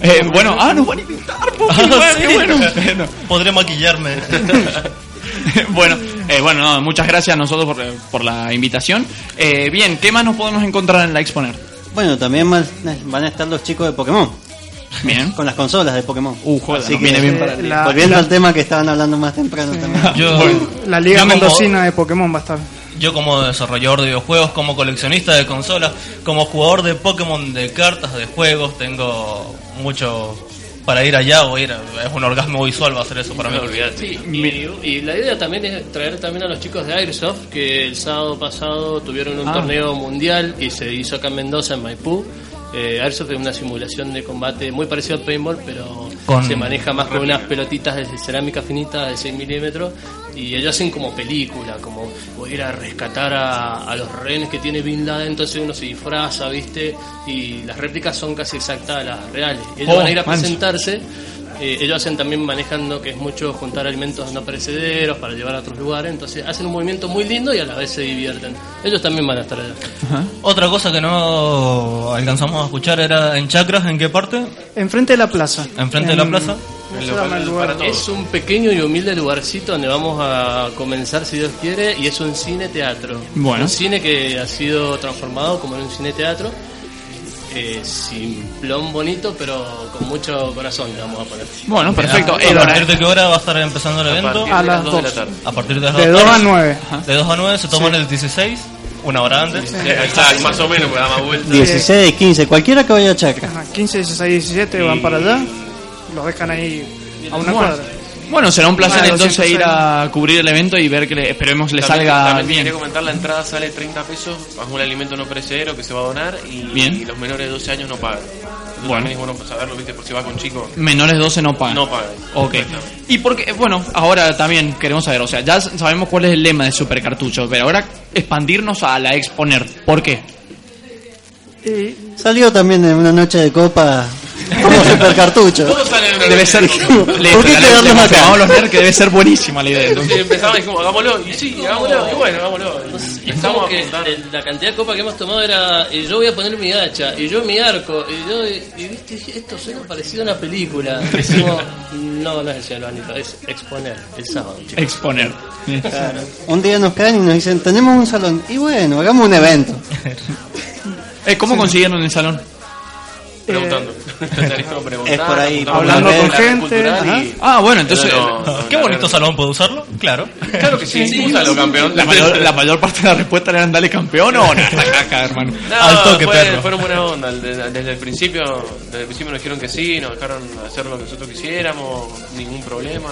[SPEAKER 2] Eh, bueno, ah, nos van a invitar, Poppy,
[SPEAKER 1] Ah,
[SPEAKER 2] bueno,
[SPEAKER 1] sí.
[SPEAKER 2] qué bueno. Bueno.
[SPEAKER 1] Podré maquillarme.
[SPEAKER 2] bueno, eh, bueno, no, muchas gracias a nosotros por, por la invitación. Eh, bien, ¿qué más nos podemos encontrar en la Exponer?
[SPEAKER 22] Bueno, también van van a estar los chicos de Pokémon.
[SPEAKER 2] Bien.
[SPEAKER 22] Con las consolas de Pokémon.
[SPEAKER 2] Uh, joder,
[SPEAKER 22] Así que,
[SPEAKER 2] viene bien
[SPEAKER 24] eh,
[SPEAKER 2] para
[SPEAKER 24] la-
[SPEAKER 22] Volviendo
[SPEAKER 24] la-
[SPEAKER 22] al tema que estaban hablando más temprano también.
[SPEAKER 1] Yo,
[SPEAKER 24] La Liga Mendocina de Pokémon va a estar.
[SPEAKER 1] Yo como desarrollador de videojuegos, como coleccionista de consolas, como jugador de Pokémon de cartas de juegos, tengo mucho para ir allá o ir. a- Es un orgasmo visual va a ser eso para mí.
[SPEAKER 23] Sí, y, y la idea también es traer también a los chicos de Airsoft que el sábado pasado tuvieron un
[SPEAKER 2] Ah.
[SPEAKER 23] torneo mundial y se hizo acá en Mendoza, en Maipú. Eh, Airsoft es una simulación de combate muy parecida al paintball, pero
[SPEAKER 1] Con-
[SPEAKER 23] se maneja más con unas pelotitas de cerámica finita de 6 milímetros y ellos hacen como película, como voy a ir a rescatar a, a los rehenes que tiene Bin Laden, entonces uno se disfraza, ¿viste? Y las réplicas son casi exactas a las reales. Ellos
[SPEAKER 2] Oh,
[SPEAKER 23] van a ir a
[SPEAKER 2] manso.
[SPEAKER 23] presentarse eh, ellos hacen también manejando que es mucho juntar alimentos no perecederos para llevar a otros lugares, entonces hacen un movimiento muy lindo y a la vez se divierten. Ellos también van a estar allá.
[SPEAKER 1] Otra cosa que no alcanzamos a escuchar era en Chacras, ¿en qué parte?
[SPEAKER 24] Enfrente de la plaza.
[SPEAKER 1] ¿Enfrente de la
[SPEAKER 24] En-
[SPEAKER 1] plaza?
[SPEAKER 23] Es un pequeño y humilde lugarcito donde vamos a comenzar si Dios quiere y es un cine teatro.
[SPEAKER 2] Bueno.
[SPEAKER 23] Un cine que ha sido transformado como en un cine teatro. Eh, simplón bonito, pero con mucho corazón le vamos a poner.
[SPEAKER 2] Bueno, perfecto.
[SPEAKER 1] ¿A partir de qué hora va a estar empezando el evento?
[SPEAKER 24] A las dos.
[SPEAKER 1] A partir de las
[SPEAKER 24] De
[SPEAKER 1] 2
[SPEAKER 24] 2 a 9.
[SPEAKER 1] De 2 a 9 se toman
[SPEAKER 24] Sí.
[SPEAKER 1] el 16. una hora antes.
[SPEAKER 25] Sí, exacto, más o menos, porque da más vuelta.
[SPEAKER 22] 16, 15, cualquiera que vaya a Chacra.
[SPEAKER 24] Ajá, 15, 16, 17 van para allá, los dejan ahí a una cuadra.
[SPEAKER 2] Bueno, será un placer entonces
[SPEAKER 24] 206.
[SPEAKER 2] ir a cubrir el evento y ver que le- esperemos le
[SPEAKER 25] También-
[SPEAKER 2] salga
[SPEAKER 25] también
[SPEAKER 2] bien.
[SPEAKER 25] quería comentar, la entrada sale 30 pesos, más un alimento no perecedero que se va a donar y,
[SPEAKER 2] Bien.
[SPEAKER 25] y los menores de 12 años no pagan. Eso
[SPEAKER 2] Bueno.
[SPEAKER 25] es bueno saberlo, viste, por si va con chicos.
[SPEAKER 2] Menores de 12 no pagan.
[SPEAKER 25] No pagan.
[SPEAKER 2] Ok. Y porque, bueno, ahora también queremos saber, o sea, ya sabemos cuál es el lema de Super Cartucho, pero ahora expandirnos a la exponer. ¿Por qué?
[SPEAKER 22] Salió también en una noche de copa como super cartucho.
[SPEAKER 25] Todos una
[SPEAKER 2] Debe ser.
[SPEAKER 25] copa.
[SPEAKER 2] le-
[SPEAKER 22] ¿Por qué
[SPEAKER 2] le-
[SPEAKER 22] quedarnos acá?
[SPEAKER 2] confirmamos los nerds que debe ser buenísima la idea.
[SPEAKER 25] Sí,
[SPEAKER 2] entonces.
[SPEAKER 25] empezamos y dijimos, hagámoslo, y sí, hagámoslo, y bueno, hagámoslo. Y
[SPEAKER 23] Es
[SPEAKER 25] empezamos
[SPEAKER 23] como
[SPEAKER 25] a
[SPEAKER 23] que la cantidad de copas que hemos tomado era y yo voy a poner mi hacha y yo mi arco y yo y, y viste dije, esto suena parecido a una película Decimos, no no es el los Anillos, es exponer el sábado chicos.
[SPEAKER 2] Exponer.
[SPEAKER 23] Claro.
[SPEAKER 22] Un día nos caen y nos dicen, tenemos un salón. Y bueno, hagamos un evento.
[SPEAKER 2] Eh, ¿Cómo consiguieron el salón?
[SPEAKER 25] Preguntando. Preguntando,
[SPEAKER 22] Es por ahí,
[SPEAKER 2] hablando
[SPEAKER 25] la
[SPEAKER 2] con gente,
[SPEAKER 25] cultural
[SPEAKER 2] ajá.
[SPEAKER 25] y-
[SPEAKER 2] Ah, bueno, entonces.
[SPEAKER 25] No, no,
[SPEAKER 1] Qué bonito salón, ¿puedo usarlo? Claro.
[SPEAKER 25] Claro que sí, úsalo, campeón.
[SPEAKER 2] La mayor, la mayor parte de la respuesta era dale campeón o nada, caca, hermano.
[SPEAKER 25] No,
[SPEAKER 2] Al toque,
[SPEAKER 25] fue-
[SPEAKER 2] perro.
[SPEAKER 25] fueron buena onda. Desde, desde el principio, desde el principio nos dijeron que sí, nos dejaron hacer lo que nosotros quisiéramos, ningún problema.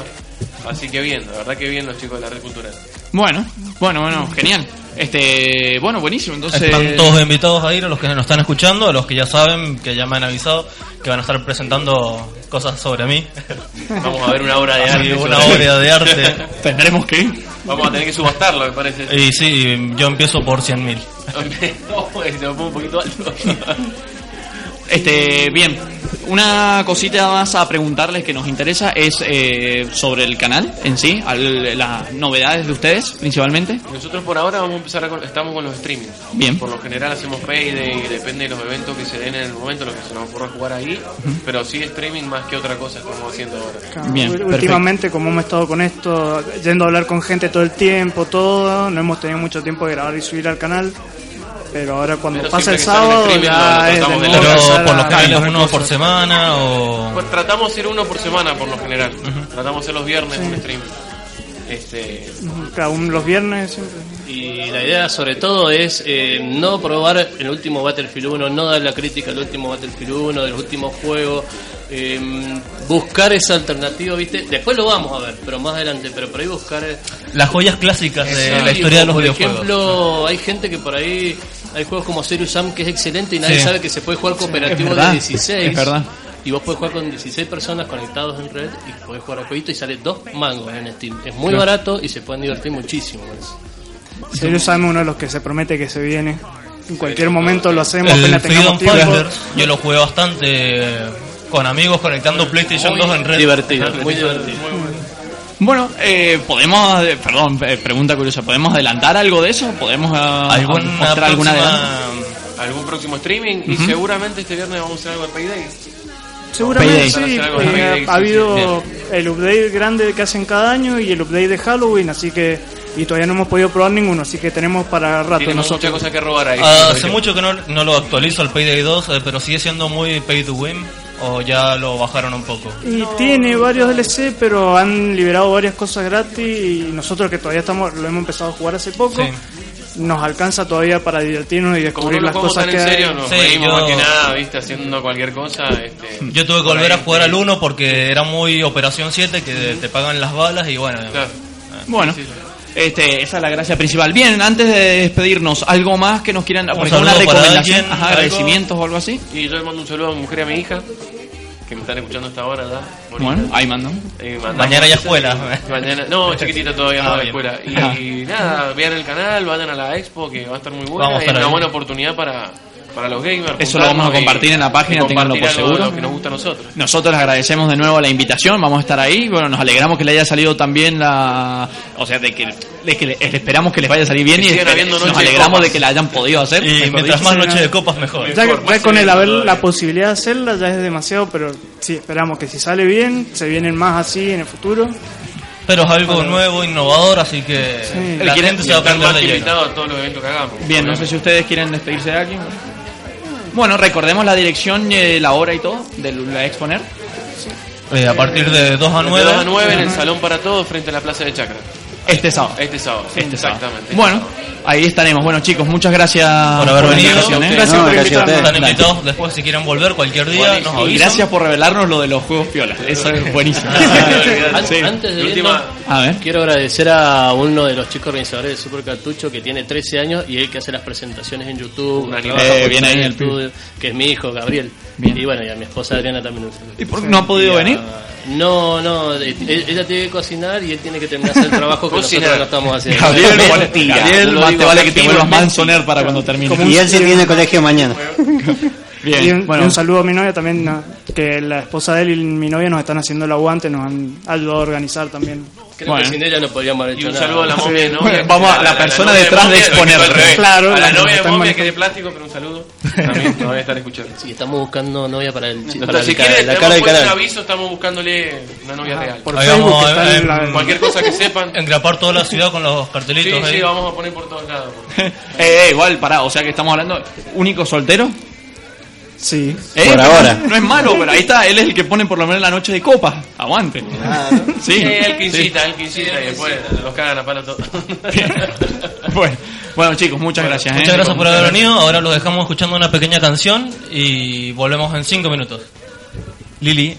[SPEAKER 25] Así que bien, la verdad que bien los chicos de la red cultural.
[SPEAKER 2] Bueno, bueno, bueno, genial. Este, bueno, buenísimo. Entonces,
[SPEAKER 1] Están todos invitados a ir, a los que nos están escuchando, a los que ya saben, que ya me han avisado, que van a estar presentando cosas sobre mí.
[SPEAKER 25] Vamos a ver una obra de arte.
[SPEAKER 1] una obra de arte.
[SPEAKER 2] tendremos que ir.
[SPEAKER 25] Vamos a tener que subastarlo, me parece.
[SPEAKER 1] Y sí, yo empiezo por 100.000.
[SPEAKER 25] no, se me un poquito alto.
[SPEAKER 2] Este, bien, una cosita más a preguntarles que nos interesa es eh, sobre el canal en sí, al- las novedades de ustedes principalmente.
[SPEAKER 25] Nosotros por ahora vamos a empezar a con- estamos con los streamings.
[SPEAKER 2] Bien.
[SPEAKER 25] Por lo general hacemos payday, depende de los eventos que se den en el momento, lo que se nos ocurra jugar ahí. Pero sí streaming más que otra cosa estamos haciendo ahora.
[SPEAKER 2] Bien, perfecto.
[SPEAKER 24] Últimamente, como hemos estado con esto, yendo a hablar con gente todo el tiempo, todo, no hemos tenido mucho tiempo de grabar y subir al canal. Pero ahora cuando
[SPEAKER 25] Pero
[SPEAKER 24] pasa el sábado,
[SPEAKER 25] lo
[SPEAKER 24] ya es de
[SPEAKER 1] Pero por lo
[SPEAKER 24] a-
[SPEAKER 1] general
[SPEAKER 24] a
[SPEAKER 1] es uno por semana o...
[SPEAKER 25] Pues tratamos de hacer uno por semana por lo general. Tratamos de hacer los viernes un stream. Este,
[SPEAKER 24] un- los viernes siempre.
[SPEAKER 23] Y la idea sobre todo es eh, no probar el último Battlefield 1, no dar la crítica al último Battlefield 1, de los últimos juegos, eh, buscar esa alternativa, ¿viste? Después lo vamos a ver, pero más adelante, pero por ahí buscar... eh,
[SPEAKER 1] Las joyas clásicas de
[SPEAKER 23] Sí,
[SPEAKER 1] la historia de los
[SPEAKER 23] por
[SPEAKER 1] videojuegos.
[SPEAKER 23] ejemplo, hay gente que por ahí hay juegos como Serious Sam que es excelente y nadie
[SPEAKER 1] Sí.
[SPEAKER 23] sabe que se puede jugar cooperativo
[SPEAKER 2] es verdad,
[SPEAKER 23] de 16.
[SPEAKER 2] es verdad.
[SPEAKER 23] Y vos podés jugar con 16 personas conectados en red y podés jugar al jueguito y sale dos mangos en Steam. Es muy
[SPEAKER 2] Claro.
[SPEAKER 23] barato y se pueden divertir muchísimo con eso.
[SPEAKER 24] Serious Sam es uno de los que se promete que se viene. En cualquier momento lo hacemos,
[SPEAKER 1] El
[SPEAKER 24] apenas tengamos tiempo.
[SPEAKER 1] Yo lo jugué bastante eh, con amigos conectando PlayStation 2 en red.
[SPEAKER 23] Divertido, muy divertido.
[SPEAKER 2] Bueno, eh, podemos, eh, perdón, eh, pregunta curiosa, ¿podemos adelantar algo de eso? ¿Podemos ah,
[SPEAKER 1] ¿Alguna
[SPEAKER 2] mostrar alguna adelanto?
[SPEAKER 25] algún próximo streaming y seguramente este viernes vamos a hacer algo de Payday.
[SPEAKER 24] Seguramente
[SPEAKER 25] Payday.
[SPEAKER 24] sí, eh, ha habido el update grande que hacen cada año y el update de Halloween, así que y todavía no hemos podido probar ninguno, así que tenemos para rato
[SPEAKER 25] Tenemos mucha
[SPEAKER 24] nosotros.
[SPEAKER 25] cosa que robar ahí.
[SPEAKER 1] Ah, hace mucho que no, no lo actualizo el Payday 2, eh, pero sigue siendo muy pay to win o ya lo bajaron un poco.
[SPEAKER 24] Y tiene varios DLC, pero han liberado varias cosas gratis y nosotros que todavía estamos lo hemos empezado a jugar hace poco, nos alcanza todavía para divertirnos y descubrir
[SPEAKER 25] no
[SPEAKER 24] las cosas que
[SPEAKER 25] en serio,
[SPEAKER 24] hay.
[SPEAKER 25] nos
[SPEAKER 1] Sí,
[SPEAKER 25] reímos
[SPEAKER 1] yo-
[SPEAKER 25] más que nada, viste, haciendo cualquier cosa. Este,
[SPEAKER 1] Yo tuve que volver a jugar
[SPEAKER 25] sí.
[SPEAKER 1] al 1 porque era muy Operación 7 que te pagan las balas y bueno.
[SPEAKER 2] Bueno, este, esa es la gracia principal. Bien, antes de despedirnos, ¿algo más que nos quieran, ejemplo, una recomendación,
[SPEAKER 1] alguien,
[SPEAKER 2] ajá,
[SPEAKER 1] algo.
[SPEAKER 2] agradecimientos o algo así?
[SPEAKER 25] Y yo le mando un saludo a mi mujer y a mi hija, que me están escuchando hasta ahora, ¿verdad?
[SPEAKER 2] Bueno, ahí mando.
[SPEAKER 25] Eh,
[SPEAKER 1] Mañana ya escuela.
[SPEAKER 25] Mañana, no, chiquitita todavía no
[SPEAKER 1] Ah,
[SPEAKER 25] va a la escuela. Y, nada, vean el canal, vayan a la expo que va a estar muy buena.
[SPEAKER 1] Vamos
[SPEAKER 25] Es una buena oportunidad para, para los gamers.
[SPEAKER 2] Eso lo vamos a
[SPEAKER 25] y-
[SPEAKER 2] compartir en la página,
[SPEAKER 25] y
[SPEAKER 2] ténganlo por seguro.
[SPEAKER 25] Lo que nos gusta a nosotros.
[SPEAKER 2] Nosotros les agradecemos de nuevo la invitación, vamos a estar ahí. Bueno, nos alegramos que le haya salido también la. O sea, de que, de que le- esperamos que les vaya a salir bien
[SPEAKER 25] Que
[SPEAKER 2] y nos
[SPEAKER 25] de
[SPEAKER 2] alegramos de que la hayan podido hacer.
[SPEAKER 1] Y
[SPEAKER 2] mejor
[SPEAKER 1] mientras
[SPEAKER 2] dicho.
[SPEAKER 1] más noche de copas mejor.
[SPEAKER 24] Ya, ya con el haber la posibilidad de hacerla ya es demasiado, pero sí, esperamos que si sale bien, se vienen más así en el futuro.
[SPEAKER 1] Pero es algo
[SPEAKER 24] Bueno.
[SPEAKER 1] nuevo, innovador, así que
[SPEAKER 24] Sí.
[SPEAKER 1] la gente se va a aprender de lleno.
[SPEAKER 25] a todos los eventos que hagamos.
[SPEAKER 2] Bien, no sé si ustedes quieren despedirse de aquí. Bueno, recordemos la dirección, eh, la hora y todo de la exponer.
[SPEAKER 1] Eh, a partir de 2 a
[SPEAKER 25] De
[SPEAKER 1] 9.
[SPEAKER 25] 2 a 9 en el Salón para Todos frente a la Plaza de Chacra.
[SPEAKER 2] Este sábado.
[SPEAKER 25] Este sábado, sí,
[SPEAKER 2] Este sábado.
[SPEAKER 25] exactamente.
[SPEAKER 2] Bueno, Ahí estaremos. Bueno, chicos, muchas gracias
[SPEAKER 1] por haber venido.
[SPEAKER 2] ¿eh?
[SPEAKER 1] Gracias
[SPEAKER 2] No,
[SPEAKER 1] por
[SPEAKER 2] gracias a
[SPEAKER 1] invitarnos.
[SPEAKER 2] ustedes.
[SPEAKER 1] Están invitados después si quieren volver cualquier día. Nos.
[SPEAKER 2] Y
[SPEAKER 1] avisan.
[SPEAKER 2] gracias por revelarnos lo de los juegos piolas. Eso es buenísimo. Sí.
[SPEAKER 23] Antes de
[SPEAKER 2] Última-
[SPEAKER 23] irnos,
[SPEAKER 2] A ver.
[SPEAKER 23] quiero agradecer a uno de los chicos organizadores de Super Cartucho que tiene 13 años y él que hace las presentaciones en YouTube,
[SPEAKER 2] Un
[SPEAKER 23] trabaja
[SPEAKER 2] animal. Eh, bien ahí
[SPEAKER 23] en
[SPEAKER 2] el
[SPEAKER 23] estudio, que es mi hijo Gabriel.
[SPEAKER 2] Bien.
[SPEAKER 23] Y bueno, y a mi esposa Adriana también.
[SPEAKER 2] ¿Y por qué no ha podido
[SPEAKER 23] Y a-
[SPEAKER 2] venir?
[SPEAKER 23] No, no, eh, él- ella tiene que cocinar y él tiene que terminar el trabajo que nosotros no estamos haciendo.
[SPEAKER 2] Gabriel, Gabriel, más
[SPEAKER 23] digo
[SPEAKER 2] te vale que te vuelvas mansoner para cuando termine.
[SPEAKER 22] Y él sí tiene colegio mañana.
[SPEAKER 2] Bien,
[SPEAKER 24] y, un,
[SPEAKER 2] bueno.
[SPEAKER 24] y un saludo a mi novia también, no, que la esposa de él y mi novia nos están haciendo el aguante, nos han ayudado a organizar también.
[SPEAKER 23] Creo
[SPEAKER 2] Bueno.
[SPEAKER 23] que sin ella no podríamos haber
[SPEAKER 25] Y
[SPEAKER 23] hecho
[SPEAKER 25] un
[SPEAKER 23] nada.
[SPEAKER 25] saludo a la momia de
[SPEAKER 24] Sí.
[SPEAKER 25] novia.
[SPEAKER 2] Bueno, vamos a la persona
[SPEAKER 25] novia
[SPEAKER 2] detrás de
[SPEAKER 25] momia,
[SPEAKER 2] exponer.
[SPEAKER 24] Claro,
[SPEAKER 25] a la
[SPEAKER 24] la-
[SPEAKER 25] novia de momia que es de plástico, pero un saludo. También nos va a estar escuchando.
[SPEAKER 23] Sí, estamos buscando novia para el chi- para
[SPEAKER 25] Entonces, si
[SPEAKER 23] el
[SPEAKER 25] quieren,
[SPEAKER 23] la
[SPEAKER 25] le
[SPEAKER 23] cara de
[SPEAKER 25] un
[SPEAKER 23] canal.
[SPEAKER 25] aviso, estamos buscándole una novia real.
[SPEAKER 24] Por
[SPEAKER 1] Ahí
[SPEAKER 24] Facebook
[SPEAKER 1] vamos, eh,
[SPEAKER 24] en la-
[SPEAKER 25] Cualquier cosa que sepan.
[SPEAKER 1] Engrapar toda la ciudad con los
[SPEAKER 25] Sí,
[SPEAKER 1] cartelitos ahí.
[SPEAKER 25] sí, vamos a poner por todos lados.
[SPEAKER 2] eh, eh, igual, pará, o sea que estamos hablando. ¿Único soltero?
[SPEAKER 24] Sí.
[SPEAKER 2] Eh,
[SPEAKER 22] Por
[SPEAKER 2] pero
[SPEAKER 22] ahora.
[SPEAKER 2] No es malo, pero ahí está, él es el que pone por lo menos la noche de copa. Aguante. Sí.
[SPEAKER 25] Sí, el que
[SPEAKER 2] Sí.
[SPEAKER 25] incita, el que incita y después los cagan a palo todos.
[SPEAKER 2] Bueno, bueno, chicos, muchas gracias.
[SPEAKER 1] Muchas
[SPEAKER 2] eh.
[SPEAKER 1] gracias por haber venido. Ahora los dejamos escuchando una pequeña canción y volvemos en 5 minutos. Lili.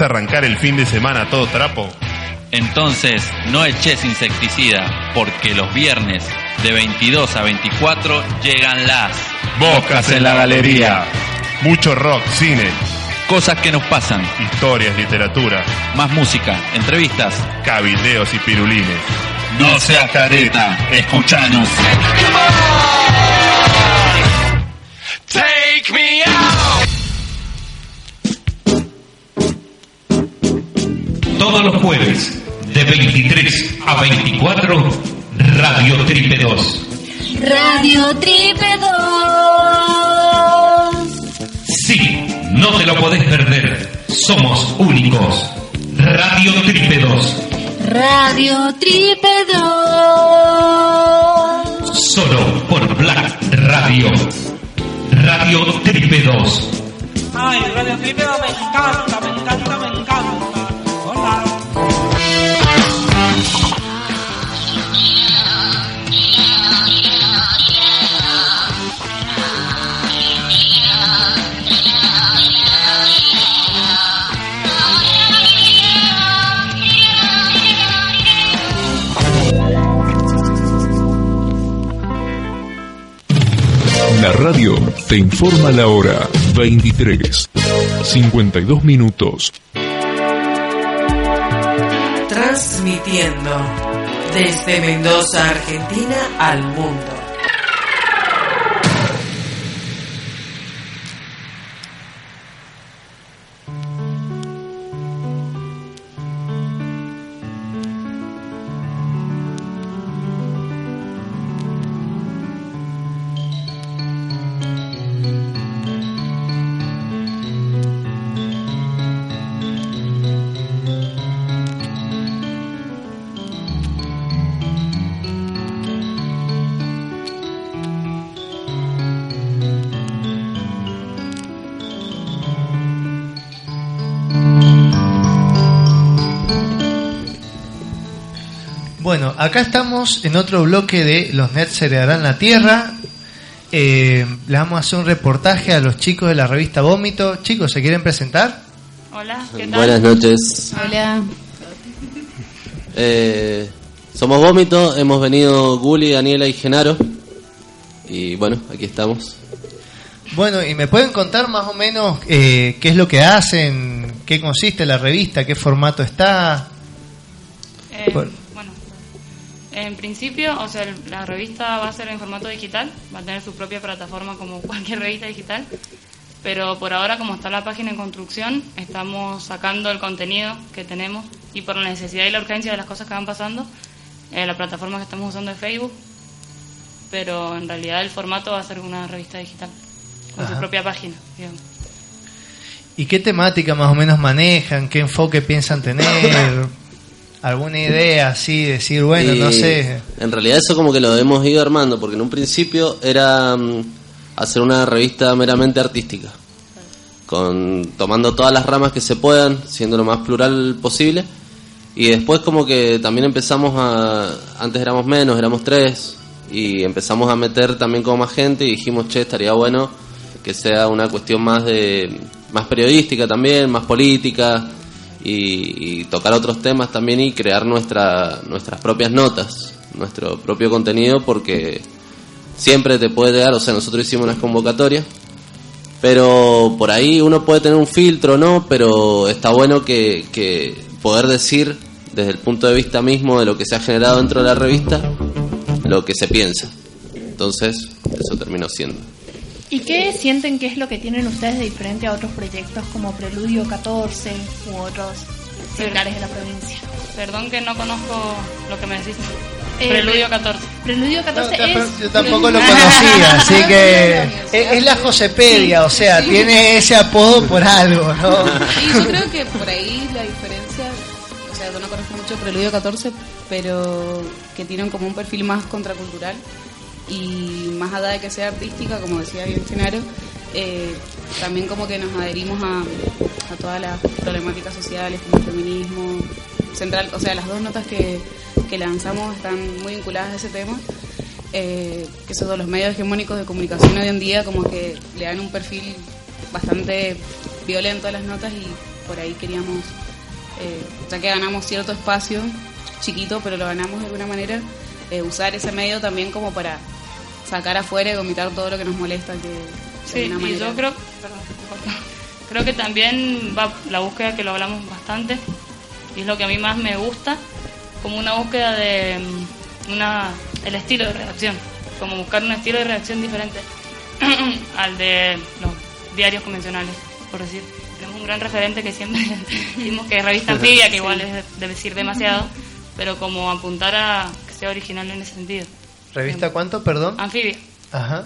[SPEAKER 26] ¿Querés arrancar el fin de semana todo trapo?
[SPEAKER 13] Entonces, no eches insecticida, porque los viernes de 22 a 24 llegan las
[SPEAKER 26] Bocas en la galería. Mucho rock, cine,
[SPEAKER 13] cosas que nos pasan,
[SPEAKER 26] historias, literatura,
[SPEAKER 13] más música, entrevistas.
[SPEAKER 26] cabildeos y pirulines.
[SPEAKER 13] No seas careta, escuchanos.
[SPEAKER 27] Take me out.
[SPEAKER 16] Todos los jueves, de 23 a 24, Radio Tripe 2.
[SPEAKER 28] Radio Tripe 2.
[SPEAKER 16] Sí, no te lo podés perder. Somos únicos. Radio Tripe 2.
[SPEAKER 28] Radio Tripe 2.
[SPEAKER 16] Solo por Black Radio. Radio Tripe 2.
[SPEAKER 29] Ay, Radio Tripe me encanta, me encanta, me encanta.
[SPEAKER 7] La radio te informa la hora 23, 52 minutos.
[SPEAKER 18] Transmitiendo desde Mendoza, Argentina, al mundo.
[SPEAKER 3] Acá estamos en otro bloque de Los Nerds heredarán la Tierra. Eh, le vamos a hacer un reportaje a los chicos de la revista Vómito. Chicos, ¿se quieren presentar?
[SPEAKER 30] Hola, ¿qué tal?
[SPEAKER 31] Buenas noches.
[SPEAKER 30] Hola.
[SPEAKER 31] Eh, somos Vómito, hemos venido Guli, Daniela y Genaro. Y bueno, aquí estamos.
[SPEAKER 3] Bueno, ¿y me pueden contar más o menos eh, qué es lo que hacen? ¿Qué consiste la revista? ¿Qué formato está?
[SPEAKER 30] En principio, o sea, la revista va a ser en formato digital, va a tener su propia plataforma como cualquier revista digital, pero por ahora, como está la página en construcción, estamos sacando el contenido que tenemos y por la necesidad y la urgencia de las cosas que van pasando, eh, la plataforma que estamos usando es Facebook, pero en realidad el formato va a ser una revista digital, con su propia página, digamos.
[SPEAKER 3] ¿Y qué temática más o menos manejan? ¿Qué enfoque piensan tener? ¿Alguna idea así? Decir, bueno, no sé.
[SPEAKER 31] En realidad eso como que lo hemos ido armando, porque en un principio era mm, hacer una revista meramente artística, con tomando todas las ramas que se puedan, siendo lo más plural posible. Y después como que también empezamos a... Antes éramos menos, éramos tres, y empezamos a meter también como más gente y dijimos, che, estaría bueno que sea una cuestión más de más periodística también, más política y, tocar otros temas también y crear nuestra, nuestras propias notas, nuestro propio contenido porque siempre te puede dar, o sea, nosotros hicimos unas convocatorias, pero por ahí uno puede tener un filtro, ¿no? Pero está bueno que, que poder decir desde el punto de vista mismo de lo que se ha generado dentro de la revista, lo que se piensa. Entonces, eso terminó siendo.
[SPEAKER 5] ¿Y qué sienten que es lo que tienen ustedes de diferente a otros proyectos como Preludio 14 u otros similares de la provincia?
[SPEAKER 30] Perdón que no conozco lo que me decís.
[SPEAKER 5] Eh,
[SPEAKER 30] Preludio 14.
[SPEAKER 5] Preludio 14
[SPEAKER 3] No,
[SPEAKER 5] es...
[SPEAKER 3] Yo tampoco lo conocía, así que es, es la Josepedia, o sea, tiene ese apodo por algo, ¿no?
[SPEAKER 32] Y yo creo que por ahí la diferencia, o sea, yo no conozco mucho Preludio 14, pero que tienen como un perfil más contracultural y más allá de que sea artística, como decía bien Genaro, eh, también como que nos adherimos a, todas las problemáticas sociales como el feminismo central, o sea, las dos notas que, que lanzamos están muy vinculadas a ese tema. Eh, que son los medios hegemónicos de comunicación hoy en día como que le dan un perfil bastante violento a las notas y por ahí queríamos, eh, ya que ganamos cierto espacio chiquito, pero lo ganamos de alguna manera, eh, usar ese medio también como para sacar afuera y vomitar todo lo que nos molesta. Que, de
[SPEAKER 30] Sí, y yo creo, perdón, creo que también va la búsqueda que lo hablamos bastante y es lo que a mí más me gusta, como una búsqueda de mm, una el estilo de redacción, como buscar un estilo de redacción diferente al de los diarios convencionales, por decir. Tenemos un gran referente que siempre decimos que es revista anfibia, que igual es, debe decir demasiado, pero como apuntar a que sea original en ese sentido.
[SPEAKER 3] ¿Revista cuánto, perdón?
[SPEAKER 30] Anfibia.
[SPEAKER 3] Ajá.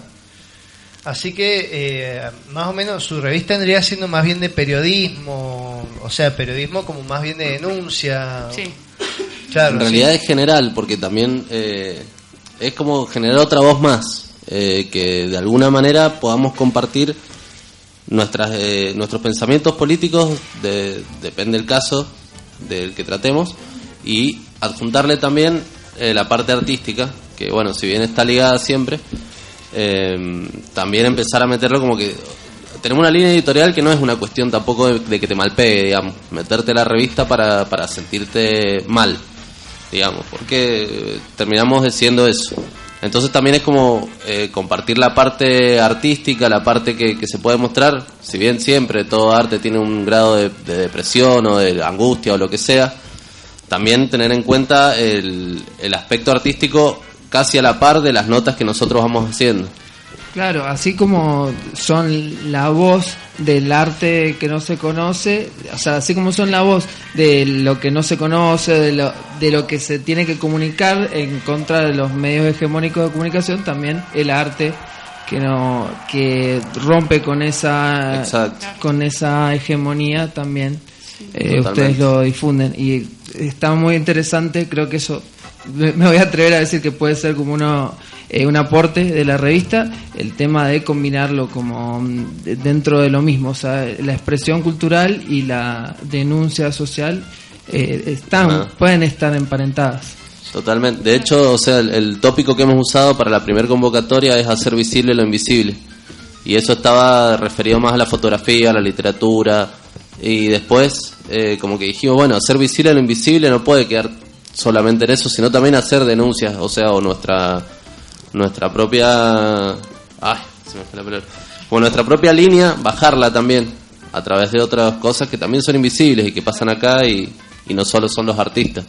[SPEAKER 3] Así que eh, más o menos su revista vendría siendo más bien de periodismo, o sea, periodismo como más bien de denuncia.
[SPEAKER 30] Sí.
[SPEAKER 3] Claro,
[SPEAKER 31] en realidad
[SPEAKER 3] sí.
[SPEAKER 31] es general, porque también eh, es como generar otra voz más, eh, que de alguna manera podamos compartir nuestras, eh, nuestros pensamientos políticos, de- depende del caso del que tratemos, y adjuntarle también eh, la parte artística, que bueno, si bien está ligada siempre, eh, también empezar a meterlo como que tenemos una línea editorial que no es una cuestión tampoco de, que te malpegue, digamos, meterte la revista para, para sentirte mal, digamos, porque terminamos siendo eso. Entonces también es como eh, compartir la parte artística, la parte que, que se puede mostrar, si bien siempre todo arte tiene un grado de, de depresión o de angustia o lo que sea, también tener en cuenta el, el aspecto artístico casi a la par de las notas que nosotros vamos haciendo.
[SPEAKER 4] Claro, así como son la voz del arte que no se conoce, o sea, así como son la voz de lo que no se conoce, de lo, de lo que se tiene que comunicar en contra de los medios hegemónicos de comunicación, también el arte que no que rompe con esa con esa hegemonía también eh, ustedes lo difunden. Y está muy interesante creo que eso me voy a atrever a decir que puede ser como uno eh, un aporte de la revista el tema de combinarlo como mm, de- dentro de lo mismo o sea la expresión cultural y la denuncia social eh, están
[SPEAKER 31] Ah.
[SPEAKER 4] pueden estar emparentadas
[SPEAKER 31] Totalmente. De hecho, o sea, el, el tópico que hemos usado para la primera convocatoria es hacer visible lo invisible. Y eso estaba referido más a la fotografía, a la literatura. Y después, eh, como que dijimos, bueno, hacer visible lo invisible no puede quedar solamente en eso, sino también hacer denuncias, o sea, o nuestra nuestra propia... Ay, se me fue la palabra. O nuestra propia línea, bajarla también a través de otras cosas que también son invisibles y que pasan acá y, y no solo son los artistas.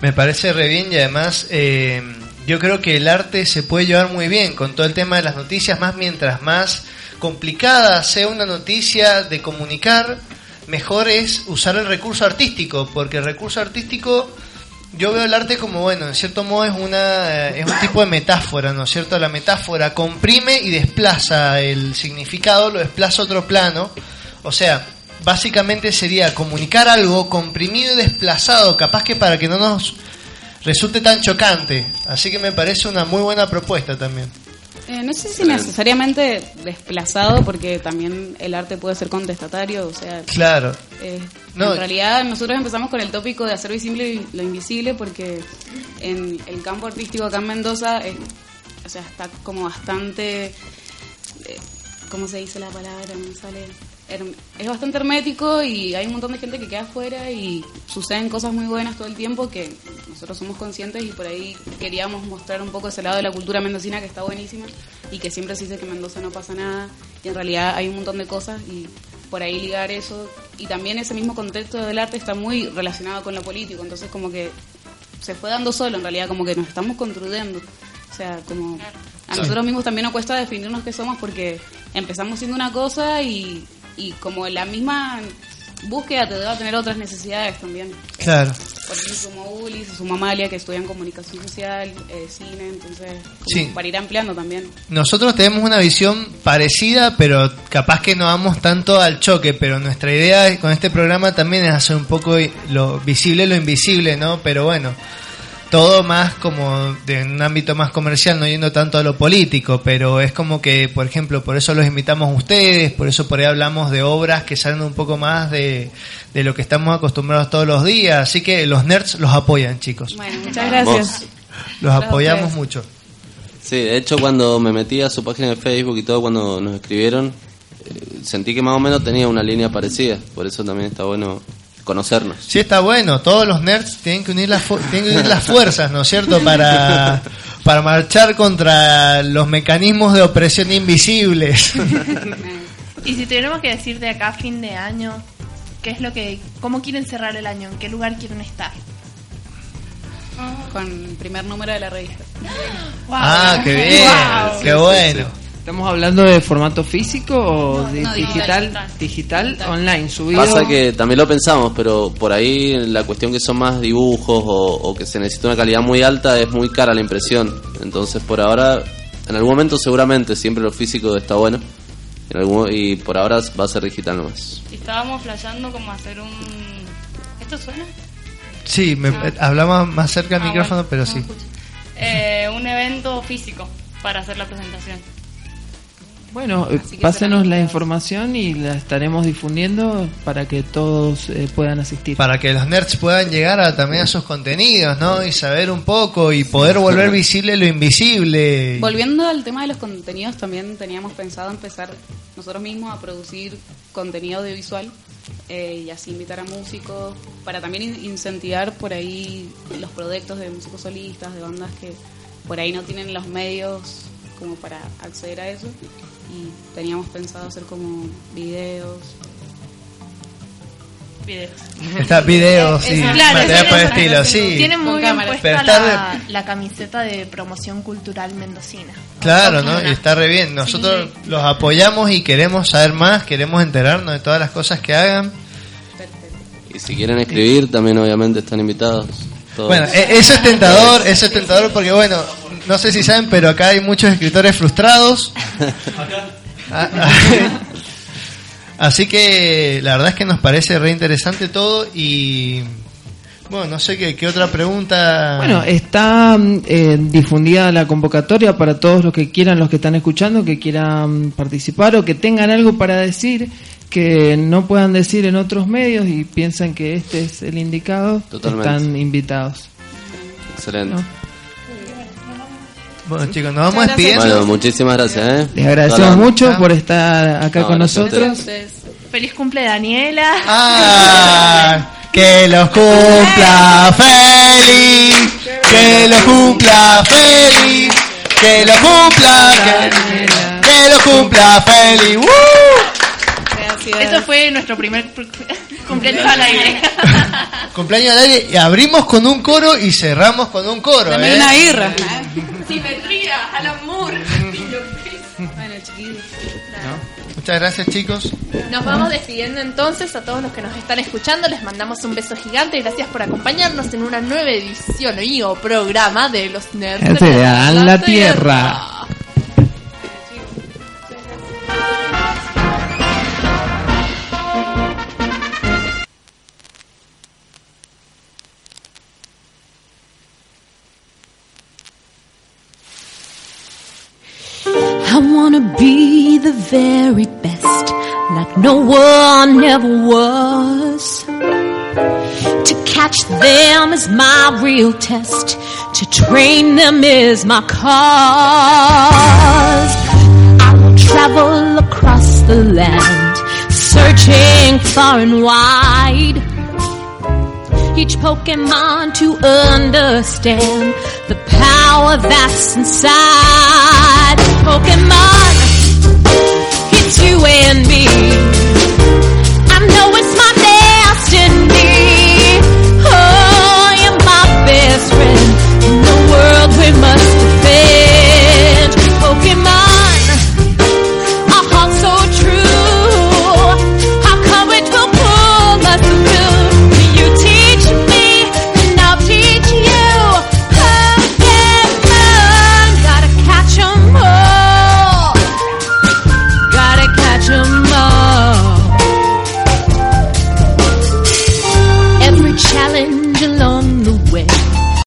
[SPEAKER 3] Me parece re bien y además eh, yo creo que el arte se puede llevar muy bien con todo el tema de las noticias, más mientras más complicada sea una noticia de comunicar, mejor es usar el recurso artístico, porque el recurso artístico yo veo el arte como bueno, en cierto modo es una eh, es un tipo de metáfora, ¿no es cierto? La metáfora comprime y desplaza el significado, lo desplaza a otro plano. O sea, básicamente sería comunicar algo comprimido y desplazado, capaz que para que no nos resulte tan chocante. Así que me parece una muy buena propuesta también.
[SPEAKER 32] Eh, no sé si necesariamente desplazado, porque también el arte puede ser contestatario, o sea...
[SPEAKER 3] Claro.
[SPEAKER 32] eh,
[SPEAKER 3] No.
[SPEAKER 32] En realidad nosotros empezamos con el tópico de hacer visible lo invisible porque en el campo artístico acá en Mendoza es- o sea, está como bastante... eh, ¿Cómo se dice la palabra? No me sale... Es bastante hermético y hay un montón de gente que queda afuera y suceden cosas muy buenas todo el tiempo que nosotros somos conscientes y por ahí queríamos mostrar un poco ese lado de la cultura mendocina que está buenísima y que siempre se dice que en Mendoza no pasa nada y en realidad hay un montón de cosas y por ahí ligar eso y también ese mismo contexto del arte está muy relacionado con lo político entonces como que se fue dando solo en realidad como que nos estamos construyendo o sea como a nosotros mismos también nos cuesta definirnos qué somos porque empezamos siendo una cosa y, y como la misma búsqueda te debe tener otras necesidades también
[SPEAKER 3] Claro.
[SPEAKER 32] por ejemplo como Ulis o su Mamalia que estudian comunicación social eh, cine entonces
[SPEAKER 3] Sí.
[SPEAKER 32] para ir ampliando también
[SPEAKER 3] Nosotros tenemos una visión parecida, pero capaz que no vamos tanto al choque, pero nuestra idea con este programa también es hacer un poco lo visible, lo invisible, ¿no? Pero bueno, todo más como de un ámbito más comercial, no yendo tanto a lo político, pero es como que, por ejemplo, por eso los invitamos a ustedes, por eso por ahí hablamos de obras que salen un poco más de, de lo que estamos acostumbrados todos los días, así que los nerds los apoyan, chicos.
[SPEAKER 32] bueno muchas gracias
[SPEAKER 3] Los apoyamos mucho.
[SPEAKER 31] Sí, de hecho cuando me metí a su página de Facebook y todo, cuando nos escribieron, eh, sentí que más o menos tenía una línea parecida. Por eso también está bueno conocernos.
[SPEAKER 3] Sí, está bueno. Todos los nerds tienen que unir las, fu- tienen que unir las fuerzas, ¿no es cierto? Para, para marchar contra los mecanismos de opresión invisibles.
[SPEAKER 5] Y si tuviéramos que decir de acá a fin de año, ¿qué es lo que, cómo quieren cerrar el año? ¿En qué lugar quieren estar?
[SPEAKER 32] Con el primer número de la revista.
[SPEAKER 3] Ah, qué bien,
[SPEAKER 5] Wow.
[SPEAKER 3] qué bueno.
[SPEAKER 4] ¿Estamos hablando de formato físico o de
[SPEAKER 32] no,
[SPEAKER 4] digital,
[SPEAKER 32] digital.
[SPEAKER 4] digital, online, subido?
[SPEAKER 31] Pasa que también lo pensamos, pero por ahí la cuestión que son más dibujos o, o que se necesita una calidad muy alta es muy cara la impresión. Entonces por ahora, en algún momento seguramente siempre lo físico está bueno. En algún, y por ahora va a ser digital nomás.
[SPEAKER 30] Y estábamos flasheando como hacer un... ¿Esto suena?
[SPEAKER 3] Sí, me, eh, hablaba más cerca del
[SPEAKER 30] Ah,
[SPEAKER 3] micrófono,
[SPEAKER 30] bueno,
[SPEAKER 3] pero
[SPEAKER 30] no
[SPEAKER 3] sí.
[SPEAKER 30] escucho. Eh, un evento físico para hacer la presentación.
[SPEAKER 4] Bueno, pásenos la información y la estaremos difundiendo para que todos eh, puedan asistir.
[SPEAKER 3] Para que los nerds puedan llegar a, también a sus contenidos, ¿no? Y saber un poco y poder volver visible lo invisible.
[SPEAKER 32] Volviendo al tema de los contenidos, también teníamos pensado empezar nosotros mismos a producir contenido audiovisual eh, y así invitar a músicos para también in- incentivar por ahí los proyectos de músicos solistas, de bandas que por ahí no tienen los medios como para acceder a eso y teníamos pensado hacer como videos.
[SPEAKER 5] Videos.
[SPEAKER 3] Está videos y
[SPEAKER 5] Claro,
[SPEAKER 3] material por el
[SPEAKER 5] es-
[SPEAKER 3] estilo, sí.
[SPEAKER 5] Tiene muy bien puesta
[SPEAKER 3] Pero está
[SPEAKER 5] la, la camiseta de promoción cultural mendocina.
[SPEAKER 3] Claro, ¿no? Y está re bien. Nosotros los apoyamos y queremos saber más, queremos enterarnos de todas las cosas que hagan.
[SPEAKER 31] Y si quieren escribir, también obviamente están invitados. Todos.
[SPEAKER 3] Bueno, e- eso es tentador, eso es tentador porque, bueno, no sé si saben, pero acá hay muchos escritores frustrados. Ah, ah. Así que la verdad es que nos parece re interesante todo y, bueno, no sé qué, qué otra pregunta.
[SPEAKER 4] Bueno, está mm, eh, difundida la convocatoria para todos los que quieran, los que están escuchando, que quieran participar o que tengan algo para decir que no puedan decir en otros medios y piensan que este es el indicado,
[SPEAKER 31] Totalmente.
[SPEAKER 4] están invitados.
[SPEAKER 31] Excelente.
[SPEAKER 4] ¿no?
[SPEAKER 3] Bueno, chicos, nos vamos despidiendo.
[SPEAKER 31] Bueno, muchísimas gracias, ¿eh?
[SPEAKER 4] Les agradecemos mucho por estar acá
[SPEAKER 31] No,
[SPEAKER 4] con nosotros.
[SPEAKER 5] Feliz cumple Daniela.
[SPEAKER 3] Ah, que los cumpla feliz, que los cumpla feliz, que los cumpla, que, que los cumpla feliz.
[SPEAKER 5] Eso fue nuestro primer cumpleaños al aire.
[SPEAKER 3] Cumpleaños al aire y abrimos con un coro y cerramos con un coro.
[SPEAKER 32] Dame
[SPEAKER 3] ¿eh?
[SPEAKER 32] una birra.
[SPEAKER 5] Simetría, Alan Moore.
[SPEAKER 32] Bueno, chiquillos.
[SPEAKER 3] Muchas gracias, chicos.
[SPEAKER 5] Nos vamos despidiendo entonces a todos los que nos están escuchando. Les mandamos un beso gigante. Gracias por acompañarnos en una nueva edición y o programa de los nerds
[SPEAKER 4] Te dan la tierra.
[SPEAKER 33] I wanna be the very best, like no one ever was. To catch them is my real test, to train them is my cause. I will travel across the land, searching far and wide. Each Pokemon to understand the power that's inside. Pokemon. It's you and me.